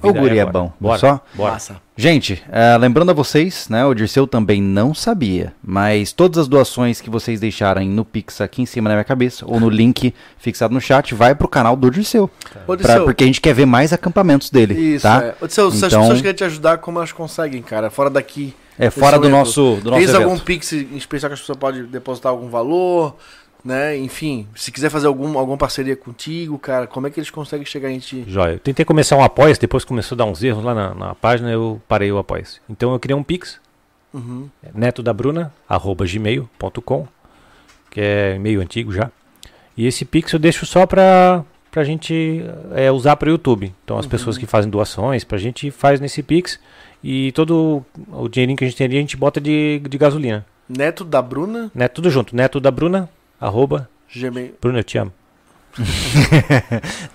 O guri é agora. bom. Bora, Só? bora. Massa. Gente, eh, lembrando a vocês, né, o Dirceu também não sabia, mas todas as doações que vocês deixarem no Pix aqui em cima da minha cabeça, ou no link fixado no chat, vai pro canal do Dirceu. Ô, Pra- Dirceu, porque a gente quer ver mais acampamentos dele, Isso, tá? é. Ô, Dirceu, se as Então- pessoas querem te ajudar, como elas conseguem, cara? Fora daqui. É fora do nosso, do nosso evento. algum Pix em especial que as pessoas podem depositar algum valor, né? Enfim, se quiser fazer algum, alguma parceria contigo, cara, como é que eles conseguem chegar em ti? Joia. Eu tentei começar um apoia depois começou a dar uns erros lá na, na página, eu parei o apoia Então eu criei um Pix, Uhum. neto da Bruna, arroba gmail.com, que é e-mail antigo já. E esse Pix eu deixo só pra, pra gente é, usar para o YouTube. Então as pessoas que fazem doações, pra gente faz nesse Pix e todo o dinheirinho que a gente tem ali a gente bota de, de gasolina. Neto da Bruna, Né? Tudo junto. Neto da Bruna, arroba, Gmail. Bruna, eu te amo.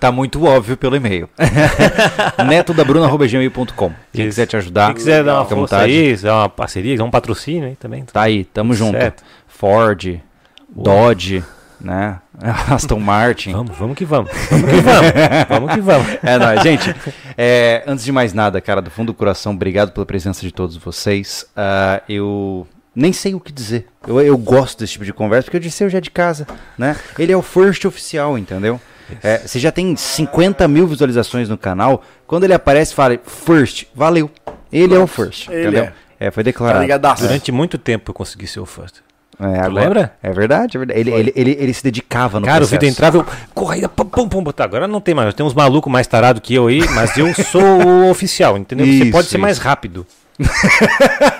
Tá muito óbvio pelo e-mail. netodabruna.gmail.com Quem Isso. quiser te ajudar, Quem quiser dar uma fica à força vontade. aí, dar uma parceria, um patrocínio aí também. Tá aí, tamo junto. Certo. Ford, Dodge, né? Aston Martin. Vamos, vamos que vamos. Vamos que vamos. vamos que vamos. É nóis. Gente, é, antes de mais nada, cara, do fundo do coração, obrigado pela presença de todos vocês. Ah, eu nem sei o que dizer. Eu, eu gosto desse tipo de conversa, porque eu disse eu já é de casa, né? Ele é o first oficial, entendeu? É, você já tem 50 mil visualizações no canal. Quando ele aparece, fala first, valeu. Ele é o first, Ele entendeu? é. É, foi Tá declarado. ligadaço. Durante muito tempo eu consegui ser o first. É, Tu lembra? É verdade, é verdade. Ele, ele, ele, ele se dedicava no Cara, o processo. vídeo entrava, eu corria, pum, pum, pum, botar. Agora não tem mais. Tem uns malucos mais tarados que eu aí, mas eu sou o oficial, entendeu? Você Isso, pode ser mais rápido.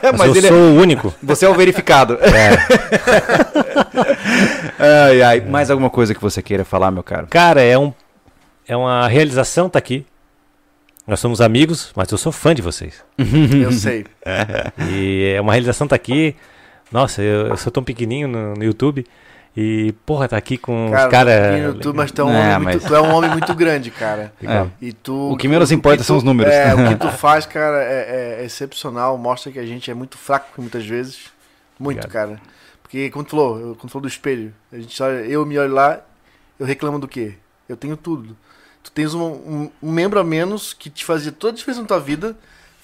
mas, Mas eu ele é- sou o único. Você é o verificado. ai, ai. Mais alguma coisa que você queira falar, meu caro? Cara, é um é uma realização tá aqui. Nós somos amigos, mas eu sou fã de vocês. Eu sei. E é uma realização tá aqui. Nossa, eu, eu sou tão pequenininho no, no YouTube. E, porra, tá aqui com Cara, os caras. Tu, mas tu é, um É, homem muito, mas- tu é um homem muito grande, cara. É. E tu, O que menos importa que são os números. É, o que tu faz, cara, é, é excepcional. Mostra que a gente é muito fraco muitas vezes. Muito, Obrigado. cara. Porque, como tu falou, eu- quando tu falou do espelho, a gente olha, eu me olho lá, eu reclamo do quê? Eu tenho tudo. Tu tens um, um- um membro a menos que te fazia toda a diferença na tua vida.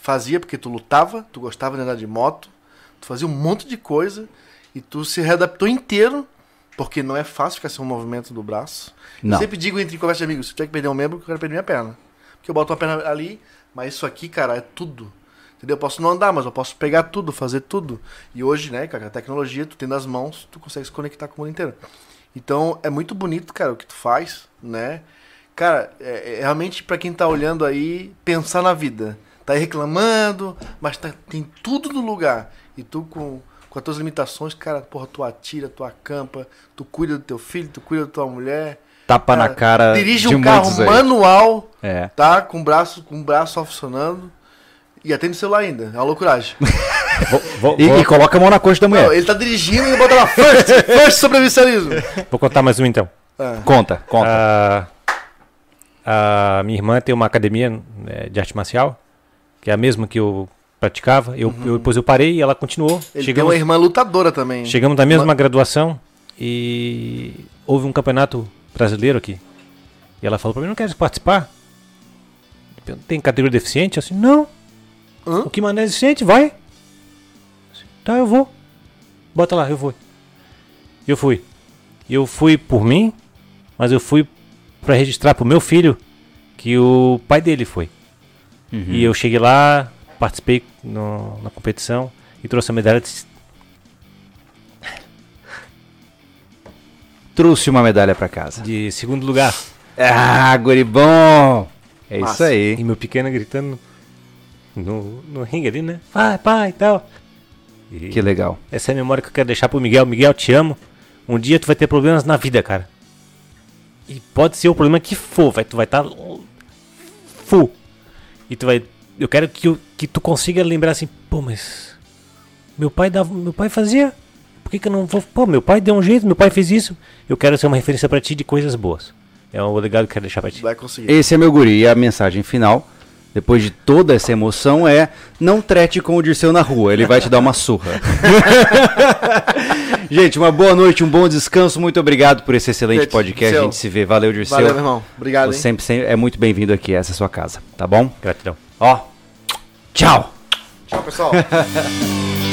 Fazia porque tu lutava, tu gostava de andar de moto, tu fazia um monte de coisa e tu se readaptou inteiro, porque não é fácil ficar sem um movimento do braço. Não. Eu sempre digo entre conversa de amigos, se eu tiver que perder um membro, eu quero perder minha perna. Porque eu boto uma perna ali, mas isso aqui, cara, é tudo. Entendeu? Eu posso não andar, mas eu posso pegar tudo, fazer tudo. E hoje, né, cara, a tecnologia, tu tem nas mãos, tu consegue se conectar com o mundo inteiro. Então, é muito bonito, cara, o que tu faz, né? Cara, é, é realmente pra quem tá olhando aí, pensar na vida. Tá aí reclamando, mas tá- tem tudo no lugar. E tu com, com as tuas limitações, cara, porra, tu atira, tu acampa, tu cuida do teu filho, tu cuida da tua mulher. Tapa na cara. Dirige de um carro manual, É. tá? Com o braço, com o braço só funcionando. E atende o celular ainda. É uma loucuragem. Vou, vou- E, vou- e coloca a mão na coxa da mulher. Não, ele tá dirigindo e bota lá, first, first sobrevivencialismo. vou contar mais um então. Ah, Conta, conta. A, a minha irmã tem uma academia né, de arte marcial, que é a mesma que eu praticava. Eu, eu- depois eu parei e ela continuou. ele tem Chegamos, uma irmã lutadora também. chegamos na mesma graduação e houve um campeonato brasileiro aqui. E ela falou pra mim, não queres participar? Eu, Tem categoria deficiente? Eu assim, não. Hã? O que mané é deficiente, vai. Tá, eu vou. Bota lá, eu vou. Eu fui. Eu fui por mim, mas eu fui pra registrar pro meu filho que o pai dele foi. Uhum. E eu cheguei lá, participei no- na competição e trouxe a medalha de Trouxe uma medalha pra casa. de segundo lugar. Ah, guribom! É isso Massa. aí. E meu pequeno gritando no, no ringue ali, né? Pai, pai e tal. E Que legal. essa é a memória que eu quero deixar pro Miguel. Miguel, te amo. Um dia tu vai ter problemas na vida, cara. E pode ser o problema que for, vai, tu vai estar full. E tu vai. Eu quero que, que tu consiga lembrar assim, pô, mas. Meu pai dava. Meu pai fazia. Por que, que eu não vou. Pô, meu pai deu um jeito, meu pai fez isso. Eu quero ser uma referência pra ti de coisas boas. É o legado que eu quero deixar pra ti. Vai conseguir. Esse é meu guri. E a mensagem final, depois de toda essa emoção, é: não trete com o Dirceu na rua, ele vai te dar uma surra. gente, uma boa noite, um bom descanso. Muito obrigado por esse excelente Gente, podcast. A gente se vê. Valeu, Dirceu. Valeu, meu irmão. Obrigado, Você sempre, sempre é muito bem-vindo aqui. Essa é a sua casa, tá bom? Gratidão. Ó, tchau! Tchau, pessoal.